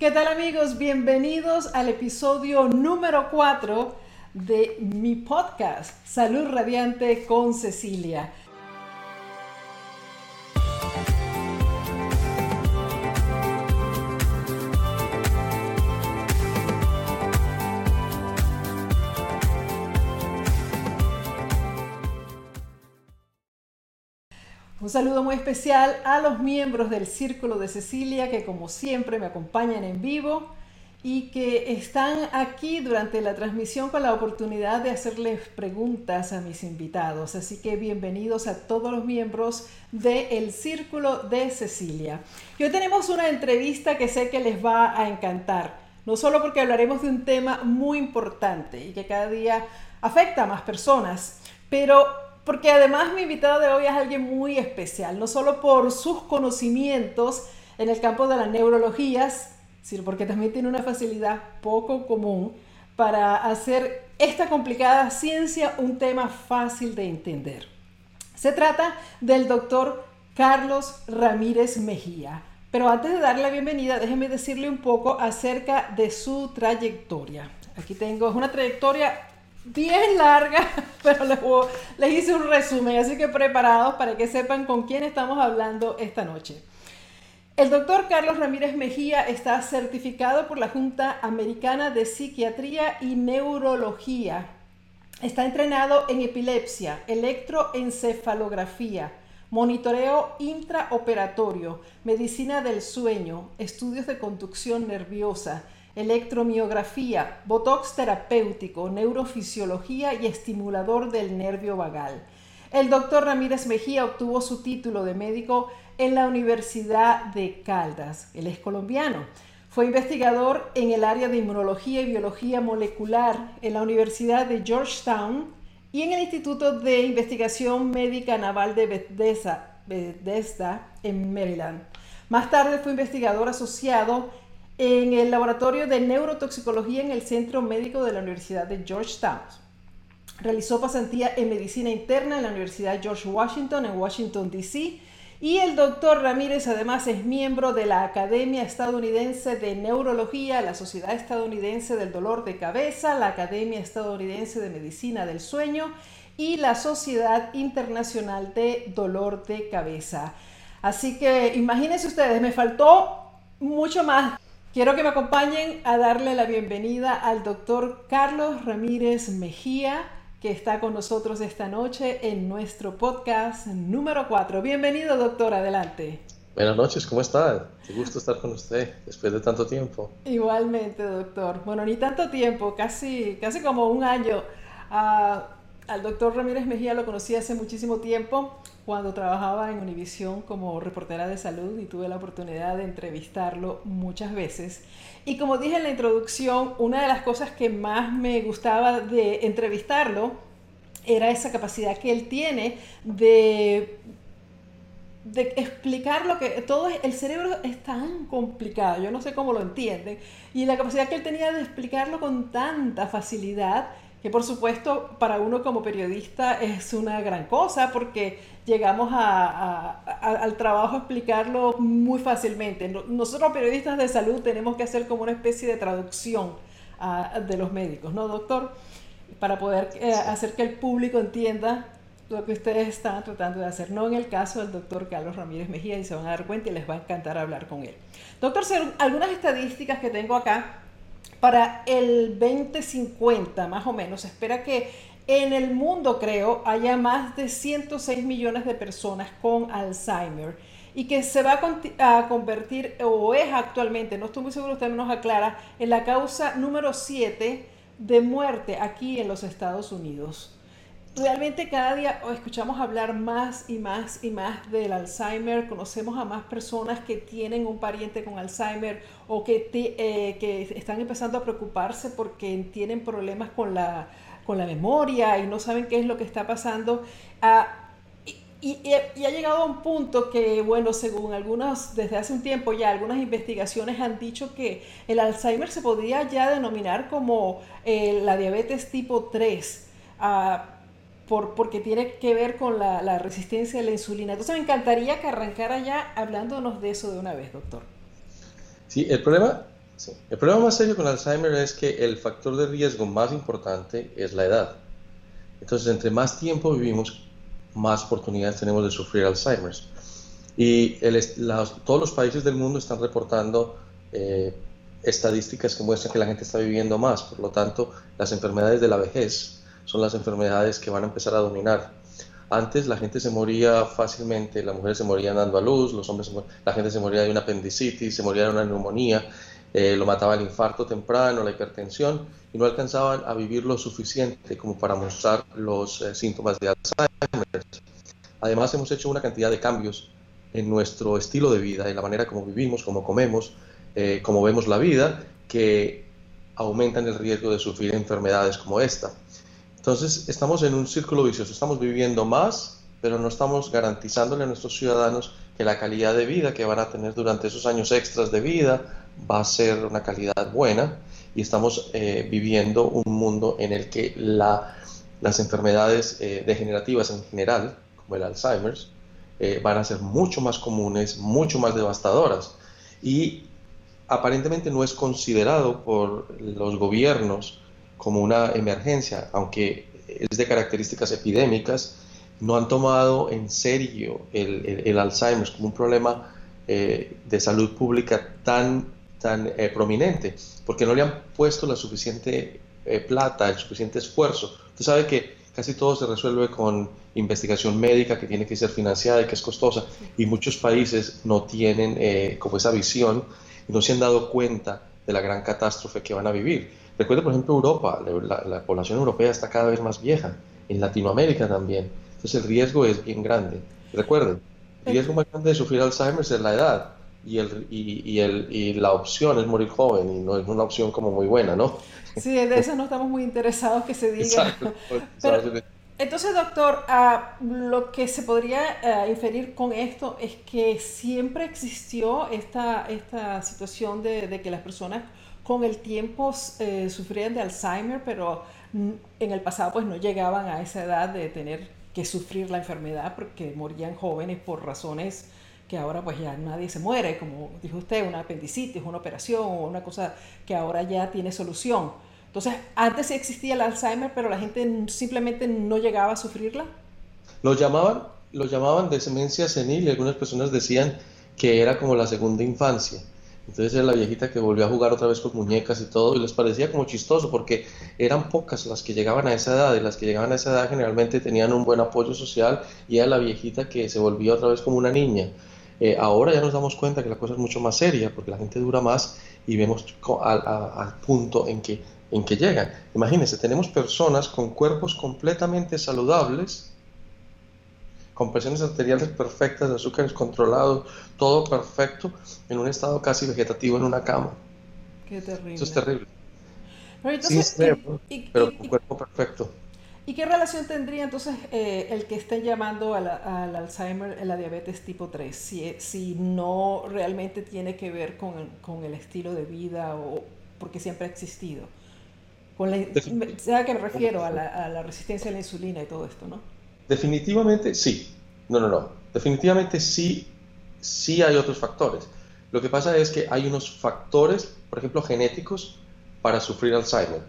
¿Qué tal amigos? Bienvenidos al episodio número 4 de mi podcast Salud Radiante con Cecilia. Un saludo muy especial a los miembros del Círculo de Cecilia que como siempre me acompañan en vivo y que están aquí durante la transmisión con la oportunidad de hacerles preguntas a mis invitados. Así que bienvenidos a todos los miembros del Círculo de Cecilia. Y hoy tenemos una entrevista que sé que les va a encantar, no solo porque hablaremos de un tema muy importante y que cada día afecta a más personas, pero porque además mi invitado de hoy es alguien muy especial, no solo por sus conocimientos en el campo de las neurologías, sino porque también tiene una facilidad poco común para hacer esta complicada ciencia un tema fácil de entender. Se trata del doctor Carlos Ramírez Mejía. Pero antes de darle la bienvenida, déjenme decirle un poco acerca de su trayectoria. Aquí tengo, es una trayectoria bien larga, pero les, hice un resumen, así que preparados para que sepan con quién estamos hablando esta noche. El doctor Carlos Ramírez Mejía está certificado por la Junta Americana de Psiquiatría y Neurología. Está entrenado en epilepsia, electroencefalografía, monitoreo intraoperatorio, medicina del sueño, estudios de conducción nerviosa, electromiografía, botox terapéutico, neurofisiología y estimulador del nervio vagal. El doctor Ramírez Mejía obtuvo su título de médico en la Universidad de Caldas. Él es colombiano. Fue investigador en el área de inmunología y biología molecular en la Universidad de Georgetown y en el Instituto de Investigación Médica Naval de Bethesda, Bethesda en Maryland. Más tarde fue investigador asociado en el laboratorio de neurotoxicología en el Centro Médico de la Universidad de Georgetown. Realizó pasantía en medicina interna en la Universidad George Washington en Washington, D.C. Y el doctor Ramírez además es miembro de la Academia Estadounidense de Neurología, la Sociedad Estadounidense del Dolor de Cabeza, la Academia Estadounidense de Medicina del Sueño y la Sociedad Internacional de Dolor de Cabeza. Así que imagínense ustedes, me faltó mucho más Quiero que me acompañen a darle la bienvenida al doctor Carlos Ramírez Mejía, que está con nosotros esta noche en nuestro podcast número 4. Bienvenido, doctor, adelante. Buenas noches, ¿cómo está? Qué gusto estar con usted después de tanto tiempo. Igualmente, doctor. Bueno, ni tanto tiempo, casi, casi como un año. Ah, al doctor Ramírez Mejía lo conocí hace muchísimo tiempo cuando trabajaba en Univisión como reportera de salud y tuve la oportunidad de entrevistarlo muchas veces. Y como dije en la introducción, una de las cosas que más me gustaba de entrevistarlo era esa capacidad que él tiene de explicar lo que todo el cerebro es tan complicado, yo no sé cómo lo entienden, y la capacidad que él tenía de explicarlo con tanta facilidad que por supuesto para uno como periodista es una gran cosa porque llegamos al trabajo explicarlo muy fácilmente. Nosotros periodistas de salud tenemos que hacer como una especie de traducción ah, de los médicos, ¿no, doctor? Para poder eh, hacer que el público entienda lo que ustedes están tratando de hacer, no en el caso del doctor Carlos Ramírez Mejía, y se van a dar cuenta y les va a encantar hablar con él. Doctor, algunas estadísticas que tengo acá para el 2050, más o menos, se espera que en el mundo, creo, haya más de 106 millones de personas con Alzheimer y que se va a, convertir, o es actualmente, no estoy muy seguro, usted nos aclara, en la causa número 7 de muerte aquí en los Estados Unidos realmente cada día escuchamos hablar más y más y más del Alzheimer, conocemos a más personas que tienen un pariente con Alzheimer o que, eh, que están empezando a preocuparse porque tienen problemas con la, con la memoria y no saben qué es lo que está pasando. Ah, y, y, ha llegado a un punto que, bueno, según algunos, desde hace un tiempo ya, algunas investigaciones han dicho que el Alzheimer se podría ya denominar como eh, la diabetes tipo 3 porque tiene que ver con la, resistencia a la insulina. Entonces me encantaría que arrancara ya hablándonos de eso de una vez, doctor. Sí, el problema Sí. El problema más serio con Alzheimer es que el factor de riesgo más importante es la edad. Entonces, entre más tiempo vivimos, más oportunidades tenemos de sufrir Alzheimer. Y todos los países del mundo están reportando eh, estadísticas que muestran que la gente está viviendo más. Por lo tanto, las enfermedades de la vejez son las enfermedades que van a empezar a dominar. Antes la gente se moría fácilmente, las mujeres se morían dando a luz, los hombres la gente se moría de una apendicitis, se moría de una neumonía, eh, lo mataba el infarto temprano, la hipertensión, y no alcanzaban a vivir lo suficiente como para mostrar los eh, síntomas de Alzheimer. Además, hemos hecho una cantidad de cambios en nuestro estilo de vida, en la manera como vivimos, como comemos, eh, como vemos la vida, que aumentan el riesgo de sufrir enfermedades como esta. Entonces, estamos en un círculo vicioso, estamos viviendo más, pero no estamos garantizándole a nuestros ciudadanos que la calidad de vida que van a tener durante esos años extras de vida va a ser una calidad buena y estamos eh, viviendo un mundo en el que las enfermedades eh, degenerativas en general, como el Alzheimer, eh, van a ser mucho más comunes, mucho más devastadoras. Y aparentemente no es considerado por los gobiernos como una emergencia, aunque es de características epidémicas, no han tomado en serio el, Alzheimer como un problema de salud pública tan tan eh, prominente, porque no le han puesto la suficiente eh, plata, el suficiente esfuerzo. Usted sabe que casi todo se resuelve con investigación médica que tiene que ser financiada y que es costosa, y muchos países no tienen eh, como esa visión no se han dado cuenta de la gran catástrofe que van a vivir. Recuerde, por ejemplo, Europa, la, la población europea está cada vez más vieja, en Latinoamérica también, entonces el riesgo es bien grande. Recuerden, el riesgo más grande de sufrir Alzheimer es la edad, y, el, y, el, y la opción es morir joven y no es una opción como muy buena, ¿no? Sí, de eso no estamos muy interesados que se diga. entonces, doctor, ah, lo que se podría ah, inferir con esto es que siempre existió esta, esta situación de, de que las personas con el tiempo eh, sufrían de Alzheimer, pero en el pasado pues no llegaban a esa edad de tener que sufrir la enfermedad porque morían jóvenes por razones que ahora pues ya nadie se muere, como dijo usted, una apendicitis, una operación o una cosa que ahora ya tiene solución. Entonces, antes sí existía el Alzheimer, pero la gente simplemente no llegaba a sufrirla. Lo llamaban, lo llamaban demencia senil y algunas personas decían que era como la segunda infancia. Entonces era la viejita que volvió a jugar otra vez con muñecas y todo, y les parecía como chistoso porque eran pocas las que llegaban a esa edad, y las que llegaban a esa edad generalmente tenían un buen apoyo social, y era la viejita que se volvía otra vez como una niña. Eh, ahora ya nos damos cuenta que la cosa es mucho más seria porque la gente dura más y vemos al, punto en que, en que llegan. Imagínense, tenemos personas con cuerpos completamente saludables, con presiones arteriales perfectas, azúcares controlados, todo perfecto, en un estado casi vegetativo en una cama. Qué terrible. Eso es terrible. Pero, sí, pero con cuerpo perfecto. ¿Y qué relación tendría entonces eh, el que estén llamando al, Alzheimer, la diabetes tipo 3, si, si no realmente tiene que ver con, con, el estilo de vida o porque siempre ha existido? Con la, ¿Sabe a qué me refiero? A la, a la, resistencia a la insulina y todo esto, ¿no? Definitivamente sí. No, no, no. Definitivamente sí, sí hay otros factores. Lo que pasa es que hay unos factores, por ejemplo, genéticos para sufrir Alzheimer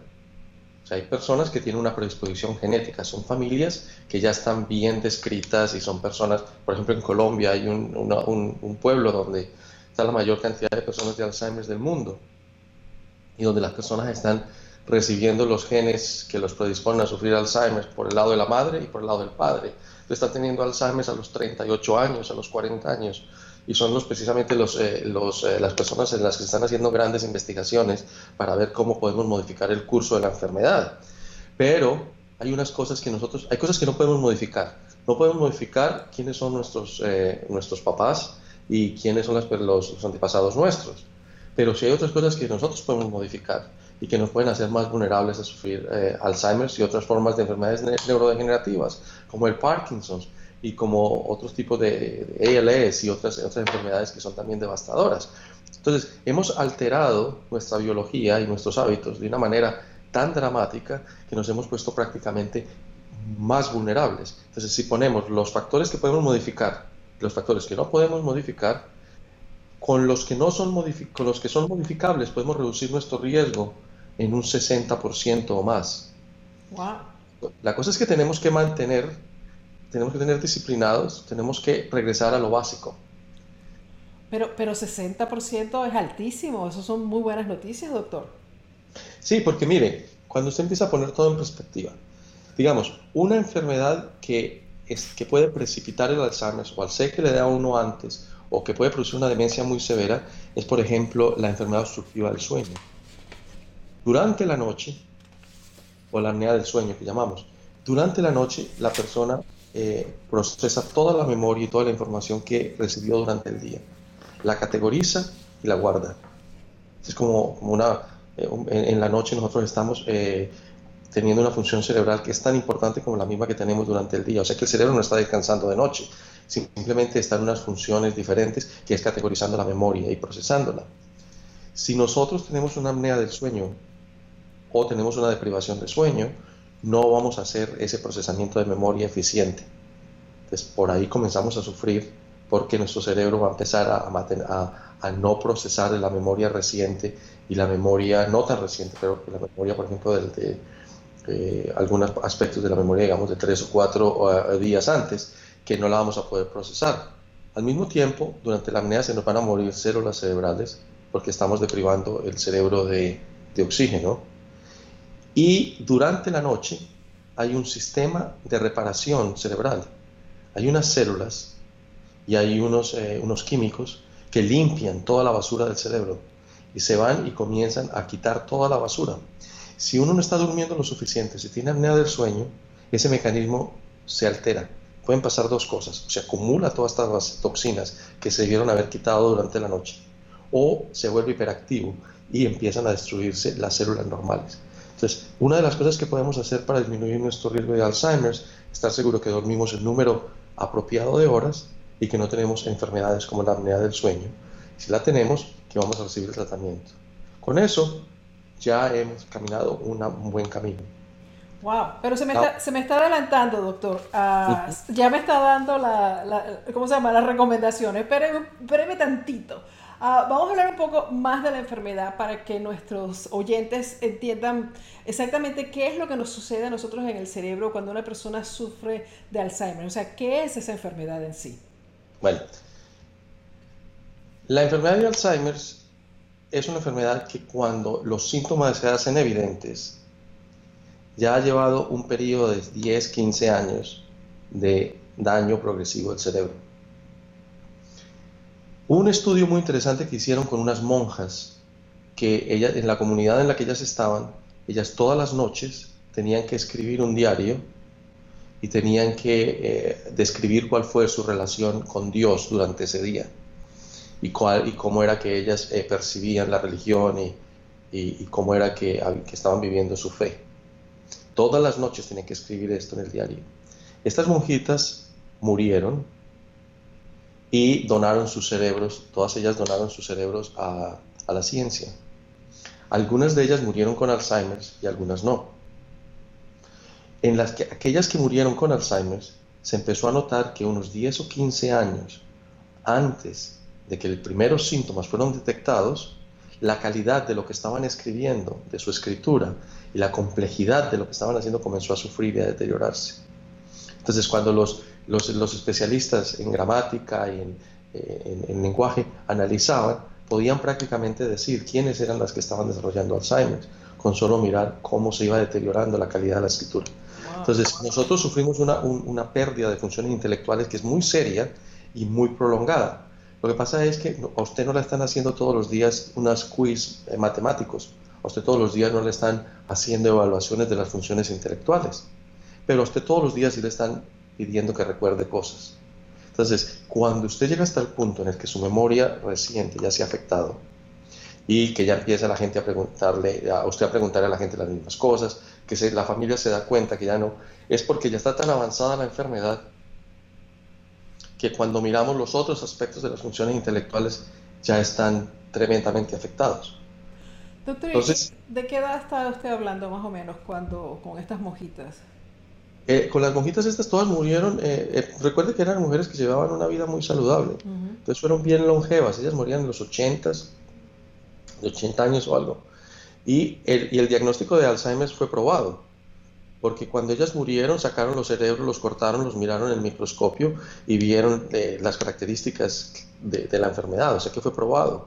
hay personas que tienen una predisposición genética, son familias que ya están bien descritas y son personas, por ejemplo en Colombia hay un, un, pueblo donde está la mayor cantidad de personas de Alzheimer del mundo y donde las personas están recibiendo los genes que los predisponen a sufrir Alzheimer por el lado de la madre y por el lado del padre. Están teniendo Alzheimer a los 38 años, a los 40 años y son los, precisamente los, eh, los, eh, las personas en las que están haciendo grandes investigaciones para ver cómo podemos modificar el curso de la enfermedad. Pero hay unas cosas que nosotros, hay cosas que no podemos modificar. No podemos modificar quiénes son nuestros, eh, nuestros papás y quiénes son los, los, antepasados nuestros. Pero sí hay otras cosas que nosotros podemos modificar y que nos pueden hacer más vulnerables a sufrir Alzheimer y otras formas de enfermedades neurodegenerativas, como el Parkinson's y como otros tipos de, ALS y otras, otras enfermedades que son también devastadoras. Entonces, hemos alterado nuestra biología y nuestros hábitos de una manera tan dramática que nos hemos puesto prácticamente más vulnerables. Entonces, si ponemos los factores que podemos modificar los factores que no podemos modificar, con los que no son con los que son modificables podemos reducir nuestro riesgo en un 60% o más. La cosa es que tenemos que mantener, tenemos que tener disciplinados, tenemos que regresar a lo básico. Pero, pero 60% es altísimo, eso son muy buenas noticias, doctor. Sí, porque mire, cuando usted empieza a poner todo en perspectiva, digamos, una enfermedad que, es, que puede precipitar el Alzheimer o al ser que le da a uno antes o que puede producir una demencia muy severa es, por ejemplo, la enfermedad obstructiva del sueño. Durante la noche, o la apnea del sueño que llamamos, durante la noche la persona eh, procesa toda la memoria y toda la información que recibió durante el día, la categoriza y la guarda. Es como, una, eh, en, la noche nosotros estamos eh, teniendo una función cerebral que es tan importante como la misma que tenemos durante el día. O sea que el cerebro no está descansando de noche, simplemente está en unas funciones diferentes que es categorizando la memoria y procesándola. Si nosotros tenemos una apnea del sueño o tenemos una deprivación de sueño, no vamos a hacer ese procesamiento de memoria eficiente. Entonces por ahí comenzamos a sufrir porque nuestro cerebro va a empezar a, no procesar la memoria reciente y la memoria no tan reciente, pero la memoria, por ejemplo, de, eh, algunos aspectos de la memoria, digamos, de tres o cuatro días antes, que no la vamos a poder procesar. Al mismo tiempo, durante la apnea se nos van a morir células cerebrales porque estamos deprivando el cerebro de, oxígeno. Y durante la noche hay un sistema de reparación cerebral. Hay unas células y hay unos, eh, unos químicos que limpian toda la basura del cerebro y se van y comienzan a quitar toda la basura. Si uno no está durmiendo lo suficiente, si tiene apnea del sueño, ese mecanismo se altera. Pueden pasar dos cosas, se acumula todas estas toxinas que se debieron haber quitado durante la noche, o se vuelve hiperactivo y empiezan a destruirse las células normales. Entonces, una de las cosas que podemos hacer para disminuir nuestro riesgo de Alzheimer es estar seguro que dormimos el número apropiado de horas y que no tenemos enfermedades como la apnea del sueño. Si la tenemos, que vamos a recibir el tratamiento. Con eso, ya hemos caminado un buen camino. Wow, pero se me, está, se me está adelantando, doctor. Ah, ya me está dando la, ¿cómo se llama? las recomendaciones. Espéreme, espéreme tantito. Ah, vamos a hablar un poco más de la enfermedad para que nuestros oyentes entiendan exactamente qué es lo que nos sucede a nosotros en el cerebro cuando una persona sufre de Alzheimer. O sea, ¿qué es esa enfermedad en sí? Bueno, la enfermedad de Alzheimer es una enfermedad que cuando los síntomas se hacen evidentes, ya ha llevado un periodo de 10, 15 años de daño progresivo del cerebro. Un estudio muy interesante que hicieron con unas monjas, que ellas, en la comunidad en la que ellas estaban, ellas todas las noches tenían que escribir un diario y tenían que eh, describir cuál fue su relación con Dios durante ese día y, cuál, y cómo era que ellas eh, percibían la religión y, y, cómo era que, que, estaban viviendo su fe. Todas las noches tenían que escribir esto en el diario. Estas monjitas murieron y donaron sus cerebros, todas ellas donaron sus cerebros a, a la ciencia. Algunas de ellas murieron con Alzheimer y algunas no. En las que, aquellas que murieron con Alzheimer, se empezó a notar que unos 10 o 15 años antes de que los primeros síntomas fueron detectados, la calidad de lo que estaban escribiendo, de su escritura, y la complejidad de lo que estaban haciendo comenzó a sufrir y a deteriorarse. Entonces, cuando los, los, especialistas en gramática y en, eh, en, lenguaje analizaban, podían prácticamente decir quiénes eran las que estaban desarrollando Alzheimer, con solo mirar cómo se iba deteriorando la calidad de la escritura. Entonces, nosotros sufrimos una, una pérdida de funciones intelectuales que es muy seria y muy prolongada. Lo que pasa es que a usted no le están haciendo todos los días unas quiz eh, matemáticos, a usted todos los días no le están haciendo evaluaciones de las funciones intelectuales, pero a usted todos los días sí le están pidiendo que recuerde cosas. Entonces, cuando usted llega hasta el punto en el que su memoria reciente ya se ha afectado y que ya empieza la gente a preguntarle, a usted a preguntarle a la gente las mismas cosas, que la familia se da cuenta que ya no, es porque ya está tan avanzada la enfermedad que cuando miramos los otros aspectos de las funciones intelectuales ya están tremendamente afectados. Doctor, Entonces, ¿de qué edad está usted hablando más o menos cuando con estas mojitas? Eh, con las monjitas estas todas murieron, eh, eh, recuerde que eran mujeres que llevaban una vida muy saludable, entonces fueron bien longevas, ellas morían en los 80, de 80 años o algo. Y el, y el diagnóstico de Alzheimer fue probado, porque cuando ellas murieron sacaron los cerebros, los cortaron, los miraron en el microscopio y vieron las características de, de, la enfermedad, o sea que fue probado.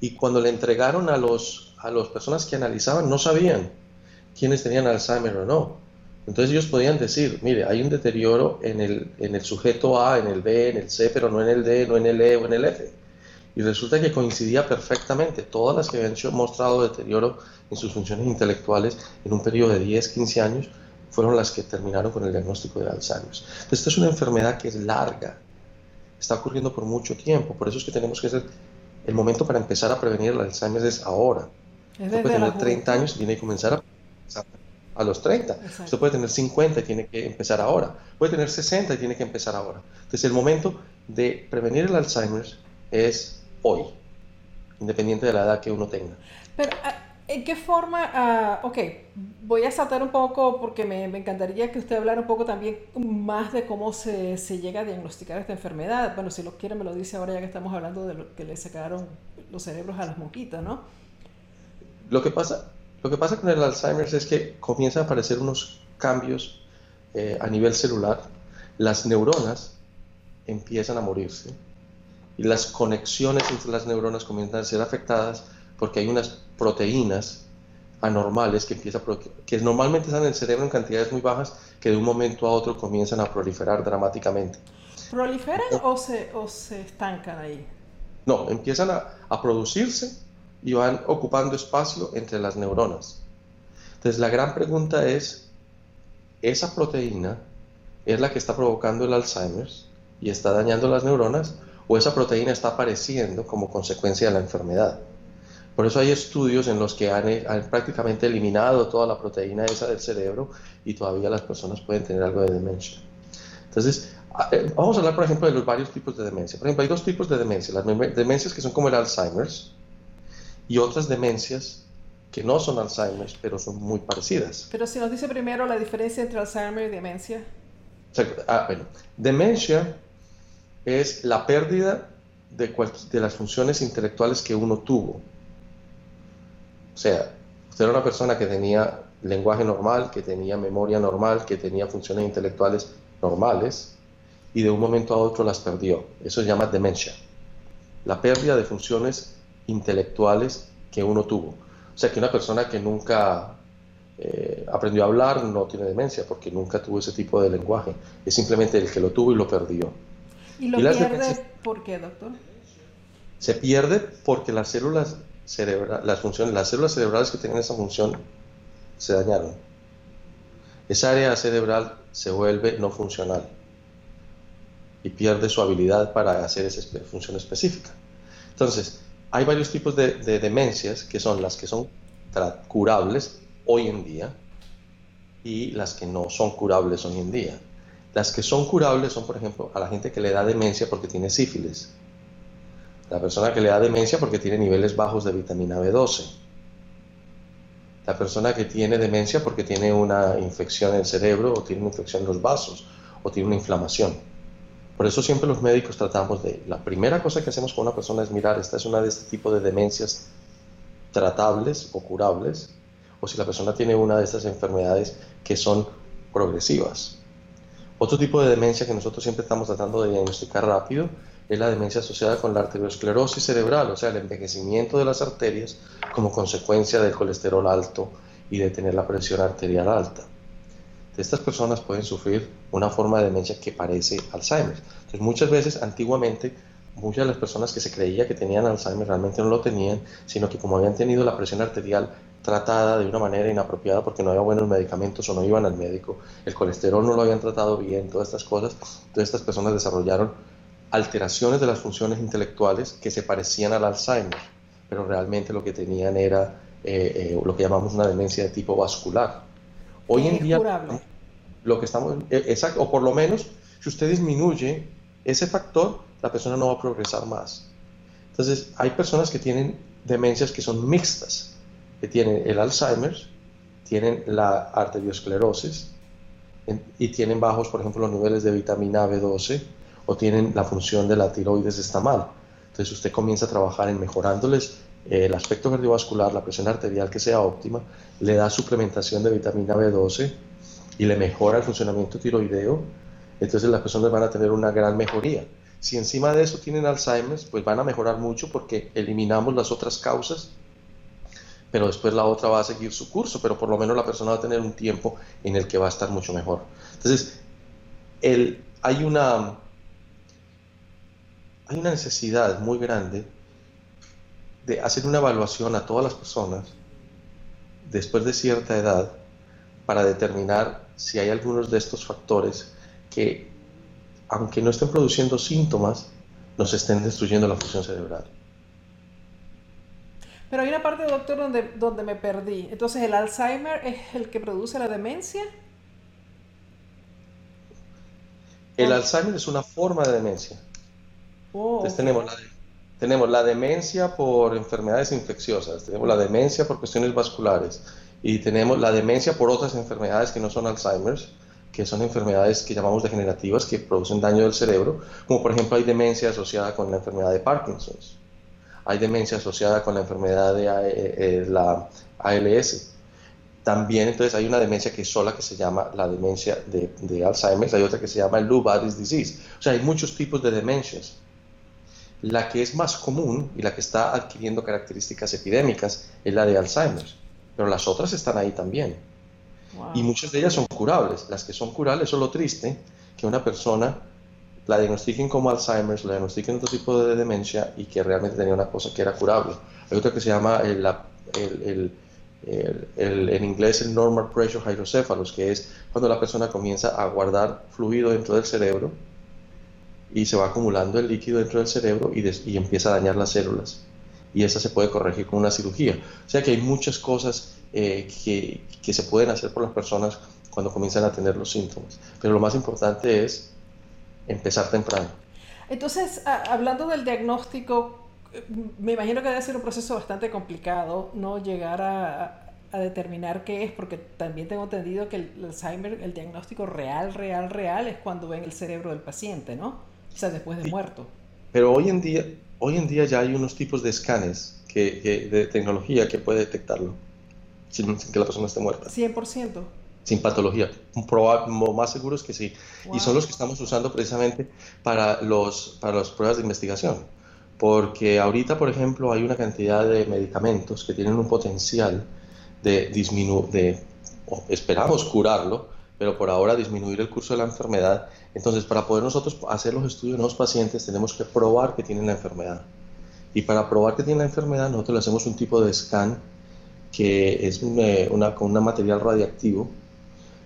Y cuando le entregaron a los a las personas que analizaban, no sabían quiénes tenían Alzheimer o no. Entonces ellos podían decir, mire, hay un deterioro en el, en el sujeto A, en el B, en el C, pero no en el D, no en el E o en el F. Y resulta que coincidía perfectamente. Todas las que habían mostrado deterioro en sus funciones intelectuales en un periodo de 10, 15 años fueron las que terminaron con el diagnóstico de Alzheimer. Entonces, esta es una enfermedad que es larga, está ocurriendo por mucho tiempo. Por eso es que tenemos que hacer el momento para empezar a prevenir el Alzheimer es ahora. Usted puede tener 30 años y tiene que comenzar a a los 30. Usted puede tener 50 y tiene que empezar ahora. Puede tener 60 y tiene que empezar ahora. Entonces el momento de prevenir el Alzheimer es hoy, independiente de la edad que uno tenga. Pero, ah, ¿en qué forma? Ah, ok, voy a saltar un poco porque me, encantaría que usted hablara un poco también más de cómo se, se, llega a diagnosticar esta enfermedad. Bueno, si lo quiere me lo dice ahora ya que estamos hablando de lo que le sacaron los cerebros a las monjitas, ¿no? Lo que pasa, lo que pasa con el Alzheimer es que comienzan a aparecer unos cambios eh, a nivel celular. Las neuronas empiezan a morirse y las conexiones entre las neuronas comienzan a ser afectadas porque hay unas proteínas anormales que, empieza que normalmente están en el cerebro en cantidades muy bajas que de un momento a otro comienzan a proliferar dramáticamente. ¿Proliferan o, se, o se estancan ahí? No, empiezan a, a producirse y van ocupando espacio entre las neuronas. Entonces la gran pregunta es, ¿esa proteína es la que está provocando el Alzheimer y está dañando las neuronas o esa proteína está apareciendo como consecuencia de la enfermedad? Por eso hay estudios en los que han, prácticamente eliminado toda la proteína esa del cerebro y todavía las personas pueden tener algo de demencia. Entonces, eh, vamos a hablar, por ejemplo, de los varios tipos de demencia. Por ejemplo, hay dos tipos de demencia. Las demencias que son como el Alzheimer's, y otras demencias que no son Alzheimer, pero son muy parecidas. Pero si nos dice primero la diferencia entre Alzheimer y demencia. Ah, bueno, demencia es la pérdida de, de las funciones intelectuales que uno tuvo. O sea, usted era una persona que tenía lenguaje normal, que tenía memoria normal, que tenía funciones intelectuales normales, y de un momento a otro las perdió. Eso se llama demencia. La pérdida de funciones intelectuales que uno tuvo. O sea que una persona que nunca eh, aprendió a hablar no tiene demencia porque nunca tuvo ese tipo de lenguaje. Es simplemente el que lo tuvo y lo perdió. ¿Y lo pierde por qué, doctor? Se pierde porque las células cerebrales, las funciones, las células cerebrales que tienen esa función se dañaron. Esa área cerebral se vuelve no funcional y pierde su habilidad para hacer esa función específica. Entonces, hay varios tipos de, demencias que son las que son curables hoy en día y las que no son curables hoy en día. Las que son curables son, por ejemplo, a la gente que le da demencia porque tiene sífilis, la persona que le da demencia porque tiene niveles bajos de vitamina B12, la persona que tiene demencia porque tiene una infección en el cerebro o tiene una infección en los vasos o tiene una inflamación. Por eso siempre los médicos tratamos de, la primera cosa que hacemos con una persona es mirar, esta es una de este tipo de demencias tratables o curables, o si la persona tiene una de estas enfermedades que son progresivas. Otro tipo de demencia que nosotros siempre estamos tratando de diagnosticar rápido es la demencia asociada con la arteriosclerosis cerebral, o sea, el envejecimiento de las arterias como consecuencia del colesterol alto y de tener la presión arterial alta estas personas pueden sufrir una forma de demencia que parece Alzheimer. Entonces, muchas veces, antiguamente, muchas de las personas que se creía que tenían Alzheimer realmente no lo tenían, sino que como habían tenido la presión arterial tratada de una manera inapropiada porque no había buenos medicamentos o no iban al médico, el colesterol no lo habían tratado bien, todas estas cosas, todas estas personas desarrollaron alteraciones de las funciones intelectuales que se parecían al Alzheimer, pero realmente lo que tenían era eh, eh, lo que llamamos una demencia de tipo vascular. Hoy en día, lo que estamos, eh, exacto, o por lo menos, si usted disminuye ese factor, la persona no va a progresar más. Entonces, hay personas que tienen demencias que son mixtas, que tienen el Alzheimer, tienen la arteriosclerosis y tienen bajos, por ejemplo, los niveles de vitamina B12 o tienen la función de la tiroides está mal. Entonces usted comienza a trabajar en mejorándoles el aspecto cardiovascular, la presión arterial que sea óptima, le da suplementación de vitamina B12 y le mejora el funcionamiento tiroideo, entonces las personas van a tener una gran mejoría. Si encima de eso tienen Alzheimer, pues van a mejorar mucho porque eliminamos las otras causas, pero después la otra va a seguir su curso, pero por lo menos la persona va a tener un tiempo en el que va a estar mucho mejor. Entonces, hay, una, hay una necesidad muy grande de hacer una evaluación a todas las personas después de cierta edad para determinar si hay algunos de estos factores que, aunque no estén produciendo síntomas, nos estén destruyendo la función cerebral. Pero hay una parte, doctor, donde, donde me perdí. Entonces, ¿el Alzheimer es el que produce la demencia? El Alzheimer es una forma de demencia. Oh, Entonces tenemos la, tenemos la demencia por enfermedades infecciosas, tenemos la demencia por cuestiones vasculares y tenemos la demencia por otras enfermedades que no son Alzheimer's, que son enfermedades que llamamos degenerativas que producen daño del cerebro, como por ejemplo hay demencia asociada con la enfermedad de Parkinson, hay demencia asociada con la enfermedad de eh, eh, la ALS. También entonces hay una demencia que es sola que se llama la demencia de, de Alzheimer, hay otra que se llama el Lewy bodies disease. O sea, hay muchos tipos de demencias. La que es más común y la que está adquiriendo características epidémicas es la de Alzheimer, pero las otras están ahí también. Y muchas de ellas son curables. Las que son curables son lo triste, que una persona la diagnostiquen como Alzheimer, la diagnostiquen otro tipo de demencia y que realmente tenía una cosa que era curable. Hay otra que se llama el, el, en inglés el normal pressure hydrocephalus, que es cuando la persona comienza a guardar fluido dentro del cerebro y se va acumulando el líquido dentro del cerebro y, y, empieza a dañar las células. Y esa se puede corregir con una cirugía. O sea que hay muchas cosas eh, que, que, se pueden hacer por las personas cuando comienzan a tener los síntomas. Pero lo más importante es empezar temprano. Entonces, hablando del diagnóstico, me imagino que debe ser un proceso bastante complicado, ¿no? Llegar a, a determinar qué es, porque también tengo entendido que el Alzheimer, el diagnóstico real, real, real, es cuando ven el cerebro del paciente, ¿no? O sea, después de muerto. Pero hoy en día, hoy en día ya hay unos tipos de escanes que, de tecnología que puede detectarlo sin, que la persona esté muerta. 100%. Sin patología. Probar, más seguro es que sí. Y son los que estamos usando precisamente para, los, para las pruebas de investigación. Porque ahorita, por ejemplo, hay una cantidad de medicamentos que tienen un potencial de disminuir, de, esperamos curarlo, pero por ahora disminuir el curso de la enfermedad. Entonces, para poder nosotros hacer los estudios en los pacientes, tenemos que probar que tienen la enfermedad. Y para probar que tienen la enfermedad, nosotros le hacemos un tipo de scan que es una, con un material radiactivo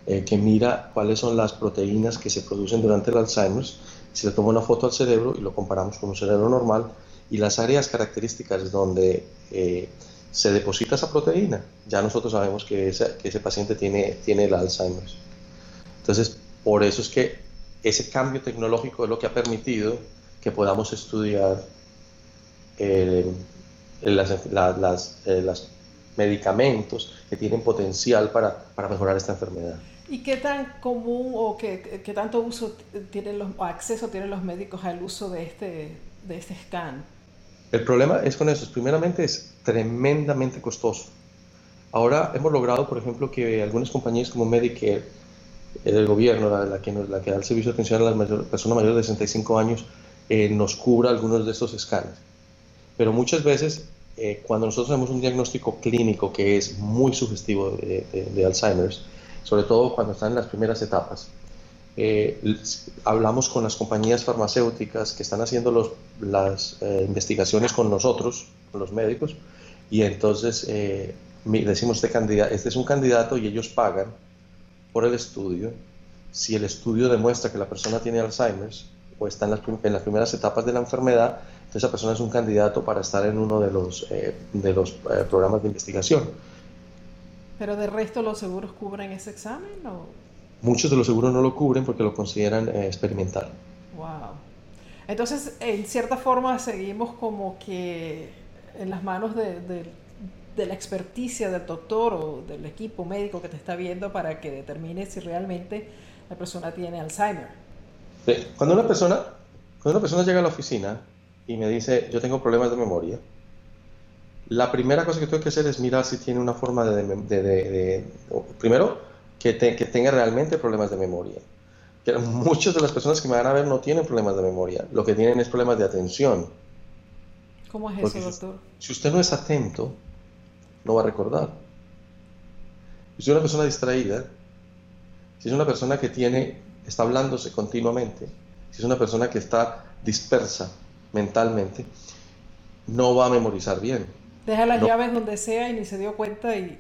eh, que mira cuáles son las proteínas que se producen durante el Alzheimer. Se le toma una foto al cerebro y lo comparamos con un cerebro normal y las áreas características donde eh, se deposita esa proteína, ya nosotros sabemos que, que ese paciente tiene, tiene el Alzheimer. Entonces, por eso es que ese cambio tecnológico es lo que ha permitido que podamos estudiar eh, las, eh, medicamentos que tienen potencial para, mejorar esta enfermedad. ¿Y qué tan común o qué, tanto uso tienen los, acceso tienen los médicos al uso de este, de este scan? El problema es con eso. Primeramente es tremendamente costoso. Ahora hemos logrado, por ejemplo, que algunas compañías como Medicare el gobierno, la, la, que la que da el servicio de atención a las personas mayores de 65 años, eh, nos cubra algunos de estos escáneres. Pero muchas veces, eh, cuando nosotros hacemos un diagnóstico clínico que es muy sugestivo de, de, Alzheimer, sobre todo cuando están en las primeras etapas, eh, hablamos con las compañías farmacéuticas que están haciendo los, las investigaciones con nosotros, con los médicos, y entonces decimos, este, candidato, este es un candidato y ellos pagan por el estudio, si el estudio demuestra que la persona tiene Alzheimer o está en las, en las primeras etapas de la enfermedad, entonces esa persona es un candidato para estar en uno de los, eh, de los eh, programas de investigación. ¿Pero de resto los seguros cubren ese examen? O? Muchos de los seguros no lo cubren porque lo consideran eh, experimental. Wow. Entonces, en cierta forma, seguimos como que en las manos de, de la experticia del doctor o del equipo médico que te está viendo para que determine si realmente la persona tiene Alzheimer. Cuando una persona, cuando una persona llega a la oficina y me dice, yo tengo problemas de memoria, la primera cosa que tengo que hacer es mirar si tiene una forma de... primero, que, que, tenga realmente problemas de memoria. Que muchas de las personas que me van a ver no tienen problemas de memoria, lo que tienen es problemas de atención. ¿Cómo es eso, doctor? Si usted no es atento, no va a recordar. Si es una persona distraída, si es una persona que tiene, está hablándose continuamente, si es una persona que está dispersa mentalmente, no va a memorizar bien. Deja las llaves donde sea y ni se dio cuenta y,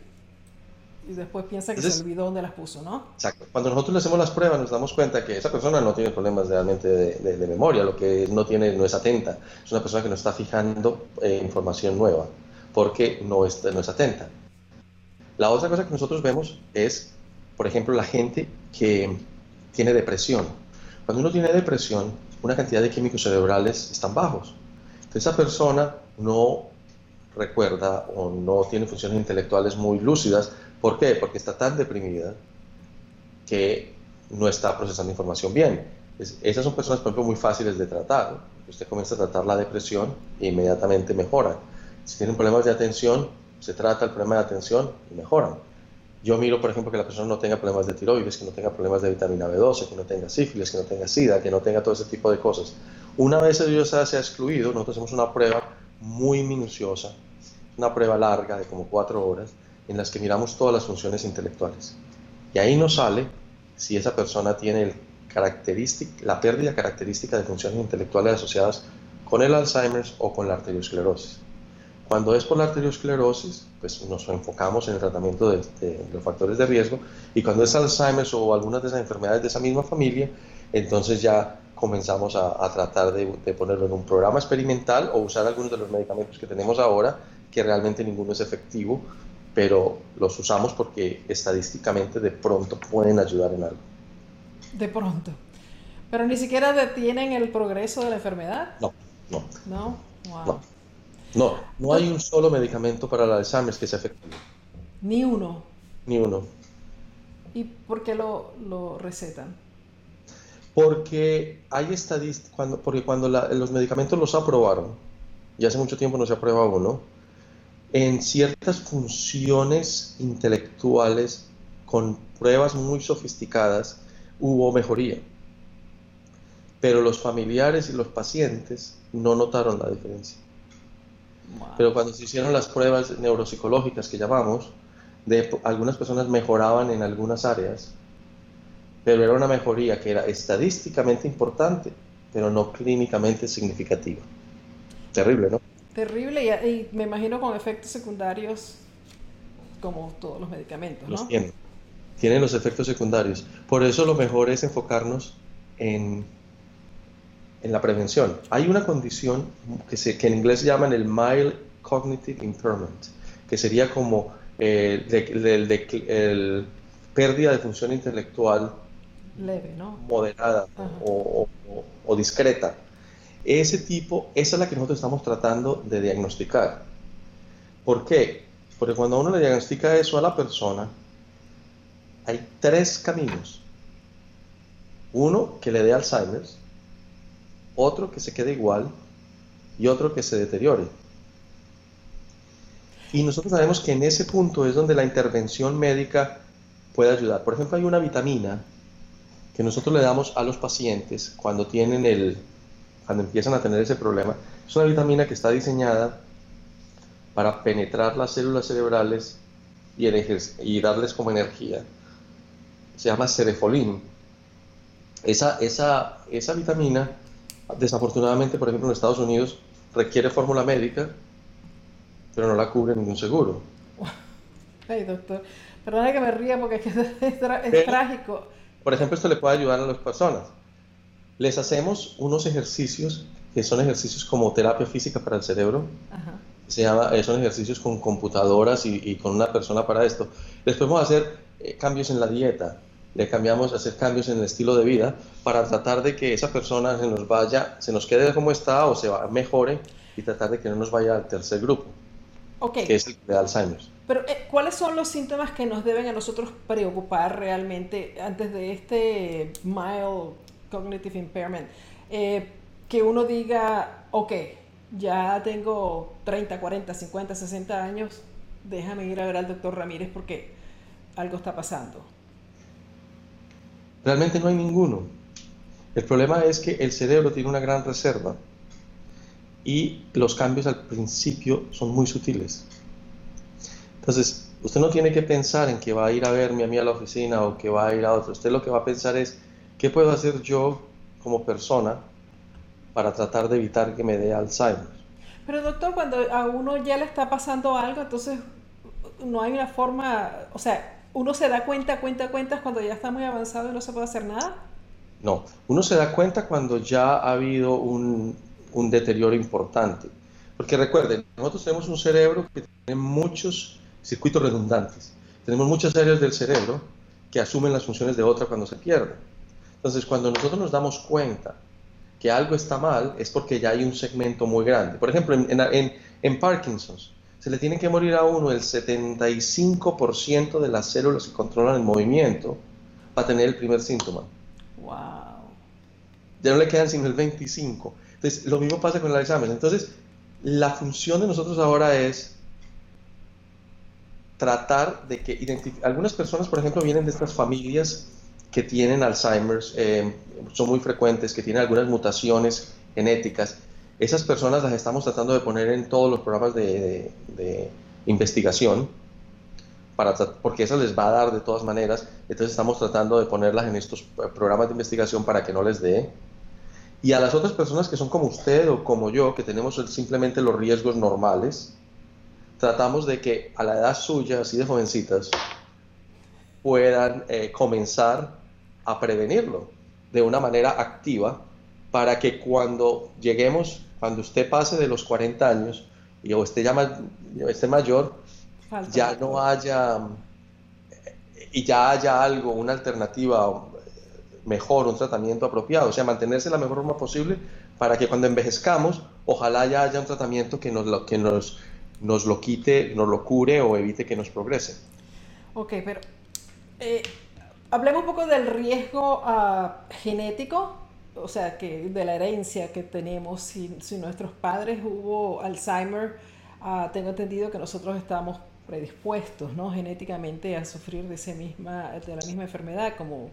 y después piensa que se olvidó dónde las puso, ¿no? Exacto. Cuando nosotros le hacemos las pruebas nos damos cuenta que esa persona no tiene problemas realmente de, memoria, lo que no tiene no es atenta, es una persona que no está fijando eh, información nueva porque no es, no es atenta. La otra cosa que nosotros vemos es, por ejemplo, la gente que tiene depresión. Cuando uno tiene depresión, una cantidad de químicos cerebrales están bajos. Entonces esa persona no recuerda o no tiene funciones intelectuales muy lúcidas. ¿Por qué? Porque está tan deprimida que no está procesando información bien. esas son personas, por ejemplo, muy fáciles de tratar. Usted comienza a tratar la depresión e inmediatamente mejora. Si tienen problemas de atención, se trata el problema de atención y mejoran. Yo miro, por ejemplo, que la persona no tenga problemas de tiroides, que no tenga problemas de vitamina B12, que no tenga sífilis, que no tenga sida, que no tenga todo ese tipo de cosas. Una vez ello se ha excluido, nosotros hacemos una prueba muy minuciosa, una prueba larga de como cuatro horas, en las que miramos todas las funciones intelectuales. Y ahí nos sale si esa persona tiene el la pérdida característica de funciones intelectuales asociadas con el Alzheimer o con la arteriosclerosis. Cuando es por la arteriosclerosis, pues nos enfocamos en el tratamiento de, los factores de riesgo y cuando es Alzheimer o algunas de esas enfermedades de esa misma familia, entonces ya comenzamos a, tratar de, ponerlo en un programa experimental o usar algunos de los medicamentos que tenemos ahora, que realmente ninguno es efectivo, pero los usamos porque estadísticamente de pronto pueden ayudar en algo. De pronto. Pero ni siquiera detienen el progreso de la enfermedad. No, no. No, no. No, no hay un solo medicamento para la Alzheimer que sea efectivo. Ni uno. Ni uno. ¿Y por qué lo, lo recetan? Porque hay estadísticas, cuando, porque cuando los medicamentos los aprobaron, y hace mucho tiempo no se aprueba uno, en ciertas funciones intelectuales con pruebas muy sofisticadas hubo mejoría. Pero los familiares y los pacientes no notaron la diferencia. Pero cuando se hicieron las pruebas neuropsicológicas que llamamos, de algunas personas mejoraban en algunas áreas, pero era una mejoría que era estadísticamente importante, pero no clínicamente significativa. Terrible, ¿no? Terrible y, me imagino con efectos secundarios como todos los medicamentos, ¿no? Los tienen. Tienen los efectos secundarios. Por eso lo mejor es enfocarnos en en la prevención. Hay una condición que, se, que en inglés llaman el mild cognitive impairment, que sería como eh, de, pérdida de función intelectual leve, ¿no? moderada o, o, discreta. Ese tipo, esa es la que nosotros estamos tratando de diagnosticar. ¿Por qué? Porque cuando uno le diagnostica eso a la persona, hay tres caminos. Uno que le dé Alzheimer, otro que se quede igual y otro que se deteriore. Y nosotros sabemos que en ese punto es donde la intervención médica puede ayudar. Por ejemplo, hay una vitamina que nosotros le damos a los pacientes cuando tienen el cuando empiezan a tener ese problema. Es una vitamina que está diseñada para penetrar las células cerebrales y, darles como energía. Se llama cerefolín. Esa, esa, esa vitamina Desafortunadamente, por ejemplo, en Estados Unidos requiere fórmula médica, pero no la cubre ningún seguro. Ay, doctor, perdona que me ría porque es, es, trágico. Por ejemplo, esto le puede ayudar a las personas. Les hacemos unos ejercicios que son ejercicios como terapia física para el cerebro. Se llama, eh, son ejercicios con computadoras y, con una persona para esto. Les podemos hacer eh, cambios en la dieta, le cambiamos, hacer cambios en el estilo de vida para tratar de que esa persona se nos vaya, se nos quede como está o se va, mejore y tratar de que no nos vaya al tercer grupo. que es el de Alzheimer. Pero, eh, ¿cuáles son los síntomas que nos deben a nosotros preocupar realmente antes de este mild cognitive impairment? Eh, que uno diga, ok, ya tengo 30, 40, 50, 60 años, déjame ir a ver al doctor Ramírez porque algo está pasando. Realmente no hay ninguno. El problema es que el cerebro tiene una gran reserva y los cambios al principio son muy sutiles. Entonces, usted no tiene que pensar en que va a ir a verme a mí a la oficina o que va a ir a otro. Usted lo que va a pensar es, ¿qué puedo hacer yo como persona para tratar de evitar que me dé Alzheimer? Pero doctor, cuando a uno ya le está pasando algo, entonces no hay una forma, o sea, uno se da cuenta, cuenta, cuenta cuando ya está muy avanzado y no se puede hacer nada. No, uno se da cuenta cuando ya ha habido un, un deterioro importante. Porque recuerden, nosotros tenemos un cerebro que tiene muchos circuitos redundantes. Tenemos muchas áreas del cerebro que asumen las funciones de otra cuando se pierde. Entonces, cuando nosotros nos damos cuenta que algo está mal, es porque ya hay un segmento muy grande. Por ejemplo, en, en, en Parkinson's, se le tiene que morir a uno el 75% de las células que controlan el movimiento para tener el primer síntoma. Wow. Ya no le quedan sino el 25. Entonces, lo mismo pasa con el Alzheimer. Entonces, la función de nosotros ahora es tratar de que. Algunas personas, por ejemplo, vienen de estas familias que tienen Alzheimer, eh, son muy frecuentes, que tienen algunas mutaciones genéticas esas personas las estamos tratando de poner en todos los programas de, investigación, para, porque eso les va a dar de todas maneras. Entonces estamos tratando de ponerlas en estos eh, programas de investigación para que no les dé. Y a las otras personas que son como usted o como yo, que tenemos simplemente los riesgos normales, tratamos de que a la edad suya, así de jovencitas, puedan eh, comenzar a prevenirlo de una manera activa para que cuando lleguemos cuando usted pase de los 40 años y o esté, ya esté mayor, ya no haya y ya haya algo, una alternativa mejor, un tratamiento apropiado, o sea, mantenerse la mejor forma posible para que cuando envejezcamos, ojalá ya haya un tratamiento que nos lo, que nos, nos lo quite, nos lo cure o evite que nos progrese. Ok, pero eh, hablemos un poco del riesgo ah, genético o sea, que de la herencia que tenemos, si, si nuestros padres hubo Alzheimer, ah, tengo entendido que nosotros estamos predispuestos, ¿no? Genéticamente a sufrir de, ese misma, de la misma enfermedad como,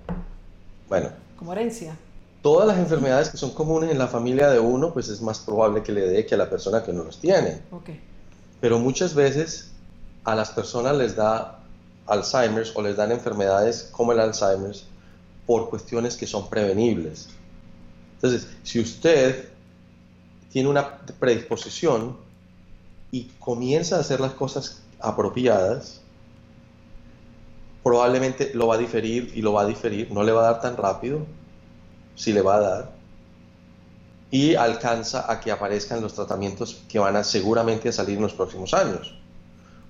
bueno, como herencia. Todas las enfermedades que son comunes en la familia de uno, pues es más probable que le dé que a la persona que no los tiene. Okay. Pero muchas veces a las personas les da Alzheimer's o les dan enfermedades como el Alzheimer's por cuestiones que son prevenibles. Entonces, si usted tiene una predisposición y comienza a hacer las cosas apropiadas, probablemente lo va a diferir y lo va a diferir, no le va a dar tan rápido, si le va a dar, y alcanza a que aparezcan los tratamientos que van a seguramente a salir en los próximos años.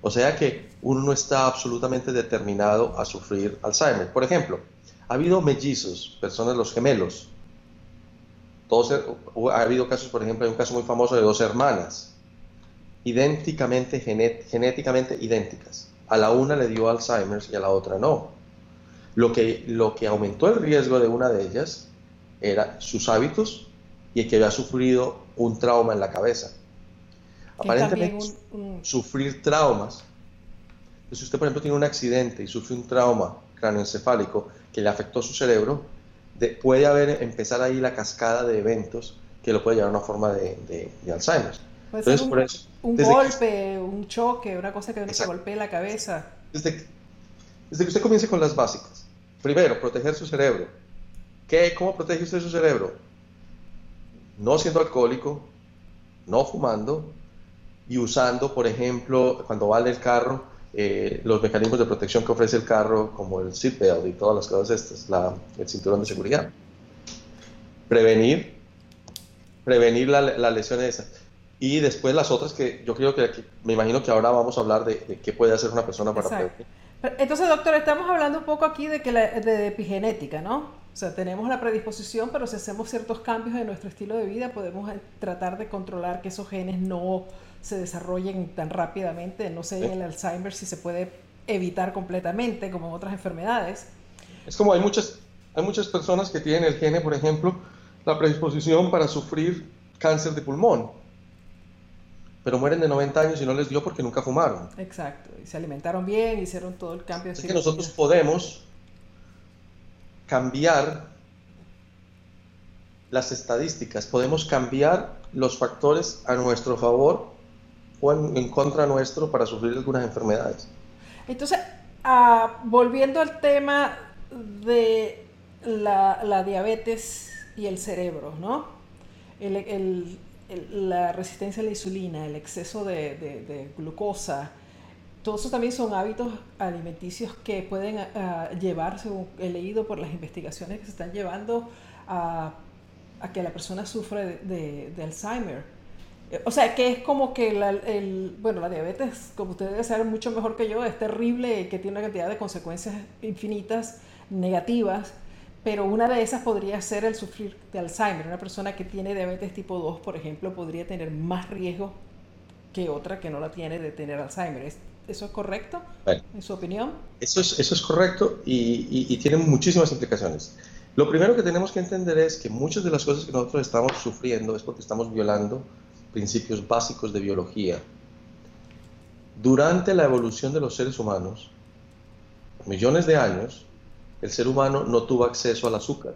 O sea que uno no está absolutamente determinado a sufrir Alzheimer. Por ejemplo, ha habido mellizos, personas, los gemelos, ha habido casos, por ejemplo, hay un caso muy famoso de dos hermanas, idénticamente, genéticamente idénticas. A la una le dio Alzheimer y a la otra no. Lo que, lo que aumentó el riesgo de una de ellas era sus hábitos y el que había sufrido un trauma en la cabeza. Aparentemente, sufrir traumas. Si usted, por ejemplo, tiene un accidente y sufre un trauma cráneoencefálico que le afectó su cerebro, puede haber, empezar ahí la cascada de eventos que lo puede llevar a una forma de, de, Alzheimer. Entonces, un, por eso, un golpe, un choque, una cosa que se golpee la cabeza. Desde, desde, que usted comience con las básicas. Primero, proteger su cerebro. ¿Qué, ¿Cómo protege usted su cerebro? No siendo alcohólico, no fumando y usando, por ejemplo, cuando va en el carro, eh, los mecanismos de protección que ofrece el carro, como el seatbelt y todas las cosas estas, la, el cinturón de seguridad. Prevenir, prevenir la, la lesión esa. Y después las otras que yo creo que, me imagino que ahora vamos a hablar de, qué puede hacer una persona para prevenir. Entonces, doctor, estamos hablando un poco aquí de, que la, de epigenética, ¿no? O sea, tenemos la predisposición, pero si hacemos ciertos cambios en nuestro estilo de vida, podemos eh, tratar de controlar que esos genes no se desarrollen tan rápidamente. No sé en el Alzheimer si se puede evitar completamente, como en otras enfermedades. Es como hay muchas, hay muchas personas que tienen el gene, por ejemplo, la predisposición para sufrir cáncer de pulmón, pero mueren de 90 años y no les dio porque nunca fumaron. Exacto, y se alimentaron bien, hicieron todo el cambio. Es que nosotros podemos cambiar las estadísticas, podemos cambiar los factores a nuestro favor o en, contra nuestro para sufrir algunas enfermedades. Entonces, ah, volviendo al tema de la, diabetes y el cerebro, ¿no? la resistencia a la insulina, el exceso de, glucosa, todos esos también son hábitos alimenticios que pueden ah, llevar, según he leído por las investigaciones que se están llevando, a, que la persona sufre de, Alzheimer. O sea, que es como que la, el, bueno, la diabetes, como usted debe saber mucho mejor que yo, es terrible, y que tiene una cantidad de consecuencias infinitas negativas, pero una de esas podría ser el sufrir de Alzheimer. Una persona que tiene diabetes tipo 2, por ejemplo, podría tener más riesgo que otra que no la tiene de tener Alzheimer. ¿Eso es correcto? ¿En su opinión? Eso es, eso es correcto y, y, tiene muchísimas implicaciones. Lo primero que tenemos que entender es que muchas de las cosas que nosotros estamos sufriendo es porque estamos violando principios básicos de biología. Durante la evolución de los seres humanos, millones de años, el ser humano no tuvo acceso al azúcar.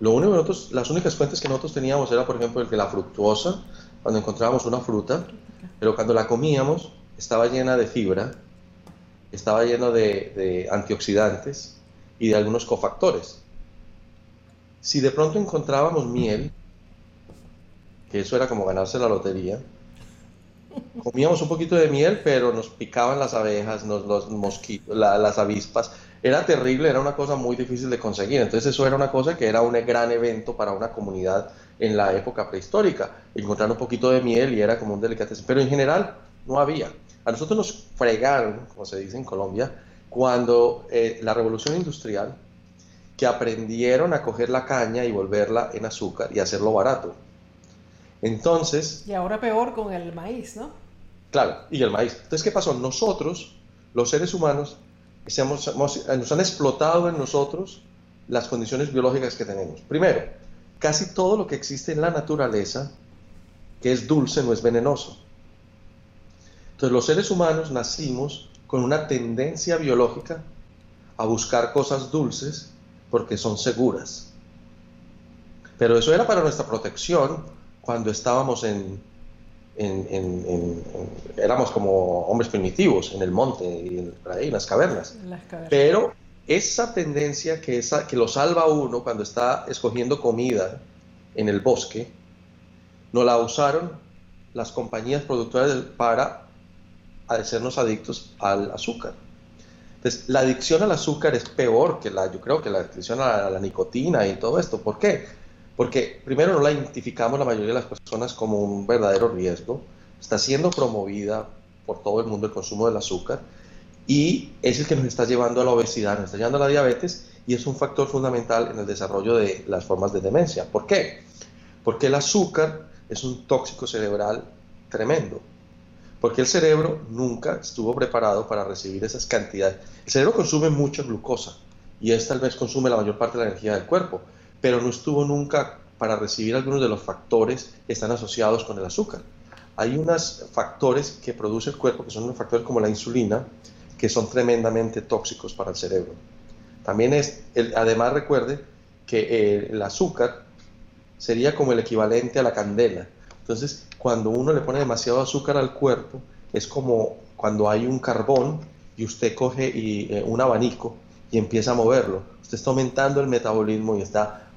Lo único las únicas fuentes que nosotros teníamos era, por ejemplo, el de la fructuosa, cuando encontrábamos una fruta, pero cuando la comíamos estaba llena de fibra, estaba lleno de, antioxidantes y de algunos cofactores. Si de pronto encontrábamos miel, que eso era como ganarse la lotería, comíamos un poquito de miel, pero nos picaban las abejas, los mosquitos, las avispas. Era terrible, era una cosa muy difícil de conseguir. Entonces eso era una cosa que era un gran evento para una comunidad en la época prehistórica. Encontrar un poquito de miel y era como un delicatessen. Pero en general no había. A nosotros nos fregaron, como se dice en Colombia, cuando eh, la revolución industrial, que aprendieron a coger la caña y volverla en azúcar y hacerlo barato. Entonces... Y ahora peor con el maíz, ¿no? Claro, y el maíz. Entonces, ¿qué pasó? Nosotros, los seres humanos, nos han explotado en nosotros las condiciones biológicas que tenemos. Primero, casi todo lo que existe en la naturaleza que es dulce no es venenoso. Entonces los seres humanos nacimos con una tendencia biológica a buscar cosas dulces porque son seguras. Pero eso era para nuestra protección cuando estábamos en, éramos como hombres primitivos en el monte y en, en las cavernas. Pero esa tendencia que, esa, que lo salva uno cuando está escogiendo comida en el bosque, no la usaron las compañías productoras para hacernos adictos al azúcar. Entonces, la adicción al azúcar es peor que la, yo creo que la adicción a la nicotina y todo esto. ¿Por qué? Porque primero no la identificamos la mayoría de las personas como un verdadero riesgo. Está siendo promovida por todo el mundo el consumo del azúcar y es el que nos está llevando a la obesidad, nos está llevando a la diabetes y es un factor fundamental en el desarrollo de las formas de demencia. ¿Por qué? Porque el azúcar es un tóxico cerebral tremendo. Porque el cerebro nunca estuvo preparado para recibir esas cantidades. El cerebro consume mucha glucosa y es tal vez consume la mayor parte de la energía del cuerpo, pero no estuvo nunca para recibir algunos de los factores que están asociados con el azúcar. Hay unos factores que produce el cuerpo, que son unos factores como la insulina, que son tremendamente tóxicos para el cerebro. También es, además recuerde que eh, el azúcar sería como el equivalente a la candela. Entonces, cuando uno le pone demasiado azúcar al cuerpo, es como cuando hay un carbón y usted coge eh, un abanico y empieza a moverlo. Usted está aumentando el metabolismo y está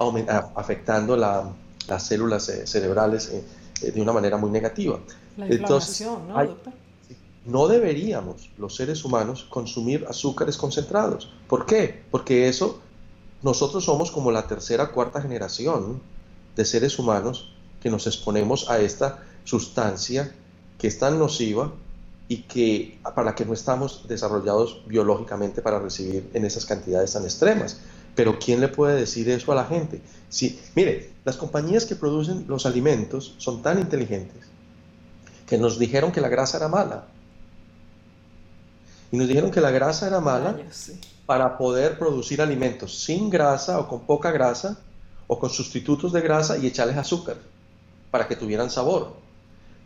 afectando las células eh, cerebrales de una manera muy negativa. La Entonces, ¿no, no deberíamos los seres humanos consumir azúcares concentrados. ¿Por qué? Porque eso, nosotros somos como la tercera cuarta generación de seres humanos que nos exponemos a esta sustancia que es tan nociva y que para la que no estamos desarrollados biológicamente para recibir en esas cantidades tan extremas. Pero ¿quién le puede decir eso a la gente? Si, mire, las compañías que producen los alimentos son tan inteligentes que nos dijeron que la grasa era mala. Y nos dijeron que la grasa era mala para poder producir alimentos sin grasa o con poca grasa o con sustitutos de grasa y echarles azúcar para que tuvieran sabor.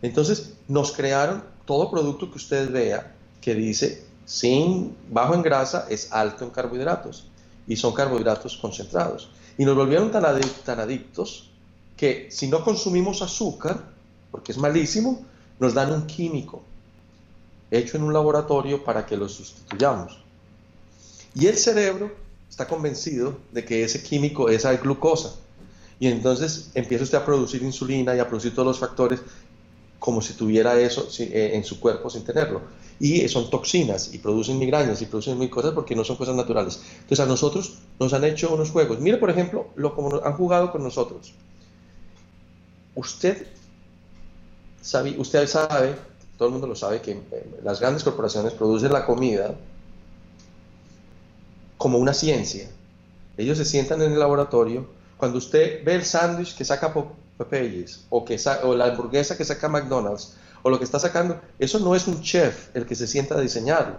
Entonces nos crearon todo producto que usted vea que dice sin bajo en grasa es alto en carbohidratos y son carbohidratos concentrados. Y nos volvieron tan, adictos que si no consumimos azúcar, porque es malísimo, nos dan un químico hecho en un laboratorio para que lo sustituyamos. Y el cerebro está convencido de que ese químico es la glucosa. Y entonces empieza usted a producir insulina y a producir todos los factores como si tuviera eso eh, en su cuerpo sin tenerlo. Y son toxinas y producen migrañas y producen mil cosas porque no son cosas naturales. Entonces a nosotros nos han hecho unos juegos. Mire, por ejemplo, lo como han jugado con nosotros. Usted sabe, usted sabe, todo el mundo lo sabe, que eh, las grandes corporaciones producen la comida como una ciencia. Ellos se sientan en el laboratorio. Cuando usted ve el sándwich que saca Popeyes o, que o la hamburguesa que saca McDonald's o lo que está sacando, eso no es un chef el que se sienta a diseñarlo.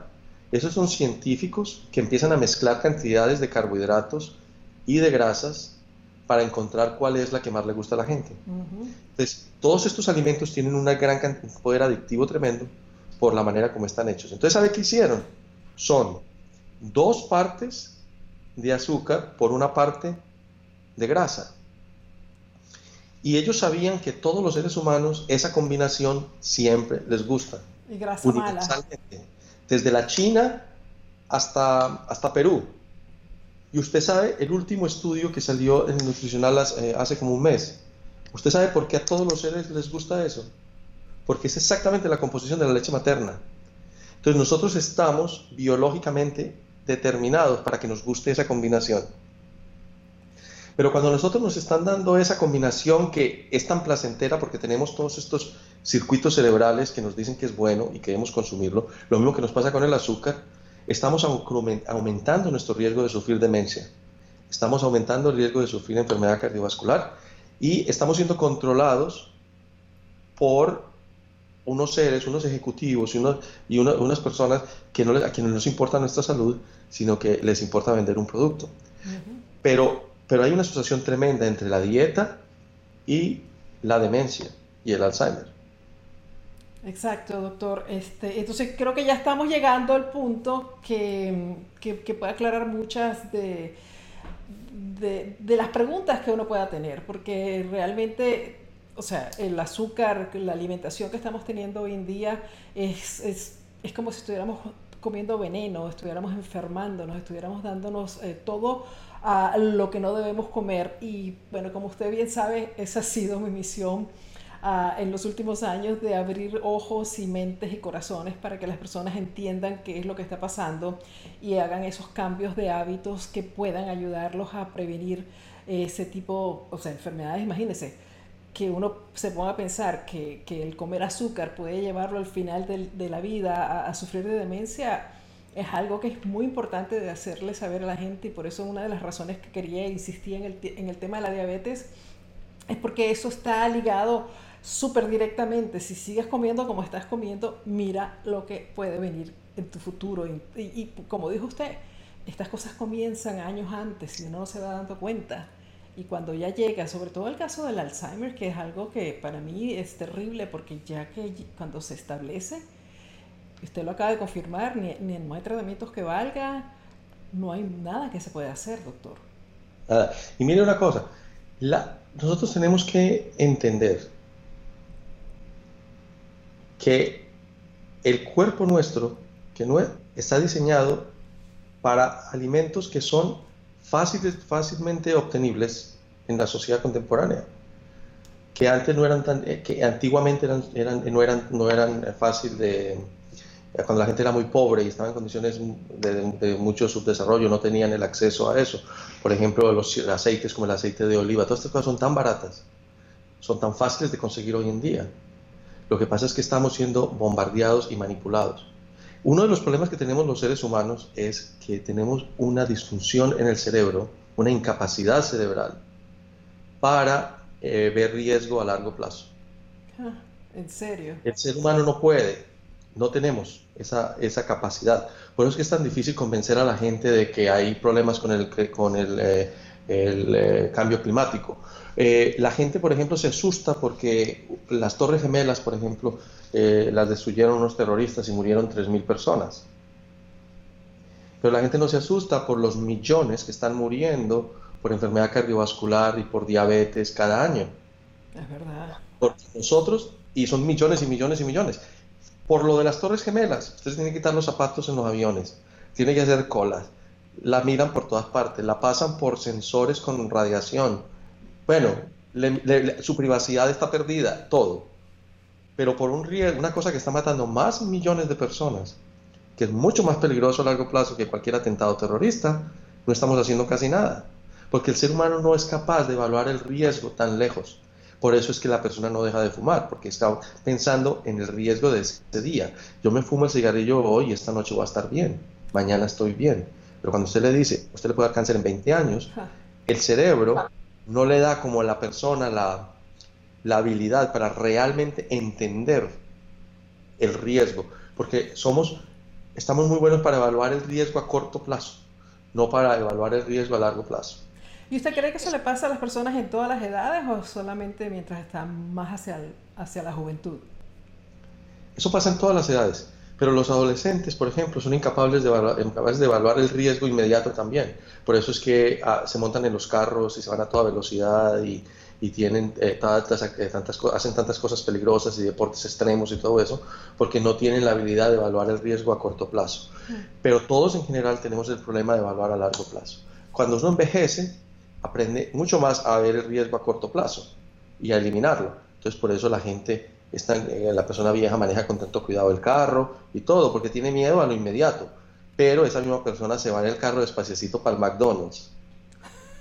Esos son científicos que empiezan a mezclar cantidades de carbohidratos y de grasas para encontrar cuál es la que más le gusta a la gente. Entonces, todos estos alimentos tienen un gran poder adictivo tremendo por la manera como están hechos. Entonces, ¿sabe qué hicieron? Son dos partes de azúcar por una parte de grasa. Y ellos sabían que todos los seres humanos esa combinación siempre les gusta. Y grasa mala. Desde la China hasta, hasta Perú. Y usted sabe el último estudio que salió en Nutricional eh, hace como un mes. ¿Usted sabe por qué a todos los seres les gusta eso? Porque es exactamente la composición de la leche materna. Entonces nosotros estamos biológicamente determinados para que nos guste esa combinación. Pero cuando nosotros nos están dando esa combinación que es tan placentera porque tenemos todos estos circuitos cerebrales que nos dicen que es bueno y queremos consumirlo, lo mismo que nos pasa con el azúcar, estamos aumentando nuestro riesgo de sufrir demencia, estamos aumentando el riesgo de sufrir enfermedad cardiovascular y estamos siendo controlados por unos seres, unos ejecutivos y, y unas personas que no, a quienes no les importa nuestra salud, sino que les importa vender un producto. Pero pero hay una asociación tremenda entre la dieta y la demencia y el Alzheimer. Exacto, doctor. Este, entonces creo que ya estamos llegando al punto que, puede aclarar muchas de, de, las preguntas que uno pueda tener, porque realmente, o sea, el azúcar, la alimentación que estamos teniendo hoy en día es, es, como si estuviéramos comiendo veneno, estuviéramos enfermándonos, estuviéramos dándonos eh, todo a lo que no debemos comer. Y bueno, como usted bien sabe, esa ha sido mi misión ah, en los últimos años de abrir ojos y mentes y corazones para que las personas entiendan qué es lo que está pasando y hagan esos cambios de hábitos que puedan ayudarlos a prevenir ese tipo, o sea, enfermedades. Imagínense que uno se ponga a pensar que, que el comer azúcar puede llevarlo al final de, de la vida a sufrir de demencia es algo que es muy importante de hacerle saber a la gente y por eso una de las razones que quería insistir en el, en el tema de la diabetes es porque eso está ligado súper directamente. Si sigues comiendo como estás comiendo, mira lo que puede venir en tu futuro. Y, como dijo usted, estas cosas comienzan años antes y uno no se va dando cuenta. Y cuando ya llega, sobre todo el caso del Alzheimer, que es algo que para mí es terrible porque ya que cuando se establece, usted lo acaba de confirmar, ni, ni no hay tratamientos que valga, no hay nada que se pueda hacer, doctor. Nada. Y mire una cosa, nosotros tenemos que entender que el cuerpo nuestro, que no está diseñado para alimentos que son fáciles, fácilmente obtenibles en la sociedad contemporánea, que antes no eran tan, eh, que antiguamente eran, no eran, no eran fácil de, cuando la gente era muy pobre y estaba en condiciones de, mucho subdesarrollo, no tenían el acceso a eso. Por ejemplo, los aceites como el aceite de oliva, todas estas cosas son tan baratas, son tan fáciles de conseguir hoy en día. Lo que pasa es que estamos siendo bombardeados y manipulados. Uno de los problemas que tenemos los seres humanos es que tenemos una disfunción en el cerebro, una incapacidad cerebral para eh, ver riesgo a largo plazo. Ah, ¿En serio? El ser humano no puede, no tenemos esa, esa, capacidad. Por eso es que es tan difícil convencer a la gente de que hay problemas con el, con el, eh, el eh, cambio climático. la gente, por ejemplo, se asusta porque las torres gemelas, por ejemplo, eh, las destruyeron unos terroristas y murieron 3.000 personas. Pero la gente no se asusta por los millones que están muriendo por enfermedad cardiovascular y por diabetes cada año. Es verdad. Porque nosotros, y son millones y millones y millones, por lo de las Torres Gemelas, ustedes tienen que quitar los zapatos en los aviones, tienen que hacer colas, la miran por todas partes, la pasan por sensores con radiación. Bueno, su privacidad está perdida, todo pero por un riesgo, una cosa que está matando más millones de personas, que es mucho más peligroso a largo plazo que cualquier atentado terrorista, no estamos haciendo casi nada, porque el ser humano no es capaz de evaluar el riesgo tan lejos. Por eso es que la persona no deja de fumar, porque está pensando en el riesgo de ese día. Yo me fumo el cigarrillo hoy y esta noche voy a estar bien, mañana estoy bien. Pero cuando usted le dice, usted le puede dar cáncer en 20 años, el cerebro no le da como a la persona la, la habilidad para realmente entender el riesgo, porque somos, estamos muy buenos para evaluar el riesgo a corto plazo, no para evaluar el riesgo a largo plazo. ¿Y usted cree que eso le pasa a las personas en todas las edades o solamente mientras están más hacia, hacia la juventud? Eso pasa en todas las edades, pero los adolescentes, por ejemplo, son incapaces de evaluar, incapaces de evaluar el riesgo inmediato también. Por eso es que ah, se montan en los carros y se van a toda velocidad y, y tienen eh, tantas, eh, tantas, hacen tantas cosas peligrosas y deportes extremos y todo eso, porque no tienen la habilidad de evaluar el riesgo a corto plazo. Mm. Pero todos en general tenemos el problema de evaluar a largo plazo. Cuando uno envejece, aprende mucho más a ver el riesgo a corto plazo y a eliminarlo. Entonces por eso la gente, está, eh, la persona vieja maneja con tanto cuidado el carro y todo, porque tiene miedo a lo inmediato. Pero esa misma persona se va en el carro despaciecito para el McDonald's,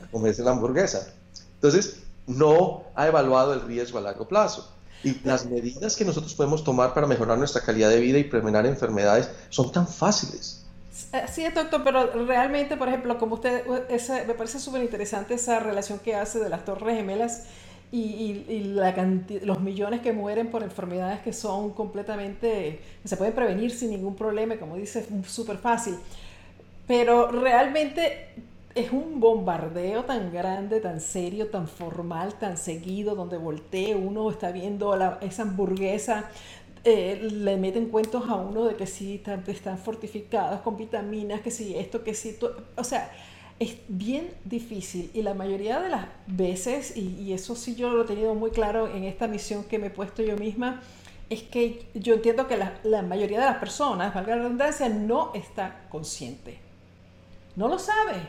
a comerse la hamburguesa. Entonces, no ha evaluado el riesgo a largo plazo. Y las medidas que nosotros podemos tomar para mejorar nuestra calidad de vida y prevenir enfermedades son tan fáciles. Eh, sí, doctor, pero realmente, por ejemplo, como usted, me parece súper interesante esa relación que hace de las torres gemelas y, la los millones que mueren por enfermedades que son completamente, que se pueden prevenir sin ningún problema, como dice, súper fácil. Pero realmente es un bombardeo tan grande, tan serio, tan formal, tan seguido, donde voltee uno está viendo esa hamburguesa, eh, le meten cuentos a uno de que sí, están, están fortificados con vitaminas, que sí, esto, que sí, o sea, es bien difícil y la mayoría de las veces, y, eso sí yo lo he tenido muy claro en esta misión que me he puesto yo misma, es que yo entiendo que la, la mayoría de las personas, valga la redundancia, no está consciente. No lo sabe.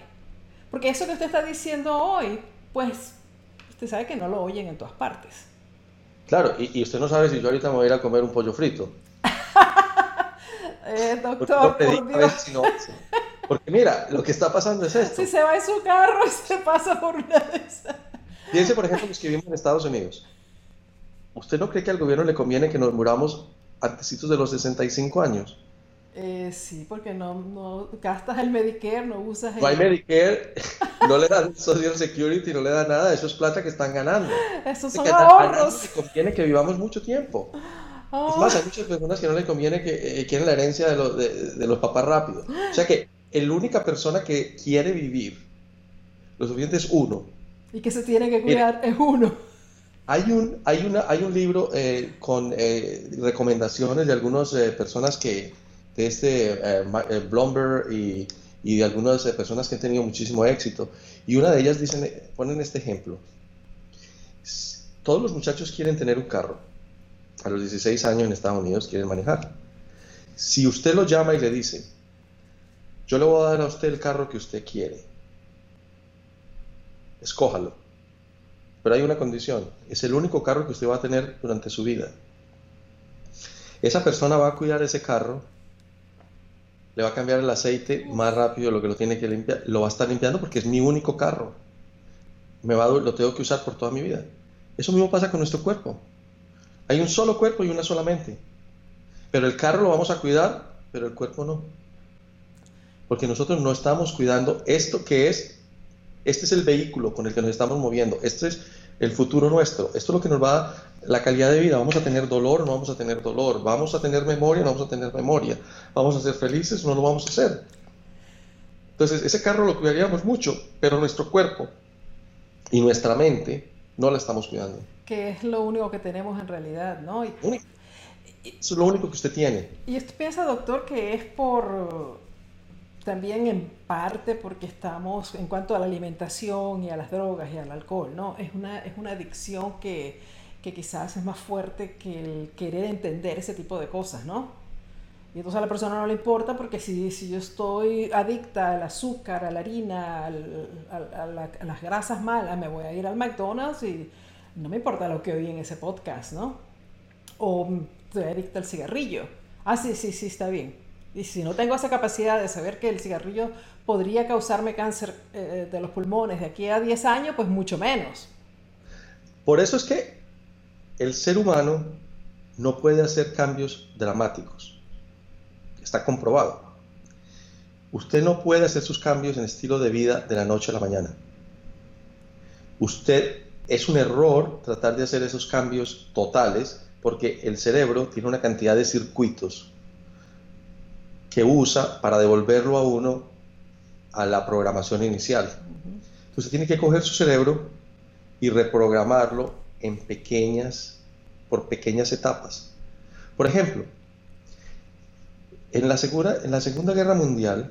Porque eso que usted está diciendo hoy, pues usted sabe que no lo oyen en todas partes. Claro, y, usted no sabe si yo ahorita me voy a ir a comer un pollo frito. eh, doctor, por Dios. Porque mira, lo que está pasando es esto. Si se va en su carro y se pasa por una de esas. Piense, por ejemplo, los que vivimos en Estados Unidos. ¿Usted no cree que al gobierno le conviene que nos muramos antes de los 65 años? Eh, sí, porque no, no gastas el Medicare, no usas el... No hay Medicare, no le dan Social Security, no le dan nada, eso es plata que están ganando. Esos son ahorros. Le conviene que vivamos mucho tiempo. Es más, hay muchas personas que no le conviene que eh, quieren la herencia de, los, de, los papás rápidos. O sea que la única persona que quiere vivir lo suficiente es uno. Y que se tiene que cuidar es uno. Hay un, hay una, hay un libro eh, con recomendaciones de algunas personas que, de este eh, eh, y, y, de algunas eh, personas que han tenido muchísimo éxito. Y una de ellas dicen, ponen este ejemplo. Todos los muchachos quieren tener un carro. A los 16 años en Estados Unidos quieren manejar. Si usted lo llama y le dice, yo le voy a dar a usted el carro que usted quiere, escójalo. Pero hay una condición, es el único carro que usted va a tener durante su vida. Esa persona va a cuidar ese carro le va a cambiar el aceite más rápido de lo que lo tiene que limpiar. Lo va a estar limpiando porque es mi único carro. Me va lo tengo que usar por toda mi vida. Eso mismo pasa con nuestro cuerpo. Hay un solo cuerpo y una sola mente. Pero el carro lo vamos a cuidar pero el cuerpo no. Porque nosotros no estamos cuidando esto que es, este es el vehículo con el que nos estamos moviendo, este es el futuro nuestro, esto es lo que nos va a la calidad de vida, vamos a tener dolor, no vamos a tener dolor, vamos a tener memoria, no vamos a tener memoria, vamos a ser felices, no lo vamos a hacer. Entonces, ese carro lo cuidaríamos mucho, pero nuestro cuerpo y nuestra mente no la estamos cuidando. Que es lo único que tenemos en realidad, ¿no? Y, Eso es lo único que usted tiene. Y usted piensa, doctor, que es por también en parte porque estamos, en cuanto a la alimentación y a las drogas y al alcohol, ¿no? Es una, es una adicción que, que quizás es más fuerte que el querer entender ese tipo de cosas, ¿no? Y entonces a la persona no le importa porque si, si yo estoy adicta al azúcar, a la harina, a, las grasas malas, me voy a ir al McDonald's y no me importa lo que oí en ese podcast, ¿no? O estoy adicta al cigarrillo. Ah, sí, sí, sí, está bien. Y si no tengo esa capacidad de saber que el cigarrillo podría causarme cáncer eh, de los pulmones de aquí a 10 años, pues mucho menos. Por eso es que el ser humano no puede hacer cambios dramáticos está comprobado. Usted no puede hacer sus cambios en estilo de vida de la noche a la mañana. Usted es un error tratar de hacer esos cambios totales porque el cerebro tiene una cantidad de circuitos que usa para devolverlo a uno a la programación inicial. Entonces tiene que coger su cerebro y reprogramarlo en pequeñas, por pequeñas etapas. Por ejemplo, en la, Segunda Guerra Mundial,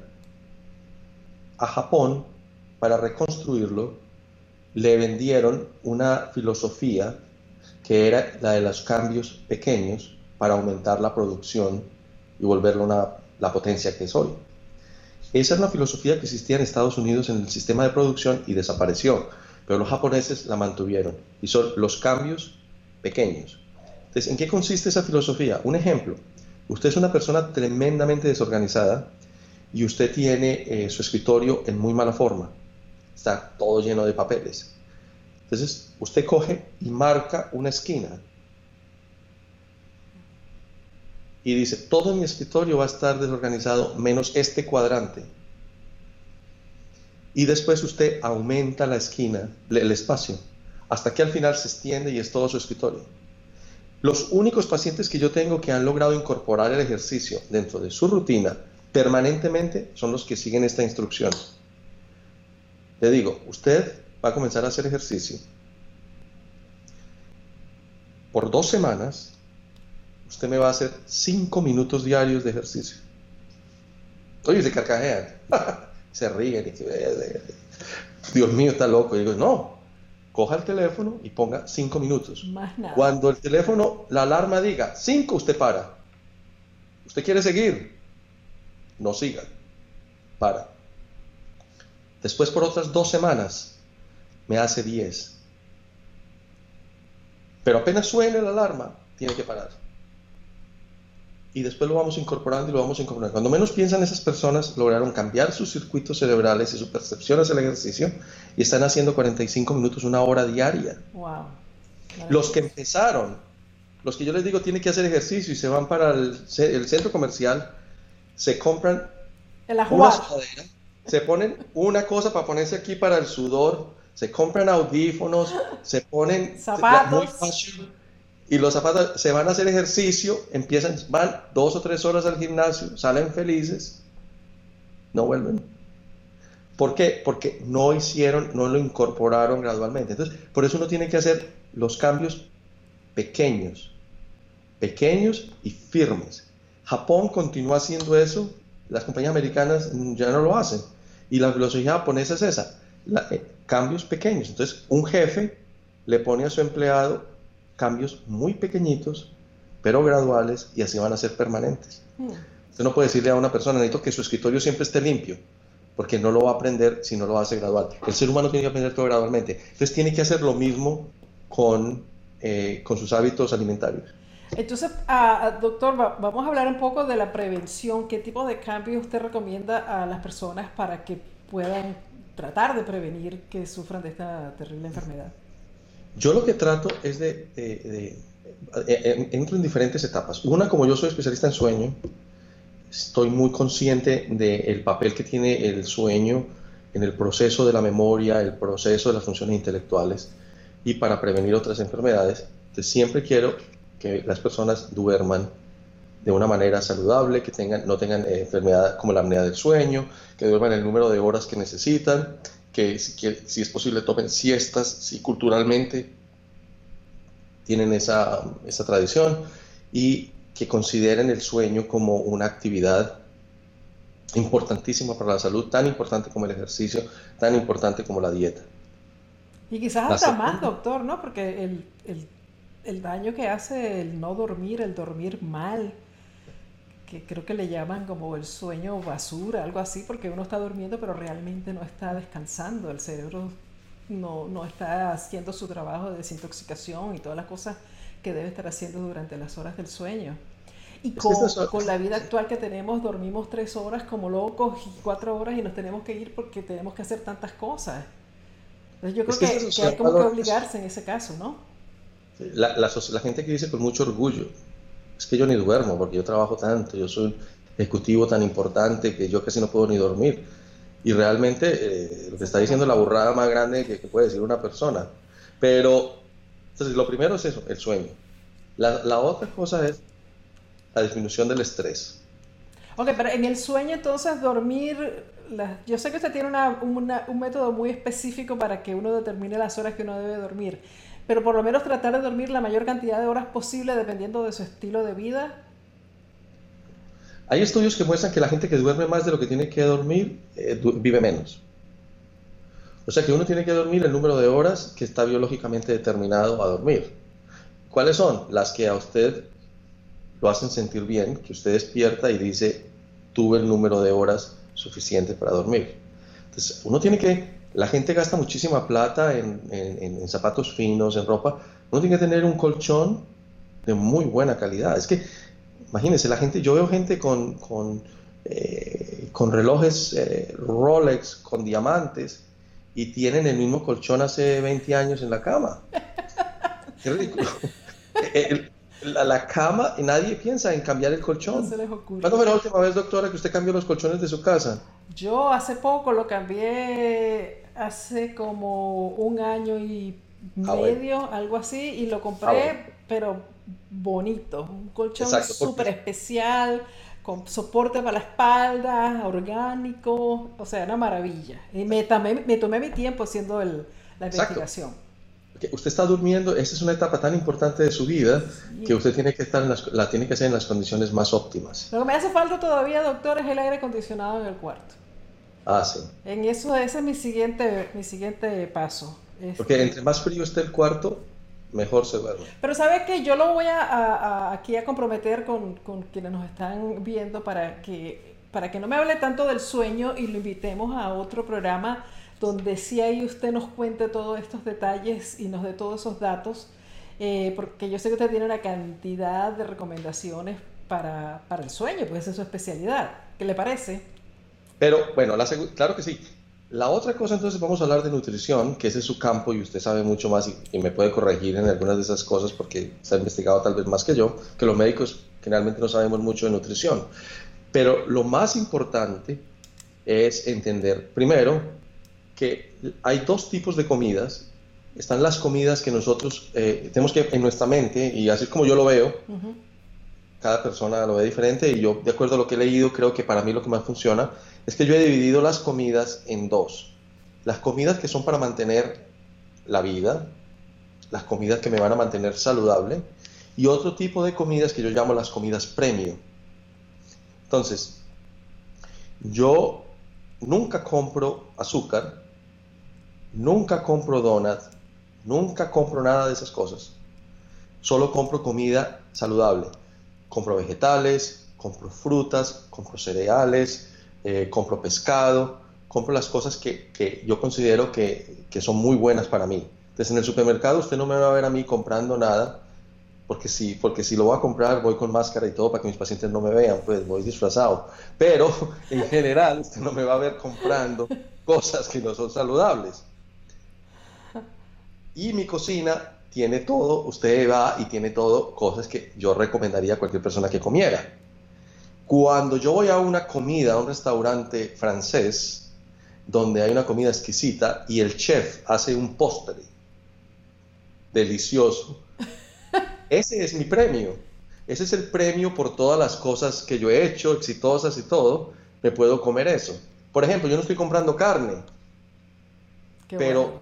a Japón, para reconstruirlo, le vendieron una filosofía que era la de los cambios pequeños para aumentar la producción y volverlo una, la potencia que es hoy. Esa es la filosofía que existía en Estados Unidos en el sistema de producción y desapareció, pero los japoneses la mantuvieron y son los cambios pequeños. Entonces, ¿en qué consiste esa filosofía? Un ejemplo, Usted es una persona tremendamente desorganizada y usted tiene eh, su escritorio en muy mala forma. Está todo lleno de papeles. Entonces, usted coge y marca una esquina y dice, todo mi escritorio va a estar desorganizado menos este cuadrante. Y después usted aumenta la esquina, el espacio, hasta que al final se extiende y es todo su escritorio. Los únicos pacientes que yo tengo que han logrado incorporar el ejercicio dentro de su rutina permanentemente son los que siguen esta instrucción. Le digo, usted va a comenzar a hacer ejercicio. Por dos semanas, usted me va a hacer cinco minutos diarios de ejercicio. Oye, se carcajean, se ríen. Y, Dios mío, está loco. Y digo, no, coja el teléfono y ponga cinco minutos. Más nada. Cuando el teléfono, la alarma diga cinco, usted para. ¿Usted quiere seguir? No siga. Para. Después por otras dos semanas me hace diez. Pero apenas suene la alarma, tiene que parar y después lo vamos incorporando y lo vamos incorporando. Cuando menos piensan esas personas, lograron cambiar sus circuitos cerebrales y su percepción hacia el ejercicio y están haciendo 45 minutos, una hora diaria. Wow. Los que empezaron, los que yo les digo tienen que hacer ejercicio y se van para el, centro comercial, se compran una sudadera, se ponen una cosa para ponerse aquí para el sudor, se compran audífonos, se ponen zapatos y los zapatos se van a hacer ejercicio, empiezan, van dos o tres horas al gimnasio, salen felices, no vuelven. ¿Por qué? Porque no hicieron, no lo incorporaron gradualmente. Entonces, por eso uno tiene que hacer los cambios pequeños, pequeños y firmes. Japón continúa haciendo eso, las compañías americanas ya no lo hacen. Y la filosofía japonesa es esa, eh, cambios pequeños. Entonces, un jefe le pone a su empleado cambios muy pequeñitos, pero graduales, y así van a ser permanentes. Hmm. Usted no puede decirle a una persona, necesito que su escritorio siempre esté limpio, porque no lo va a aprender si no lo hace gradual. El ser humano tiene que aprender todo gradualmente. Entonces tiene que hacer lo mismo con, eh, con sus hábitos alimentarios. Entonces, ah, ah, doctor, vamos a hablar un poco de la prevención. ¿Qué tipo de cambios usted recomienda a las personas para que puedan tratar de prevenir que sufran de esta terrible enfermedad? Yo lo que trato es de, de, entro en diferentes etapas. Una, como yo soy especialista en sueño, estoy muy consciente del papel que tiene el sueño en el proceso de la memoria, el proceso de las funciones intelectuales y para prevenir otras enfermedades. Entonces siempre quiero que las personas duerman de una manera saludable, que tengan, no tengan eh, enfermedad como la apnea del sueño, que duerman el número de horas que necesitan, que si, si es posible tomen siestas, si culturalmente tienen esa, esa tradición, y que consideren el sueño como una actividad importantísima para la salud, tan importante como el ejercicio, tan importante como la dieta. Y quizás hasta más, doctor, ¿no? Porque el, el, el, daño que hace el no dormir, el dormir mal, que creo que le llaman como el sueño basura, algo así, porque uno está durmiendo pero realmente no está descansando, el cerebro no, no está haciendo su trabajo de desintoxicación y todas las cosas que debe estar haciendo durante las horas del sueño. Y con, con, la vida actual que tenemos, dormimos tres horas como locos y cuatro horas y nos tenemos que ir porque tenemos que hacer tantas cosas. Entonces yo creo que, que, hay como que obligarse en ese caso, ¿no? La, la, la, gente que dice con mucho orgullo, es que yo ni duermo porque yo trabajo tanto, yo soy un ejecutivo tan importante que yo casi no puedo ni dormir. Y realmente eh, lo que está diciendo es la burrada más grande que, puede decir una persona. Pero, entonces, lo primero es eso, el sueño. La, otra cosa es la disminución del estrés. Ok, pero en el sueño entonces dormir, yo sé que usted tiene un método muy específico para que uno determine las horas que uno debe dormir, pero por lo menos tratar de dormir la mayor cantidad de horas posible dependiendo de su estilo de vida. Hay estudios que muestran que la gente que duerme más de lo que tiene que dormir eh, vive menos. O sea que uno tiene que dormir el número de horas que está biológicamente determinado a dormir. ¿Cuáles son? Las que a usted lo hacen sentir bien, que usted despierta y dice, tuve el número de horas suficiente para dormir. Entonces, uno tiene que, la gente gasta muchísima plata en, en, zapatos finos, en ropa, uno tiene que tener un colchón de muy buena calidad. Es que, imagínense, la gente, yo veo gente con, con, eh, con relojes eh, Rolex, con diamantes, y tienen el mismo colchón hace 20 años en la cama. Qué ridículo. el, la, la, cama nadie piensa en cambiar el colchón. No se les ocurre. ¿Cuándo fue la última vez, doctora, que usted cambió los colchones de su casa? Yo hace poco lo cambié, hace como un año y ah, medio, algo así, y lo compré, ah, pero bonito. Un colchón súper especial, con soporte para la espalda, orgánico, o sea, una maravilla. Y me, tomé, me tomé mi tiempo haciendo el, la investigación usted está durmiendo, esa es una etapa tan importante de su vida que usted tiene que estar la tiene que hacer en las condiciones más óptimas. Lo que me hace falta todavía, doctor, es el aire acondicionado en el cuarto. Ah. En eso, ese es mi siguiente, mi siguiente paso. Porque este entre más frío esté el cuarto, mejor se duerme. Pero sabe que yo lo voy a, a, aquí a comprometer con, con, quienes nos están viendo para que, para que no me hable tanto del sueño y lo invitemos a otro programa donde sí ahí usted nos cuente todos estos detalles y nos dé todos esos datos, eh, porque yo sé que usted tiene una cantidad de recomendaciones para, para el sueño, pues es su especialidad. ¿Qué le parece? Pero bueno, la claro que sí. La otra cosa entonces vamos a hablar de nutrición, que ese es su campo y usted sabe mucho más y, y, me puede corregir en algunas de esas cosas porque se ha investigado tal vez más que yo, que los médicos generalmente no sabemos mucho de nutrición. Pero lo más importante es entender, primero, que hay dos tipos de comidas. Están las comidas que nosotros eh, tenemos que en nuestra mente, y así como yo lo veo, cada persona lo ve diferente, y yo, de acuerdo a lo que he leído, creo que para mí lo que más funciona es que yo he dividido las comidas en dos. Las comidas que son para mantener la vida, las comidas que me van a mantener saludable, y otro tipo de comidas que yo llamo las comidas premio. Entonces, yo nunca compro azúcar Nunca compro donuts, nunca compro nada de esas cosas. Solo compro comida saludable. Compro vegetales, compro frutas, compro cereales, eh, compro pescado, compro las cosas que, que yo considero que, que, son muy buenas para mí. Entonces en el supermercado usted no me va a ver a mí comprando nada, porque si, porque si lo voy a comprar voy con máscara y todo para que mis pacientes no me vean, pues voy disfrazado. Pero en general usted no me va a ver comprando cosas que no son saludables. Y mi cocina tiene todo, usted va y tiene todo, cosas que yo recomendaría a cualquier persona que comiera. Cuando yo voy a una comida, a un restaurante francés, donde hay una comida exquisita y el chef hace un postre delicioso, ese es mi premio. Ese es el premio por todas las cosas que yo he hecho, exitosas y todo, me puedo comer eso. Por ejemplo, yo no estoy comprando carne, pero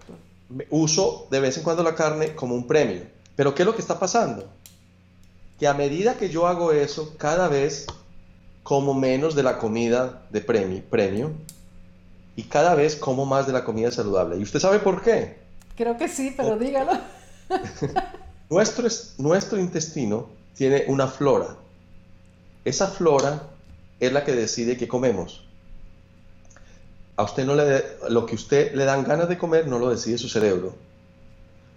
uso de vez en cuando la carne como un premio. Pero ¿qué es lo que está pasando? Que a medida que yo hago eso, cada vez como menos de la comida de premio, premio y cada vez como más de la comida saludable. ¿Y usted sabe por qué? Creo que sí, pero dígalo. nuestro, nuestro intestino tiene una flora. Esa flora es la que decide qué comemos. A usted no le lo que usted le dan ganas de comer no lo decide su cerebro.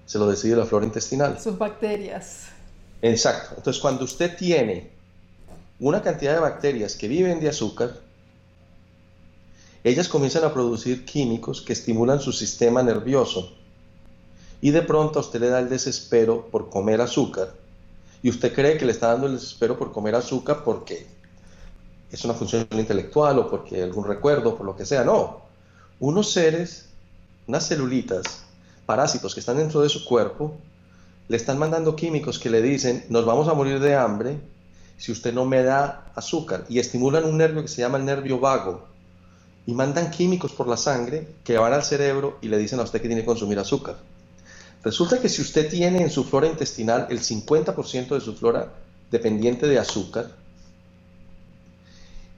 Se lo decide la flora intestinal. Sus bacterias. Exacto. Entonces, cuando usted tiene una cantidad de bacterias que viven de azúcar, ellas comienzan a producir químicos que estimulan su sistema nervioso. Y de pronto a usted le da el desespero por comer azúcar. Y usted cree que le está dando el desespero por comer azúcar porque es una función intelectual o porque algún recuerdo, por lo que sea. No. Unos seres, unas celulitas, parásitos que están dentro de su cuerpo, le están mandando químicos que le dicen, nos vamos a morir de hambre si usted no me da azúcar. Y estimulan un nervio que se llama el nervio vago. Y mandan químicos por la sangre que van al cerebro y le dicen a usted que tiene que consumir azúcar. Resulta que si usted tiene en su flora intestinal el 50% de su flora dependiente de azúcar,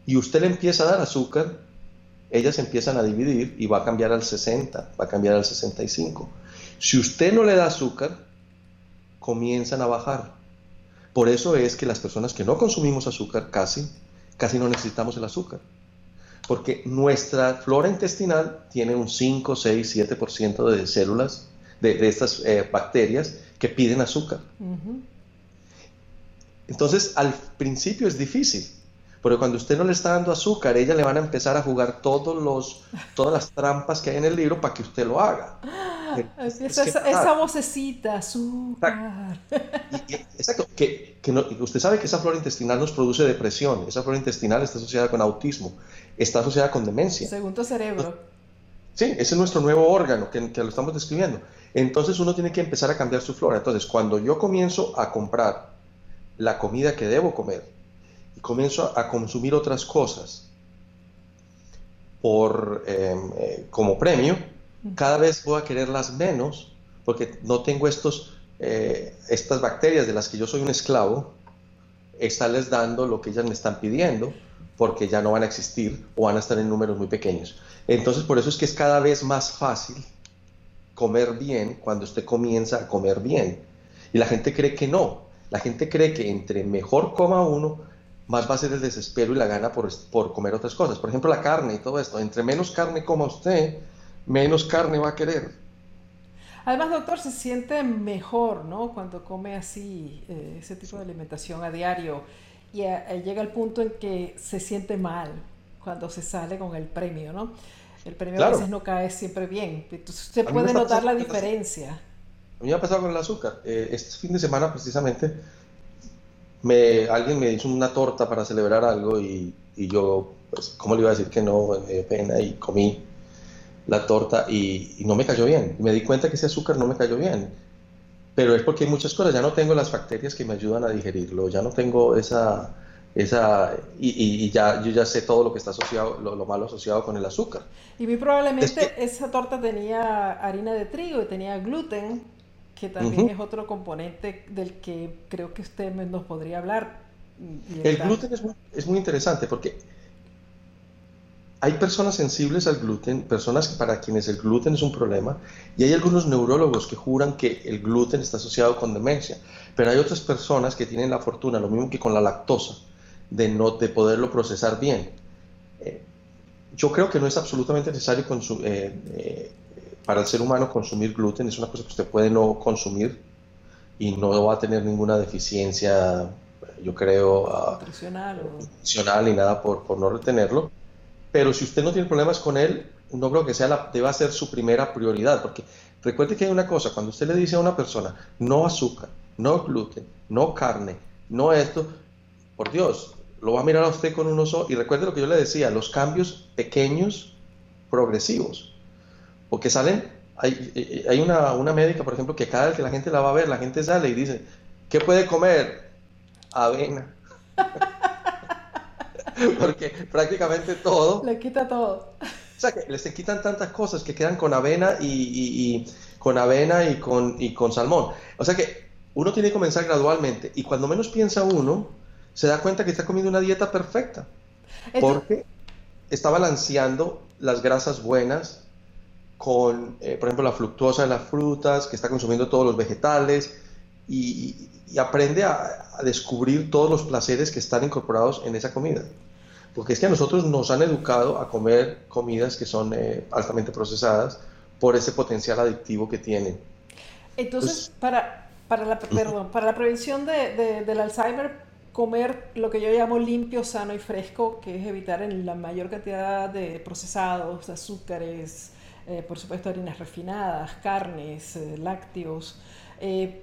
y usted le empieza a dar azúcar, ellas empiezan a dividir y va a cambiar al 60, va a cambiar al 65. Si usted no le da azúcar, comienzan a bajar. Por eso es que las personas que no consumimos azúcar casi, casi no necesitamos el azúcar. Porque nuestra flora intestinal tiene un 5, 6, 7% de células, de, estas eh, bacterias que piden azúcar. Entonces, al principio es difícil, pero cuando usted no le está dando azúcar, ella le van a empezar a jugar todos los, todas las trampas que hay en el libro para que usted lo haga. esa, vocecita, azúcar. Exacto, que, usted sabe que esa flora intestinal nos produce depresión, esa flora intestinal está asociada con autismo, está asociada con demencia. Segundo cerebro. Sí, ese es nuestro nuevo órgano que, que lo estamos describiendo. Entonces uno tiene que empezar a cambiar su flora. Entonces, cuando yo comienzo a comprar la comida que debo comer, comienzo a consumir otras cosas por, em, eh, como premio, cada vez voy a quererlas menos porque no tengo estos, eh, estas bacterias de las que yo soy un esclavo, estarles dando lo que ellas me están pidiendo porque ya no van a existir o van a estar en números muy pequeños. Entonces, por eso es que es cada vez más fácil comer bien cuando usted comienza a comer bien. Y la gente cree que no. La gente cree que entre mejor coma uno, más va a ser el desespero y la gana por, por comer otras cosas. Por ejemplo, la carne y todo esto. Entre menos carne coma usted, menos carne va a querer. Además, doctor, se siente mejor, ¿no? Cuando come así, eh, ese tipo de alimentación a diario. Y eh, llega el punto en que se siente mal cuando se sale con el premio, ¿no? El premio a veces no cae siempre bien. Entonces, usted puede notar la diferencia. A mí me ha pasado con el azúcar. Eh, este fin de semana, precisamente, me, alguien me hizo una torta para celebrar algo y, y yo, pues, ¿cómo le iba a decir que no? Me dio pena y comí la torta y, no me cayó bien. me di cuenta que ese azúcar no me cayó bien. Pero es porque hay muchas cosas, ya no tengo las bacterias que me ayudan a digerirlo, ya no tengo esa, esa y, y, ya yo ya sé todo lo que está asociado lo, malo asociado con el azúcar y muy probablemente esa torta tenía harina de trigo y tenía gluten que también es otro componente del que creo que usted nos podría hablar. El gluten es muy, es muy, interesante porque hay personas sensibles al gluten, personas para quienes el gluten es un problema, y hay algunos neurólogos que juran que el gluten está asociado con demencia, pero hay otras personas que tienen la fortuna, lo mismo que con la lactosa, de, no, de poderlo procesar bien. Eh, yo creo que no es absolutamente necesario eh, eh, para el ser humano consumir gluten es una cosa que usted puede no consumir y no va a tener ninguna deficiencia, yo creo, uh, nutricional, ni nada por, por, no retenerlo. Pero si usted no tiene problemas con él, no creo que sea la, deba ser su primera prioridad, porque recuerde que hay una cosa, cuando usted le dice a una persona, no azúcar, no gluten, no carne, no esto, por Dios, lo va a mirar a usted con un oso y recuerde lo que yo le decía, los cambios pequeños, progresivos, porque salen, hay, hay una, una, médica, por ejemplo, que cada vez que la gente la va a ver, la gente sale y dice, ¿qué puede comer? Avena. porque prácticamente todo... Le quita todo. O sea, que les quitan tantas cosas que quedan con avena y, y, con avena y con, y con salmón. O sea que uno tiene que comenzar gradualmente y cuando menos piensa uno, se da cuenta que está comiendo una dieta perfecta. Porque está balanceando las grasas buenas con, eh, por ejemplo, la fructuosa de las frutas, que está consumiendo todos los vegetales y, aprende a, descubrir todos los placeres que están incorporados en esa comida. Porque es que a nosotros nos han educado a comer comidas que son eh, altamente procesadas por ese potencial adictivo que tienen. Entonces, para, para, la, perdón, para la prevención de, del Alzheimer, comer lo que yo llamo limpio, sano y fresco, que es evitar en la mayor cantidad de procesados, azúcares, eh, por supuesto harinas refinadas, carnes, eh, lácteos. Eh,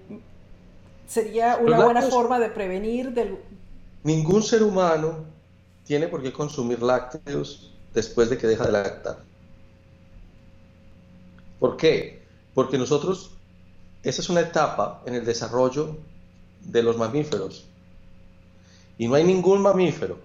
sería una buena forma de prevenir del... Ningún ser humano tiene por qué consumir lácteos después de que deja de lactar. ¿Por qué? Porque nosotros, esa es una etapa en el desarrollo de los mamíferos y no hay ningún mamífero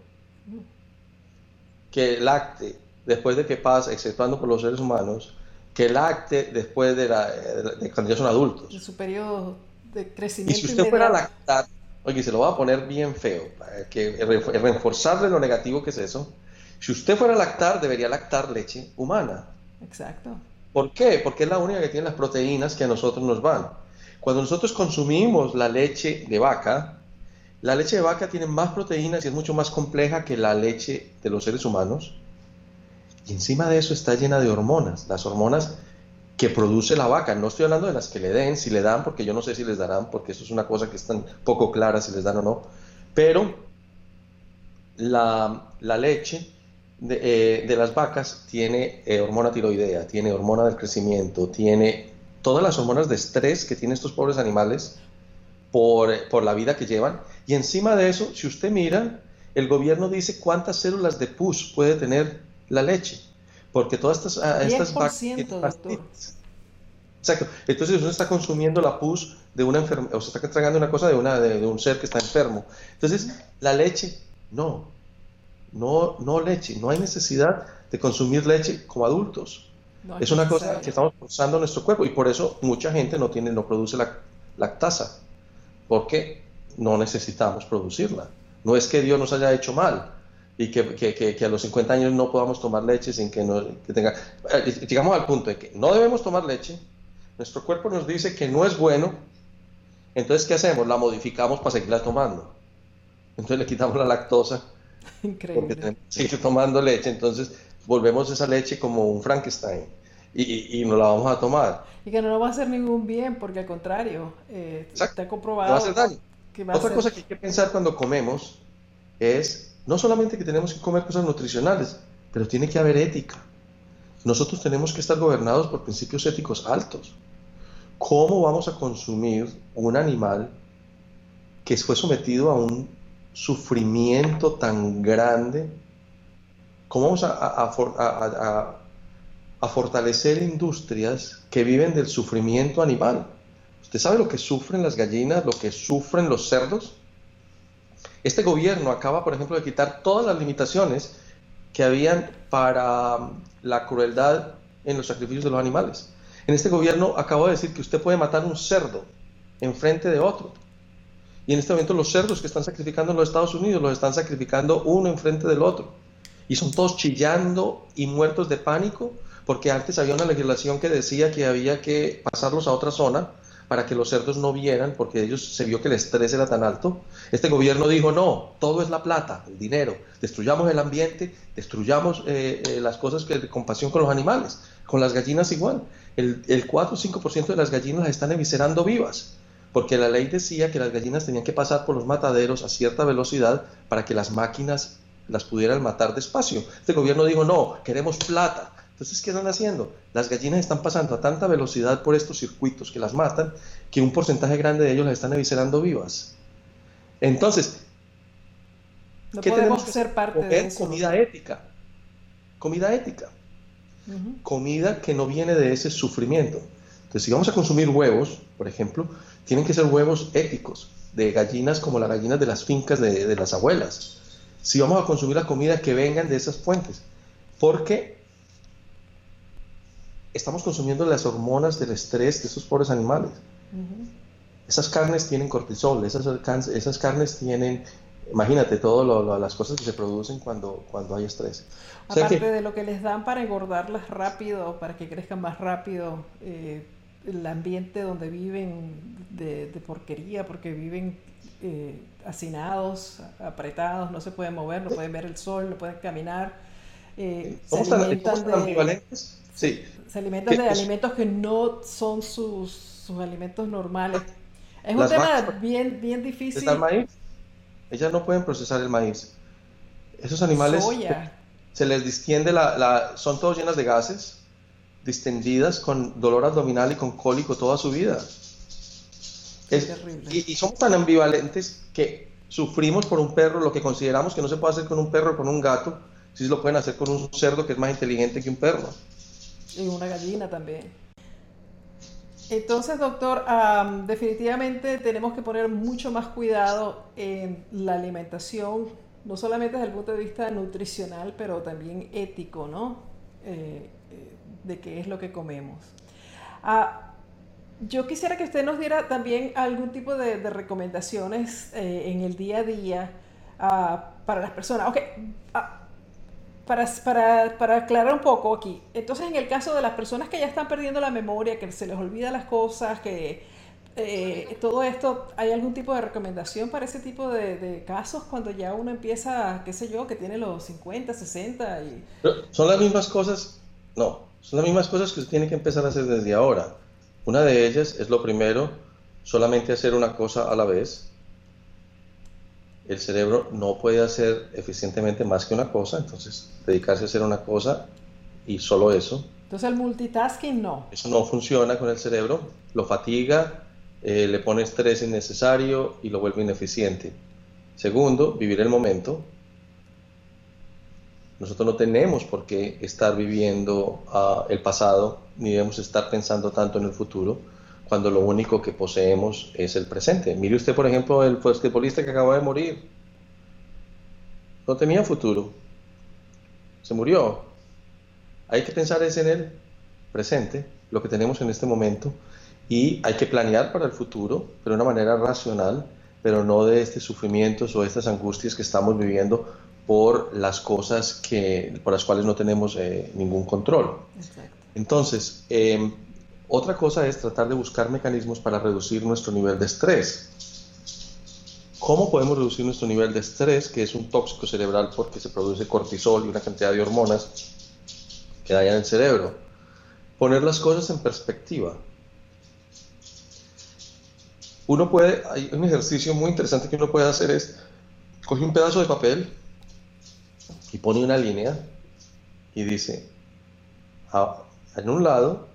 que lacte después de que pasa, exceptuando por los seres humanos, que lacte después de, la, de cuando ya son adultos. En su periodo de crecimiento. Y si usted fuera a lactar, oye, se lo va a poner bien feo, para que reforzarle lo negativo que es eso. Si usted fuera a lactar, debería lactar leche humana. Exacto. ¿Por qué? Porque es la única que tiene las proteínas que a nosotros nos van. Cuando nosotros consumimos la leche de vaca, la leche de vaca tiene más proteínas y es mucho más compleja que la leche de los seres humanos. Y encima de eso está llena de hormonas, las hormonas que produce la vaca. No estoy hablando de las que le den, si le dan, porque yo no sé si les darán, porque eso es una cosa que es tan poco clara si les dan o no. Pero la, leche de, eh, las vacas tiene eh, hormona tiroidea, tiene hormona del crecimiento, tiene todas las hormonas de estrés que tienen estos pobres animales por la vida que llevan y encima de eso, si usted mira, el gobierno dice cuántas células de pus puede tener la leche, porque todas estas, ah, estas Exacto. Entonces uno está consumiendo la pus de una enfermedad, o se está tragando una cosa de, una, de, un ser que está enfermo. Entonces, la leche, no, no, no leche, no hay necesidad de consumir leche como adultos. es una cosa que estamos forzando nuestro cuerpo y por eso mucha gente no tiene, no produce la lactasa. ¿Por qué? no necesitamos producirla. No es que Dios nos haya hecho mal y que, a los 50 años no podamos tomar leche sin que, no, tenga... Eh, llegamos al punto de que no debemos tomar leche, nuestro cuerpo nos dice que no es bueno, entonces ¿qué hacemos? La modificamos para seguirla tomando. Entonces le quitamos la lactosa. Increíble. Porque tenemos que seguir tomando leche, entonces volvemos esa leche como un Frankenstein. Y, y, nos la vamos a tomar. Y que no nos va a hacer ningún bien, porque al contrario, eh, está comprobado. Va a hacer daño. Otra cosa que hay que pensar cuando comemos es no solamente que tenemos que comer cosas nutricionales, pero tiene que haber ética. Nosotros tenemos que estar gobernados por principios éticos altos. ¿Cómo vamos a consumir un animal que fue sometido a un sufrimiento tan grande? ¿Cómo vamos a, fortalecer industrias que viven del sufrimiento animal? ¿Usted sabe lo que sufren las gallinas, lo que sufren los cerdos? Este gobierno acaba, por ejemplo, de quitar todas las limitaciones que habían para um, la crueldad en los sacrificios de los animales. En este gobierno acabo de decir que usted puede matar un cerdo en frente de otro. Y en este momento los cerdos que están sacrificando en los Estados Unidos los están sacrificando uno en frente del otro. Y son todos chillando y muertos de pánico porque antes había una legislación que decía que había que pasarlos a otra zona para que los cerdos no vieran, porque ellos se vio que el estrés era tan alto. Este gobierno dijo, no, todo es la plata, el dinero, destruyamos el ambiente, destruyamos eh, eh, las cosas que de compasión con los animales, con las gallinas igual. El, el 4 o 5% de las gallinas las están eviscerando vivas, porque la ley decía que las gallinas tenían que pasar por los mataderos a cierta velocidad para que las máquinas las pudieran matar despacio. Este gobierno dijo, no, queremos plata, entonces, ¿qué están haciendo? Las gallinas están pasando a tanta velocidad por estos circuitos que las matan, que un porcentaje grande de ellos las están eviscerando vivas. Entonces, No ¿Qué podemos tenemos ser parte de comer eso. comida ética. Comida ética. Comida que no viene de ese sufrimiento. Entonces, si vamos a consumir huevos, por ejemplo, tienen que ser huevos éticos, de gallinas como las gallinas de las fincas de, de las abuelas. Si vamos a consumir la comida que vengan de esas fuentes, porque estamos consumiendo las hormonas del estrés de esos pobres animales. Esas carnes tienen cortisol, esas, esas carnes tienen, imagínate, todas las cosas que se producen cuando, cuando hay estrés. O sea Aparte que, de lo que les dan para engordarlas rápido, para que crezcan más rápido, eh, el ambiente donde viven de, de porquería, porque viven eh, hacinados, apretados, no se pueden mover, no pueden ver el sol, no pueden caminar, eh, se ¿cómo están, cómo alimentan están de, ambivalentes? Sí, se alimentan de alimentos que no son sus, sus alimentos normales. Es un tema bien, bien ¿les difícil. da el maíz? Ellas no pueden procesar el maíz. Esos animales Soya. se les distiende la, la- son todos llenas de gases, distendidas con dolor abdominal y con cólico toda su vida. Es- terrible. y, y somos tan ambivalentes que sufrimos por un perro lo que consideramos que no se puede hacer con un perro o con un gato, si lo pueden hacer con un cerdo que es más inteligente que un perro. Y una gallina también. Entonces, doctor, am, definitivamente tenemos que poner mucho más cuidado en la alimentación, no solamente desde el punto de vista nutricional, pero también ético, ¿no? Eh, eh, de qué es lo que comemos. Ah, yo quisiera que usted nos diera también algún tipo de, de recomendaciones eh, en el día a día ah, para las personas. Ok, ah, para, para, para aclarar un poco aquí, entonces en el caso de las personas que ya están perdiendo la memoria, que se les olvida las cosas, que eh, todo esto, ¿hay algún tipo de recomendación para ese tipo de, de casos cuando ya uno empieza, qué sé yo, que tiene los 50, 60 y... ¿Son las mismas cosas? No, son las mismas cosas que usted tiene que empezar a hacer desde ahora. Una de ellas es lo primero, solamente hacer una cosa a la vez. El cerebro no puede hacer eficientemente más que una cosa, entonces dedicarse a hacer una cosa y solo eso. Entonces el multitasking no. Eso no funciona con el cerebro, lo fatiga, eh, le pone estrés innecesario y lo vuelve ineficiente. Segundo, vivir el momento. Nosotros no tenemos por qué estar viviendo ah, el pasado, ni debemos estar pensando tanto en el futuro, cuando lo único que poseemos es el presente. Mire usted, por ejemplo, el basquetbolista que acaba de morir. No tenía futuro. Se murió. Hay que pensar es en el presente, lo que tenemos en este momento, y hay que planear para el futuro, pero de una manera racional, pero no de estos sufrimientos o estas angustias que estamos viviendo por las cosas que, por las cuales no tenemos eh, ningún control. Exacto. Entonces, eh, otra cosa es tratar de buscar mecanismos para reducir nuestro nivel de estrés. ¿Cómo podemos reducir nuestro nivel de estrés, que es un tóxico cerebral porque se produce cortisol y una cantidad de hormonas que dañan el cerebro? Poner las cosas en perspectiva. Uno puede, hay un ejercicio muy interesante que uno puede hacer es, coge un pedazo de papel y pone una línea y dice, a- en un lado,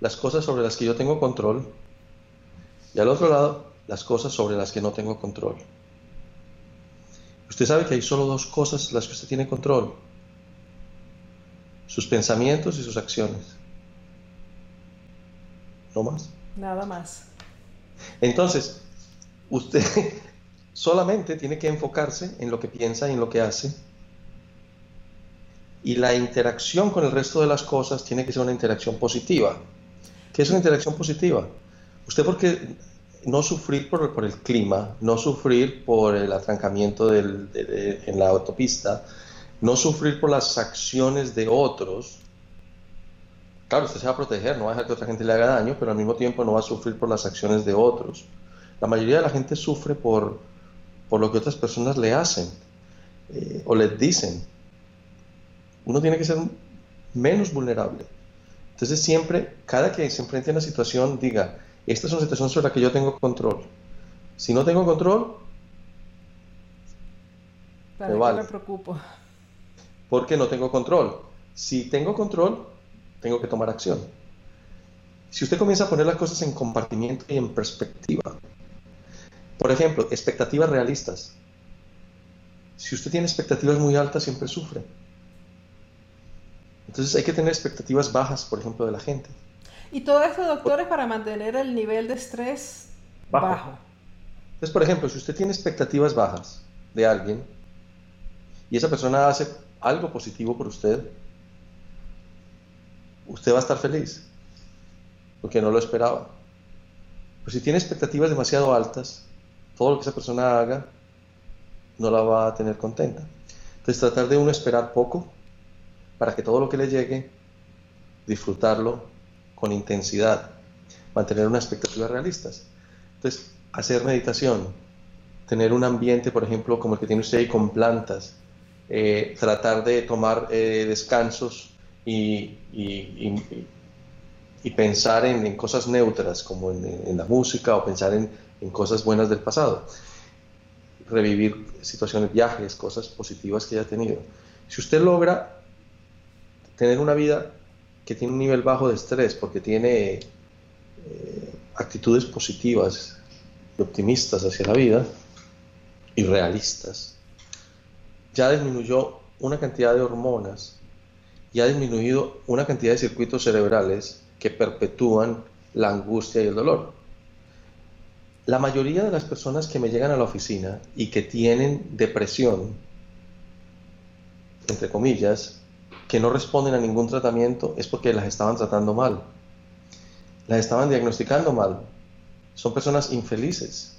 las cosas sobre las que yo tengo control y al otro lado, las cosas sobre las que no tengo control. Usted sabe que hay solo dos cosas las que usted tiene control. Sus pensamientos y sus acciones. No más. Nada más. Entonces, usted solamente tiene que enfocarse en lo que piensa y en lo que hace. Y la interacción con el resto de las cosas tiene que ser una interacción positiva. ¿Qué es una interacción positiva? Usted porque no sufrir por, el clima, no sufrir por el atrancamiento en la autopista, no sufrir por las acciones de otros. Claro, usted se va a proteger, no va a dejar que otra gente le haga daño, pero al mismo tiempo no va a sufrir por las acciones de otros. La mayoría de la gente sufre por, por lo que otras personas le hacen eh, o les dicen. Uno tiene que ser menos vulnerable. Entonces siempre, cada que se enfrente a una situación, diga, esta es una situación sobre la que yo tengo control. Si no tengo control, ¿Para Me vale. me preocupo? porque no tengo control. Si tengo control, tengo que tomar acción. Si usted comienza a poner las cosas en compartimiento y en perspectiva, por ejemplo, expectativas realistas. Si usted tiene expectativas muy altas, siempre sufre. Entonces hay que tener expectativas bajas, por ejemplo, de la gente. Y todo esto, doctor, es para mantener el nivel de estrés bajo. Entonces, por ejemplo, si usted tiene expectativas bajas de alguien y esa persona hace algo positivo por usted, usted va a estar feliz, porque no lo esperaba. Pero si tiene expectativas demasiado altas, todo lo que esa persona haga no la va a tener contenta. Entonces tratar de uno esperar poco para que todo lo que le llegue, disfrutarlo con intensidad, mantener unas expectativas realistas. Entonces, hacer meditación, tener un ambiente, por ejemplo, como el que tiene usted ahí con plantas, eh, tratar de tomar eh, descansos y, y, pensar en, cosas neutras, como en, la música o pensar en, cosas buenas del pasado. Revivir situaciones, viajes, cosas positivas que haya tenido. Si usted logra tener una vida que tiene un nivel bajo de estrés porque tiene eh, actitudes positivas y optimistas hacia la vida y realistas, ya disminuyó una cantidad de hormonas y ha disminuido una cantidad de circuitos cerebrales que perpetúan la angustia y el dolor. La mayoría de las personas que me llegan a la oficina y que tienen depresión, entre comillas, que no responden a ningún tratamiento es porque las estaban tratando mal. Las estaban diagnosticando mal. Son personas infelices,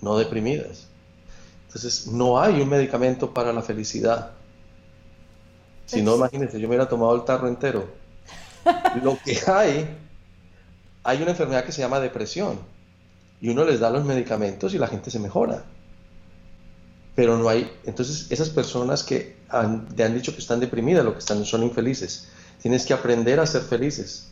no deprimidas. Entonces, no hay un medicamento para la felicidad. Si no, imagínense, yo me hubiera tomado el tarro entero. Lo que hay, hay una enfermedad que se llama depresión. Y uno les da los medicamentos y la gente se mejora. Pero no hay, entonces esas personas que han, te han dicho que están deprimidas, lo que están son infelices. Tienes que aprender a ser felices.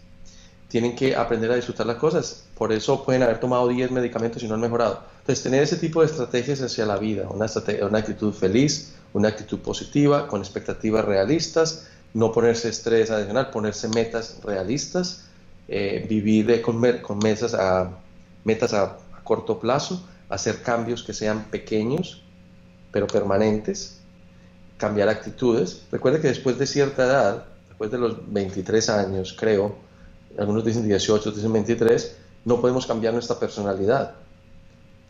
Tienen que aprender a disfrutar las cosas. Por eso pueden haber tomado 10 medicamentos y no han mejorado. Entonces, tener ese tipo de estrategias hacia la vida, una, una actitud feliz, una actitud positiva, con expectativas realistas, no ponerse estrés adicional, ponerse metas realistas, eh, vivir con, con metas, a, metas a, corto plazo, hacer cambios que sean pequeños pero permanentes, cambiar actitudes. Recuerde que después de cierta edad, después de los 23 años, creo, algunos dicen 18, otros dicen 23, no podemos cambiar nuestra personalidad,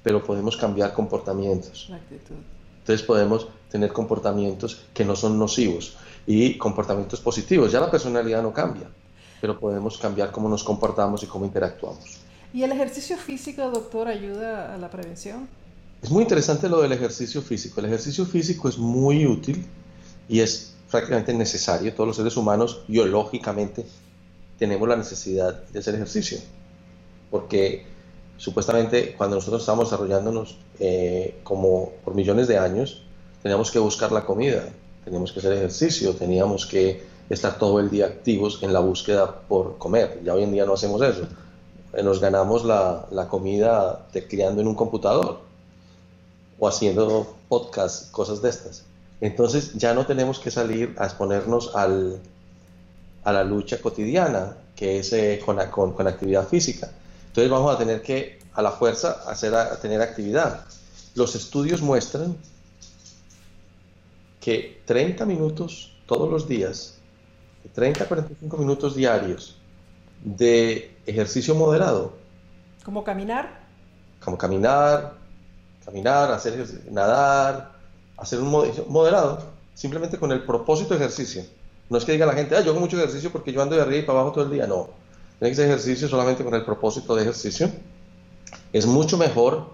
pero podemos cambiar comportamientos. Entonces podemos tener comportamientos que no son nocivos y comportamientos positivos. Ya la personalidad no cambia, pero podemos cambiar cómo nos comportamos y cómo interactuamos. ¿Y el ejercicio físico, doctor, ayuda a la prevención? Es muy interesante lo del ejercicio físico. El ejercicio físico es muy útil y es prácticamente necesario. Todos los seres humanos biológicamente tenemos la necesidad de hacer ejercicio. Porque supuestamente cuando nosotros estábamos desarrollándonos eh, como por millones de años, teníamos que buscar la comida, teníamos que hacer ejercicio, teníamos que estar todo el día activos en la búsqueda por comer. Ya hoy en día no hacemos eso. Nos ganamos la, la comida tecleando en un computador o haciendo podcasts, cosas de estas. Entonces ya no tenemos que salir a exponernos al, a la lucha cotidiana, que es eh, con, con, con, actividad física. Entonces vamos a tener que, a la fuerza, hacer a, tener actividad. Los estudios muestran que 30 minutos todos los días, 30 a 45 minutos diarios de ejercicio moderado. ¿Como caminar? Como caminar, caminar, hacer nadar, hacer un moderado, simplemente con el propósito de ejercicio. No es que diga la gente, ah, yo hago mucho ejercicio porque yo ando de arriba y para abajo todo el día. No, tiene que ser ejercicio solamente con el propósito de ejercicio. Es mucho mejor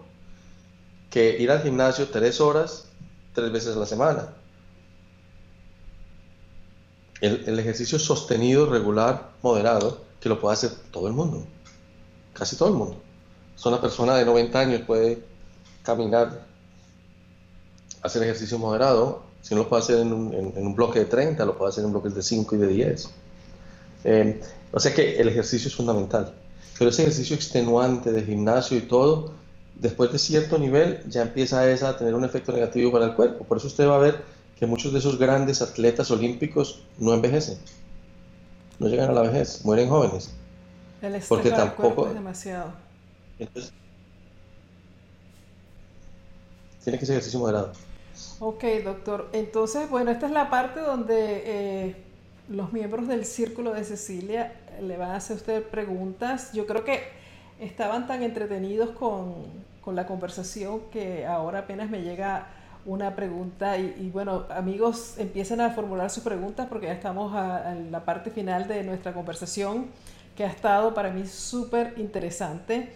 que ir al gimnasio tres horas, tres veces a la semana. El, el ejercicio sostenido, regular, moderado, que lo puede hacer todo el mundo. Casi todo el mundo. Una persona de 90 años puede caminar, hacer ejercicio moderado, si no lo puede hacer en un, bloque de 30, lo puede hacer en bloques de 5 y de 10. Eh, o sea que el ejercicio es fundamental. Pero ese ejercicio extenuante de gimnasio y todo, después de cierto nivel ya empieza a tener un efecto negativo para el cuerpo. Por eso usted va a ver que muchos de esos grandes atletas olímpicos no envejecen, no llegan a la vejez, mueren jóvenes. El porque tampoco es demasiado. Entonces, tiene que ser ejercicio moderado. Ok, doctor. Entonces, bueno, esta es la parte donde eh, los miembros del Círculo de Cecilia le van a hacer usted preguntas. Yo creo que estaban tan entretenidos con, con la conversación que ahora apenas me llega una pregunta y, bueno, amigos, empiecen a formular sus preguntas porque ya estamos a, la parte final de nuestra conversación que ha estado para mí súper interesante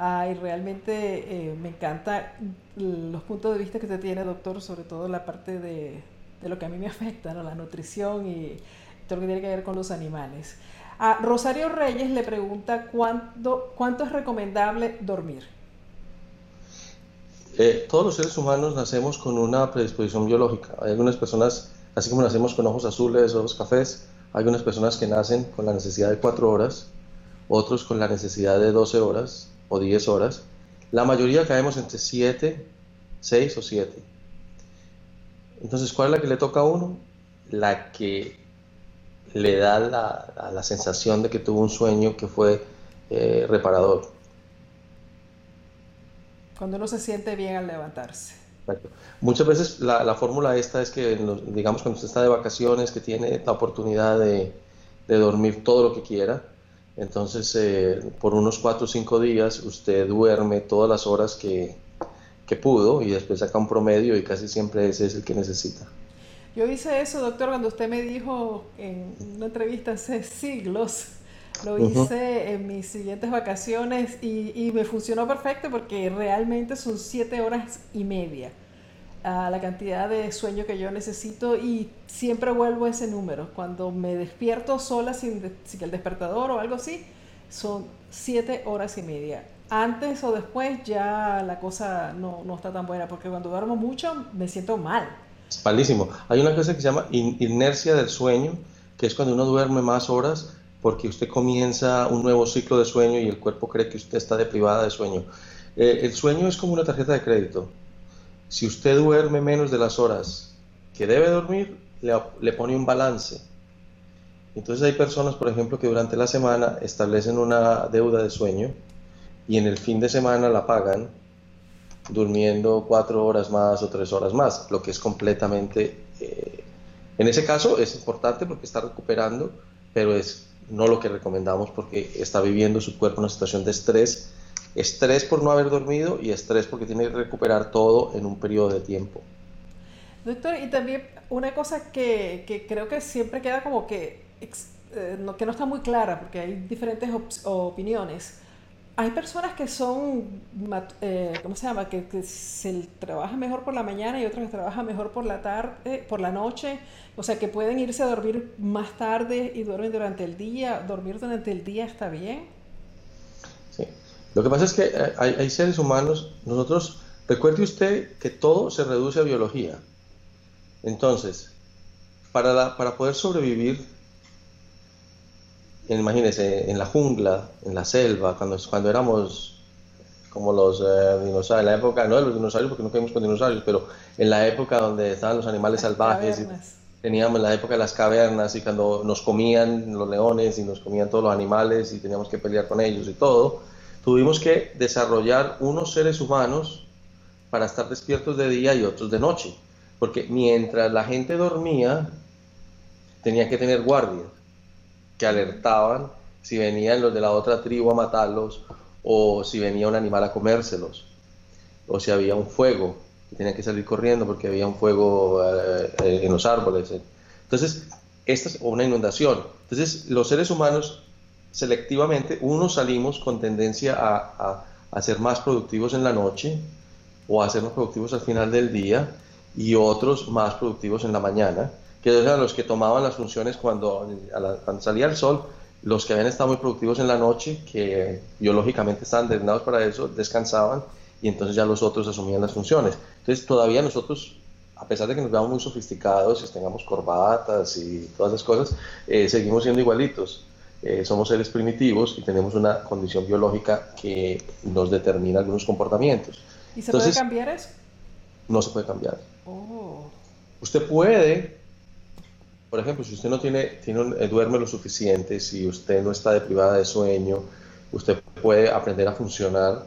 ah, y realmente eh, me encanta los puntos de vista que usted tiene, doctor, sobre todo la parte de, de lo que a mí me afecta, ¿no? la nutrición y todo lo que tiene que ver con los animales. A Rosario Reyes le pregunta cuánto, cuánto es recomendable dormir. Eh, todos los seres humanos nacemos con una predisposición biológica. Hay algunas personas, así como nacemos con ojos azules, ojos cafés, hay algunas personas que nacen con la necesidad de 4 horas, otros con la necesidad de 12 horas o 10 horas. La mayoría caemos entre 7, 6 o 7. Entonces, ¿cuál es la que le toca a uno? La que le da la, la sensación de que tuvo un sueño que fue eh, reparador. Cuando uno se siente bien al levantarse. Muchas veces la, la fórmula esta es que, digamos, cuando usted está de vacaciones, que tiene la oportunidad de, de dormir todo lo que quiera, entonces eh, por unos 4 o 5 días usted duerme todas las horas que, que pudo y después saca un promedio y casi siempre ese es el que necesita. Yo hice eso, doctor, cuando usted me dijo en una entrevista hace siglos, lo hice en mis siguientes vacaciones y, y, me funcionó perfecto porque realmente son siete horas y media a la cantidad de sueño que yo necesito y siempre vuelvo a ese número. Cuando me despierto sola sin, sin el despertador o algo así, son siete horas y media. Antes o después ya la cosa no, no está tan buena porque cuando duermo mucho me siento mal. Malísimo. Hay una cosa que se llama inercia del sueño, que es cuando uno duerme más horas porque usted comienza un nuevo ciclo de sueño y el cuerpo cree que usted está deprivada de sueño. Eh, el sueño es como una tarjeta de crédito. Si usted duerme menos de las horas que debe dormir, le, pone un balance. Entonces hay personas, por ejemplo, que durante la semana establecen una deuda de sueño y en el fin de semana la pagan durmiendo cuatro horas más o tres horas más, lo que es completamente, eh, en ese caso es importante porque está recuperando, pero es no lo que recomendamos porque está viviendo su cuerpo una situación de estrés, estrés por no haber dormido y estrés porque tiene que recuperar todo en un periodo de tiempo. Doctor, y también una cosa que, que creo que siempre queda como que, eh, no, que no está muy clara porque hay diferentes opiniones hay personas que son, eh, ¿cómo se llama? Que, se trabaja mejor por la mañana y otras que trabajan mejor por la tarde, por la noche. O sea, que pueden irse a dormir más tarde y duermen durante el día. ¿Dormir durante el día está bien? Sí. Lo que pasa es que eh, hay, seres humanos, nosotros, recuerde usted que todo se reduce a biología. Entonces, para, para poder sobrevivir imagínense, en la jungla, en la selva, cuando, cuando éramos como los eh, dinosaurios, en la época, no de los dinosaurios porque no caímos con dinosaurios, pero en la época donde estaban los animales salvajes, y teníamos la época de las cavernas y cuando nos comían los leones y nos comían todos los animales y teníamos que pelear con ellos y todo, tuvimos que desarrollar unos seres humanos para estar despiertos de día y otros de noche, porque mientras la gente dormía, tenía que tener guardia que alertaban si venían los de la otra tribu a matarlos o si venía un animal a comérselos o si había un fuego y tenían que salir corriendo porque había un fuego eh, eh, en los árboles. Entonces, esta es una inundación. Entonces, los seres humanos selectivamente, unos salimos con tendencia a, a, ser más productivos en la noche o a ser más productivos al final del día y otros más productivos en la mañana que eran los que tomaban las funciones cuando, salía el sol, los que habían estado muy productivos en la noche, que biológicamente estaban designados para eso, descansaban y entonces ya los otros asumían las funciones. Entonces todavía nosotros, a pesar de que nos veamos muy sofisticados y tengamos corbatas y todas esas cosas, eh, seguimos siendo igualitos. Eh, somos seres primitivos y tenemos una condición biológica que nos determina algunos comportamientos. ¿Y se puede cambiar eso? No se puede cambiar. Oh. Usted puede por ejemplo, si usted no tiene, eh, duerme lo suficiente, si usted no está deprivada de sueño, usted puede aprender a funcionar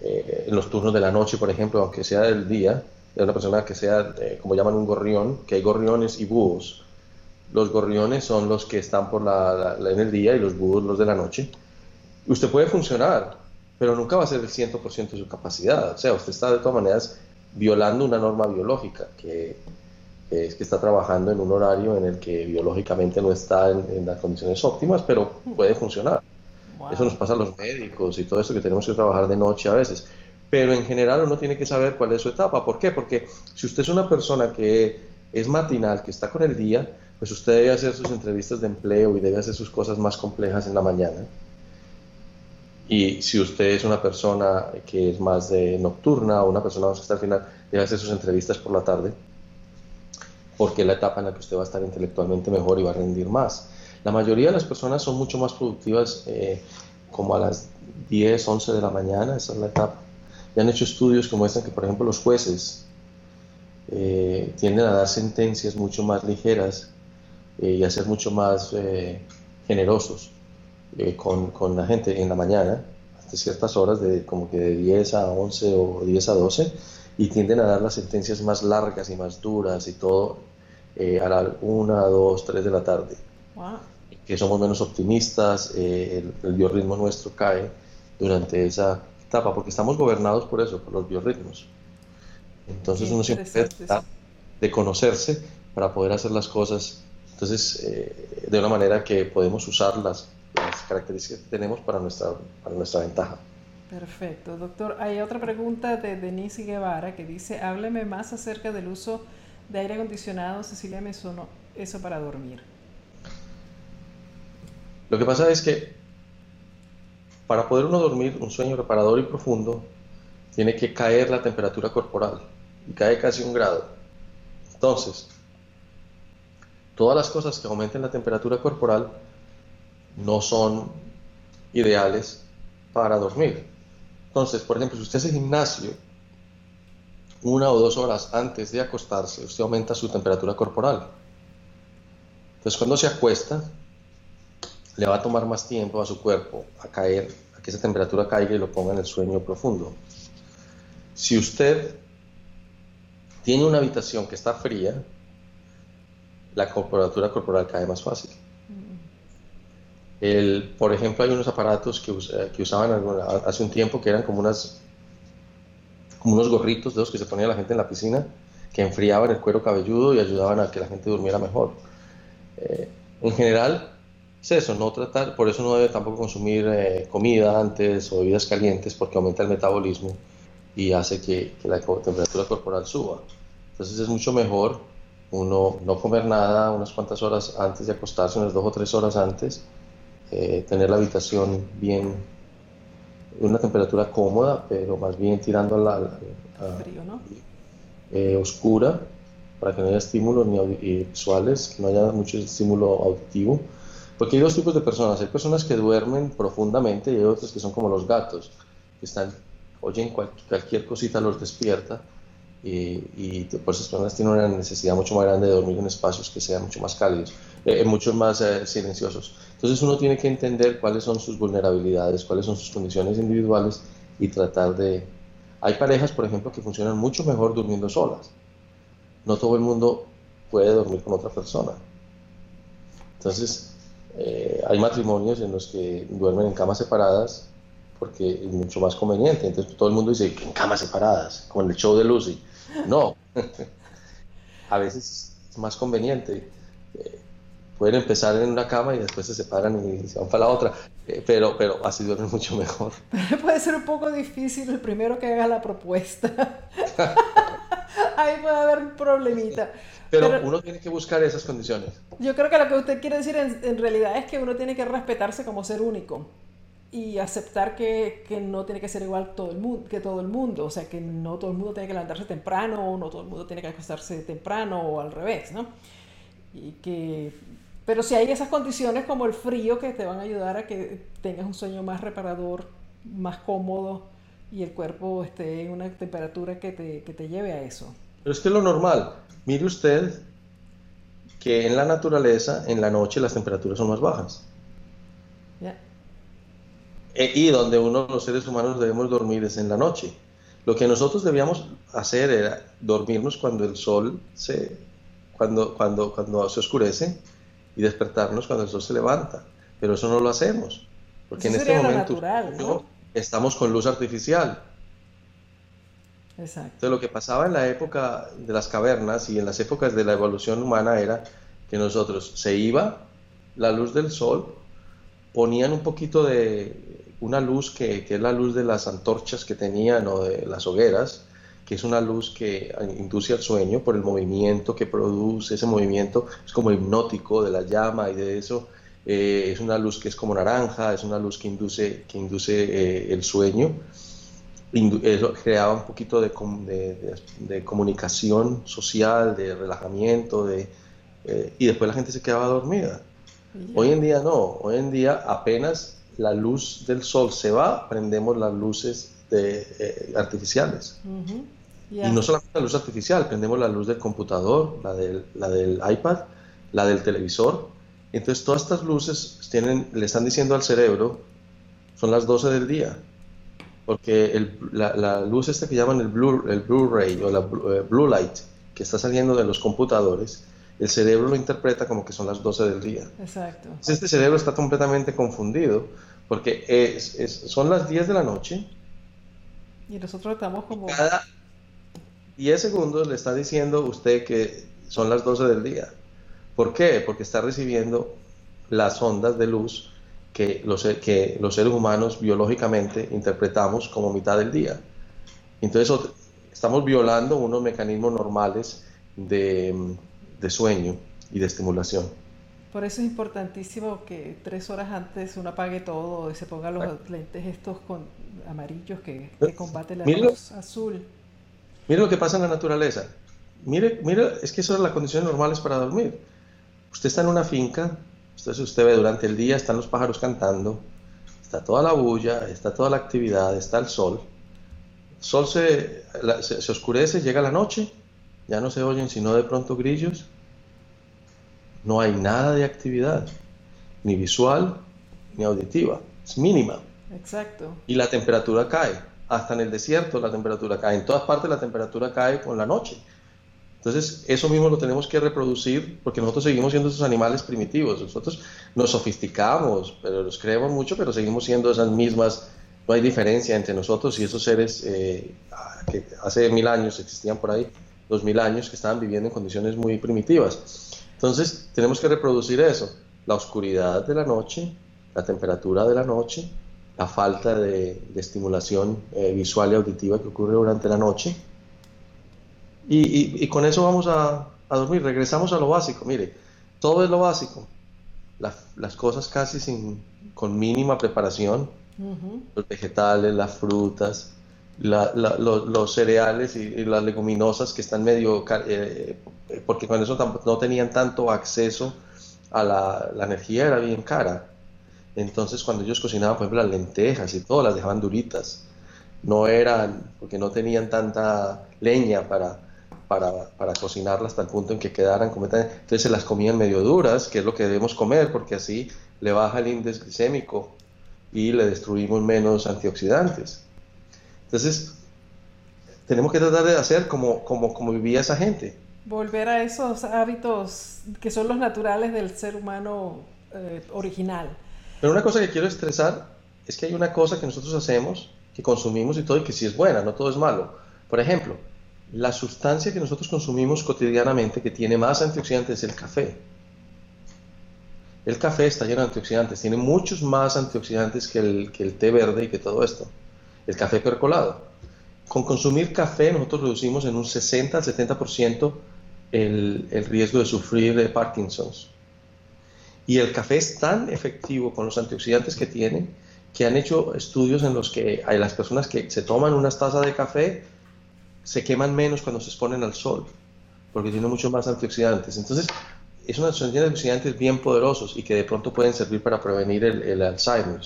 eh, en los turnos de la noche, por ejemplo, aunque sea del día, de una persona que sea, eh, como llaman un gorrión, que hay gorriones y búhos. Los gorriones son los que están por la, en el día y los búhos los de la noche. Usted puede funcionar, pero nunca va a ser el 100% de su capacidad. O sea, usted está de todas maneras violando una norma biológica, que, es que está trabajando en un horario en el que biológicamente no está en, las condiciones óptimas, pero puede funcionar. Eso nos pasa a los médicos y todo eso que tenemos que trabajar de noche a veces. Pero en general uno tiene que saber cuál es su etapa. ¿Por qué? Porque si usted es una persona que es matinal, que está con el día, pues usted debe hacer sus entrevistas de empleo y debe hacer sus cosas más complejas en la mañana. Y si usted es una persona que es más de nocturna o una persona que está al final, debe hacer sus entrevistas por la tarde, porque es la etapa en la que usted va a estar intelectualmente mejor y va a rendir más. La mayoría de las personas son mucho más productivas eh, como a las 10, 11 de la mañana, esa es la etapa. Y han hecho estudios que muestran que, por ejemplo, los jueces eh, tienden a dar sentencias mucho más ligeras eh, y a ser mucho más generosos con, con, la gente en la mañana, hasta ciertas horas, de como que de 10 a 11 o 10 a 12, y tienden a dar las sentencias más largas y más duras y todo a la 1, 2, 3 de la tarde. Wow que somos menos optimistas, eh, el, biorritmo nuestro cae durante esa etapa, porque estamos gobernados por eso, por los biorritmos. Entonces uno siempre trata de conocerse para poder hacer las cosas, entonces eh, de una manera que podemos usar las, las, características que tenemos para nuestra, para nuestra ventaja. Perfecto, doctor. Hay otra pregunta de Denise Guevara que dice, hábleme más acerca del uso de aire acondicionado, Cecilia me sonó eso para dormir. Lo que pasa es que para poder uno dormir un sueño reparador y profundo, tiene que caer la temperatura corporal y cae casi un grado. Entonces, todas las cosas que aumenten la temperatura corporal no son ideales para dormir. Entonces, por ejemplo, si usted hace gimnasio una o dos horas antes de acostarse, usted aumenta su temperatura corporal. Entonces, cuando se acuesta, le va a tomar más tiempo a su cuerpo a caer, a que esa temperatura caiga y lo ponga en el sueño profundo. Si usted tiene una habitación que está fría, la temperatura corporal cae más fácil. El, por ejemplo, hay unos aparatos que, que, usaban hace un tiempo que eran como, unas, como unos gorritos de los que se ponía la gente en la piscina, que enfriaban el cuero cabelludo y ayudaban a que la gente durmiera mejor. Eh, en general, eso, no tratar, por eso no debe tampoco consumir eh, comida antes o bebidas calientes porque aumenta el metabolismo y hace que, la temperatura corporal suba. Entonces es mucho mejor uno no comer nada unas cuantas horas antes de acostarse, unas dos o tres horas antes, eh, tener la habitación bien, una temperatura cómoda, pero más bien tirando a la, eh, oscura para que no haya estímulos ni visuales, que no haya mucho estímulo auditivo. Porque hay dos tipos de personas. Hay personas que duermen profundamente y hay otras que son como los gatos, que están, oyen cualquier cosita los despierta y, y pues esas personas tienen una necesidad mucho más grande de dormir en espacios que sean mucho más cálidos, eh, mucho más eh, silenciosos. Entonces uno tiene que entender cuáles son sus vulnerabilidades, cuáles son sus condiciones individuales y tratar de... Hay parejas, por ejemplo, que funcionan mucho mejor durmiendo solas. No todo el mundo puede dormir con otra persona. Entonces, eh, hay matrimonios en los que duermen en camas separadas porque es mucho más conveniente. Entonces todo el mundo dice, en camas separadas, como en el show de Lucy. No, a veces es más conveniente. Eh, pueden empezar en una cama y después se separan y se van para la otra, eh, pero, pero así duermen mucho mejor. puede ser un poco difícil el primero que haga la propuesta. Ahí puede haber un problemita. Pero, uno tiene que buscar esas condiciones. Yo creo que lo que usted quiere decir en, realidad es que uno tiene que respetarse como ser único y aceptar que, que, no tiene que ser igual todo el mundo, que todo el mundo, o sea, que no todo el mundo tiene que levantarse temprano, o no todo el mundo tiene que acostarse temprano o al revés, ¿no? Y que pero si hay esas condiciones como el frío que te van a ayudar a que tengas un sueño más reparador, más cómodo y el cuerpo esté en una temperatura que te, que te lleve a eso. Pero es que lo normal. Mire usted que en la naturaleza, en la noche, las temperaturas son más bajas. E, y donde uno, los seres humanos, debemos dormir es en la noche. Lo que nosotros debíamos hacer era dormirnos cuando el sol se, cuando, cuando, cuando se oscurece y despertarnos cuando el sol se levanta. Pero eso no lo hacemos, porque en este momento estamos con luz artificial. Exacto. Entonces lo que pasaba en la época de las cavernas y en las épocas de la evolución humana era que nosotros se iba la luz del sol, ponían un poquito de una luz que, que, es la luz de las antorchas que tenían o de las hogueras, que es una luz que induce al sueño por el movimiento que produce, ese movimiento es como hipnótico de la llama y de eso, eh, es una luz que es como naranja, es una luz que induce, que induce eh, el sueño, eso creaba un poquito de, de, de, comunicación social, de relajamiento, de, eh, y después la gente se quedaba dormida. Hoy en día no, hoy en día apenas la luz del sol se va, prendemos las luces de, eh, artificiales. Y no solamente la luz artificial, prendemos la luz del computador, la del, la del iPad, la del televisor. Entonces todas estas luces tienen, le están diciendo al cerebro, son las 12 del día. Porque el, la, la, luz esta que llaman el blue, el Blu-ray o la eh, blue light que está saliendo de los computadores, el cerebro lo interpreta como que son las 12 del día. Exacto. Entonces este cerebro está completamente confundido porque es, es, son las 10 de la noche. Y nosotros estamos como... Cada 10 segundos le está diciendo usted que son las 12 del día. ¿Por qué? Porque está recibiendo las ondas de luz que los, que los seres humanos biológicamente interpretamos como mitad del día. Entonces estamos violando unos mecanismos normales de, de sueño y de estimulación. Por eso es importantísimo que tres horas antes uno apague todo y se ponga los lentes estos con amarillos que, que combaten la luz azul. Mire lo que pasa en la naturaleza. Mire, mire, es que son las condiciones normales para dormir. Usted está en una finca, entonces usted ve durante el día, están los pájaros cantando, está toda la bulla, está toda la actividad, está el sol. El sol se, se, se oscurece, llega la noche, ya no se oyen sino de pronto grillos no hay nada de actividad, ni visual ni auditiva, es mínima. Exacto. Y la temperatura cae, hasta en el desierto la temperatura cae, en todas partes la temperatura cae con la noche. Entonces, eso mismo lo tenemos que reproducir porque nosotros seguimos siendo esos animales primitivos. Nosotros nos sofisticamos, pero los creemos mucho, pero seguimos siendo esas mismas. No hay diferencia entre nosotros y esos seres eh, que hace mil años existían por ahí, dos mil años, que estaban viviendo en condiciones muy primitivas. Entonces, tenemos que reproducir eso, la oscuridad de la noche, la temperatura de la noche, la falta de, estimulación eh, visual y auditiva que ocurre durante la noche. Y, con eso vamos a, dormir. Regresamos a lo básico. Mire, todo es lo básico. las cosas casi sin, con mínima preparación. Los vegetales, las frutas, los, cereales y, las leguminosas que están medio eh, porque con eso no tenían tanto acceso a la, la, energía, era bien cara. Entonces cuando ellos cocinaban, por ejemplo, las lentejas y todo, las dejaban duritas. No eran, porque no tenían tanta leña para, para, para cocinarlas hasta el punto en que quedaran completamente. Entonces se las comían medio duras, que es lo que debemos comer, porque así le baja el índice glicémico y le destruimos menos antioxidantes. Entonces, tenemos que tratar de hacer como, como, como vivía esa gente volver a esos hábitos que son los naturales del ser humano eh, original. Pero una cosa que quiero estresar es que hay una cosa que nosotros hacemos, que consumimos y todo, y que sí es buena, no todo es malo. Por ejemplo, la sustancia que nosotros consumimos cotidianamente que tiene más antioxidantes es el café. El café está lleno de antioxidantes, tiene muchos más antioxidantes que el, que el té verde y que todo esto. El café percolado. Con consumir café nosotros reducimos en un 60 al 70% el, el riesgo de sufrir de Parkinson's. Y el café es tan efectivo con los antioxidantes que tiene que han hecho estudios en los que hay las personas que se toman unas tazas de café se queman menos cuando se exponen al sol, porque tiene mucho más antioxidantes. Entonces, es una antioxidantes bien poderosos y que de pronto pueden servir para prevenir el, el Alzheimer.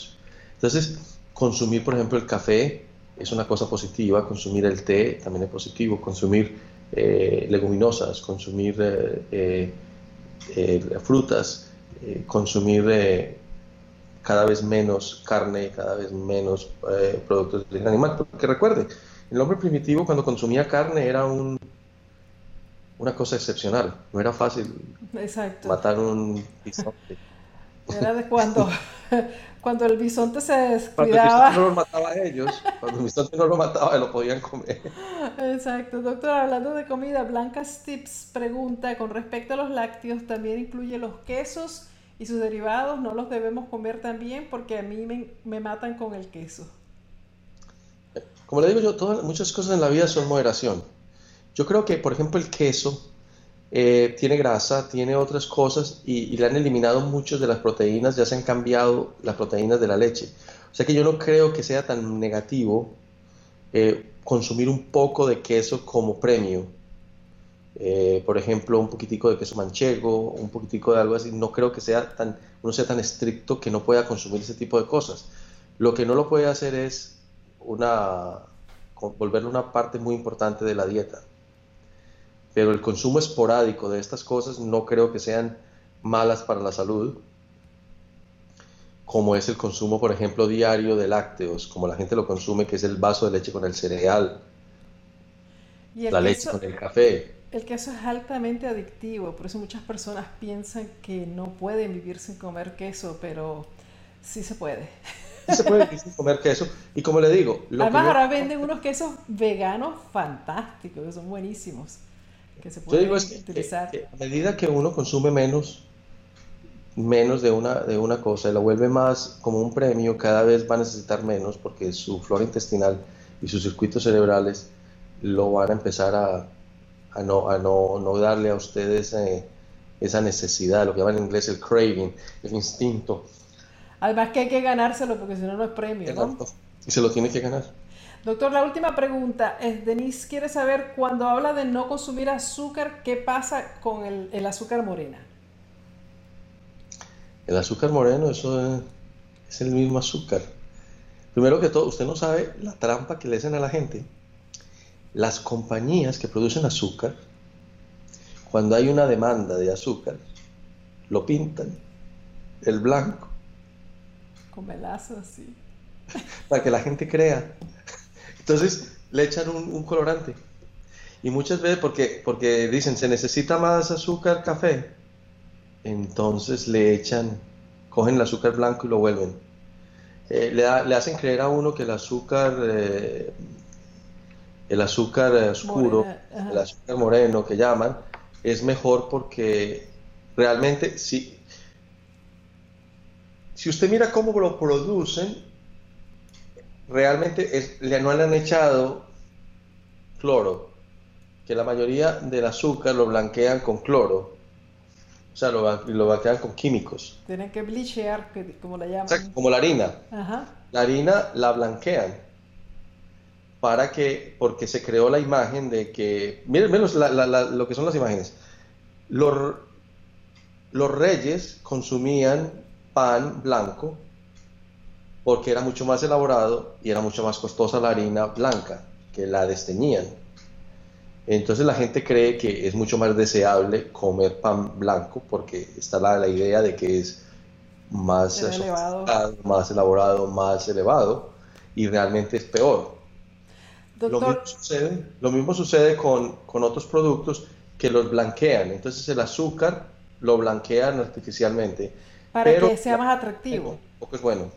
Entonces, consumir, por ejemplo, el café es una cosa positiva, consumir el té también es positivo, consumir eh, leguminosas, consumir eh, eh, frutas, consumir cada vez menos carne, cada vez menos productos de origen animal. Porque recuerden, el hombre primitivo cuando consumía carne era un, una cosa excepcional. No era fácil matar un bisonte. Era de cuando, cuando el bisonte se descuidaba. Cuando el bisonte no lo mataba a ellos, cuando el bisonte no lo mataba, lo podían comer. Exacto. Doctor, hablando de comida, Blanca Stips pregunta, con respecto a los lácteos, ¿también incluye los quesos y sus derivados? ¿No los debemos comer también? Porque a mí me, me matan con el queso. Como le digo yo, todas, muchas cosas en la vida son moderación. Yo creo que, por ejemplo, el queso eh, tiene grasa, tiene otras cosas y, le han eliminado muchas de las proteínas, ya se han cambiado las proteínas de la leche. O sea que yo no creo que sea tan negativo eh, consumir un poco de queso como premio. Eh, por ejemplo, un poquitico de queso manchego, un poquitico de algo así. No creo que sea tan, uno sea tan estricto que no pueda consumir ese tipo de cosas. Lo que no lo puede hacer es una, volverlo una parte muy importante de la dieta pero el consumo esporádico de estas cosas no creo que sean malas para la salud, como es el consumo, por ejemplo, diario de lácteos, como la gente lo consume, que es el vaso de leche con el cereal, la leche con el café. El queso es altamente adictivo, por eso muchas personas piensan que no pueden vivir sin comer queso, pero sí se puede. Sí se puede vivir sin comer queso. Y como le digo, lo Además, ahora venden unos quesos veganos fantásticos, que son buenísimos que se puede utilizar. a medida que uno consume menos, menos de una, de una cosa y lo vuelve más como un premio, cada vez va a necesitar menos porque su flora intestinal y sus circuitos cerebrales lo van a empezar a, a, no, a no, no, darle a ustedes eh, esa necesidad, lo que llaman en inglés el craving, el instinto. Además que hay que ganárselo porque si no, no es premio. ¿no? Y se lo tiene que ganar. Doctor, la última pregunta es, Denise quiere saber, cuando habla de no consumir azúcar, ¿qué pasa con el, azúcar morena? El azúcar moreno, eso es, el mismo azúcar. Primero que todo, usted no sabe la trampa que le hacen a la gente. Las compañías que producen azúcar, cuando hay una demanda de azúcar, lo pintan el blanco. Con melazo, sí. Para que la gente crea entonces le echan un, colorante. Y muchas veces, porque, porque dicen, se necesita más azúcar, café, entonces le echan, cogen el azúcar blanco y lo vuelven. Eh, le, hacen creer a uno que el azúcar, eh, el azúcar oscuro, el azúcar moreno que llaman, es mejor porque realmente si, si usted mira cómo lo producen, realmente es, no le han echado cloro, que la mayoría del azúcar lo blanquean con cloro, o sea, lo, lo blanquean con químicos. Tienen que bleachear, como la llaman. como la harina. La harina la blanquean para que, porque se creó la imagen de que, miren menos lo que son las imágenes. Los, los reyes consumían pan blanco porque era mucho más elaborado y era mucho más costosa la harina blanca que la desteñían. Entonces la gente cree que es mucho más deseable comer pan blanco porque está la, la idea de que es más elevado. más elaborado, más elevado y realmente es peor. Lo mismo sucede, lo mismo sucede con, con, otros productos que los blanquean. Entonces el azúcar lo blanquean artificialmente. Para que sea más atractivo. Poco es bueno.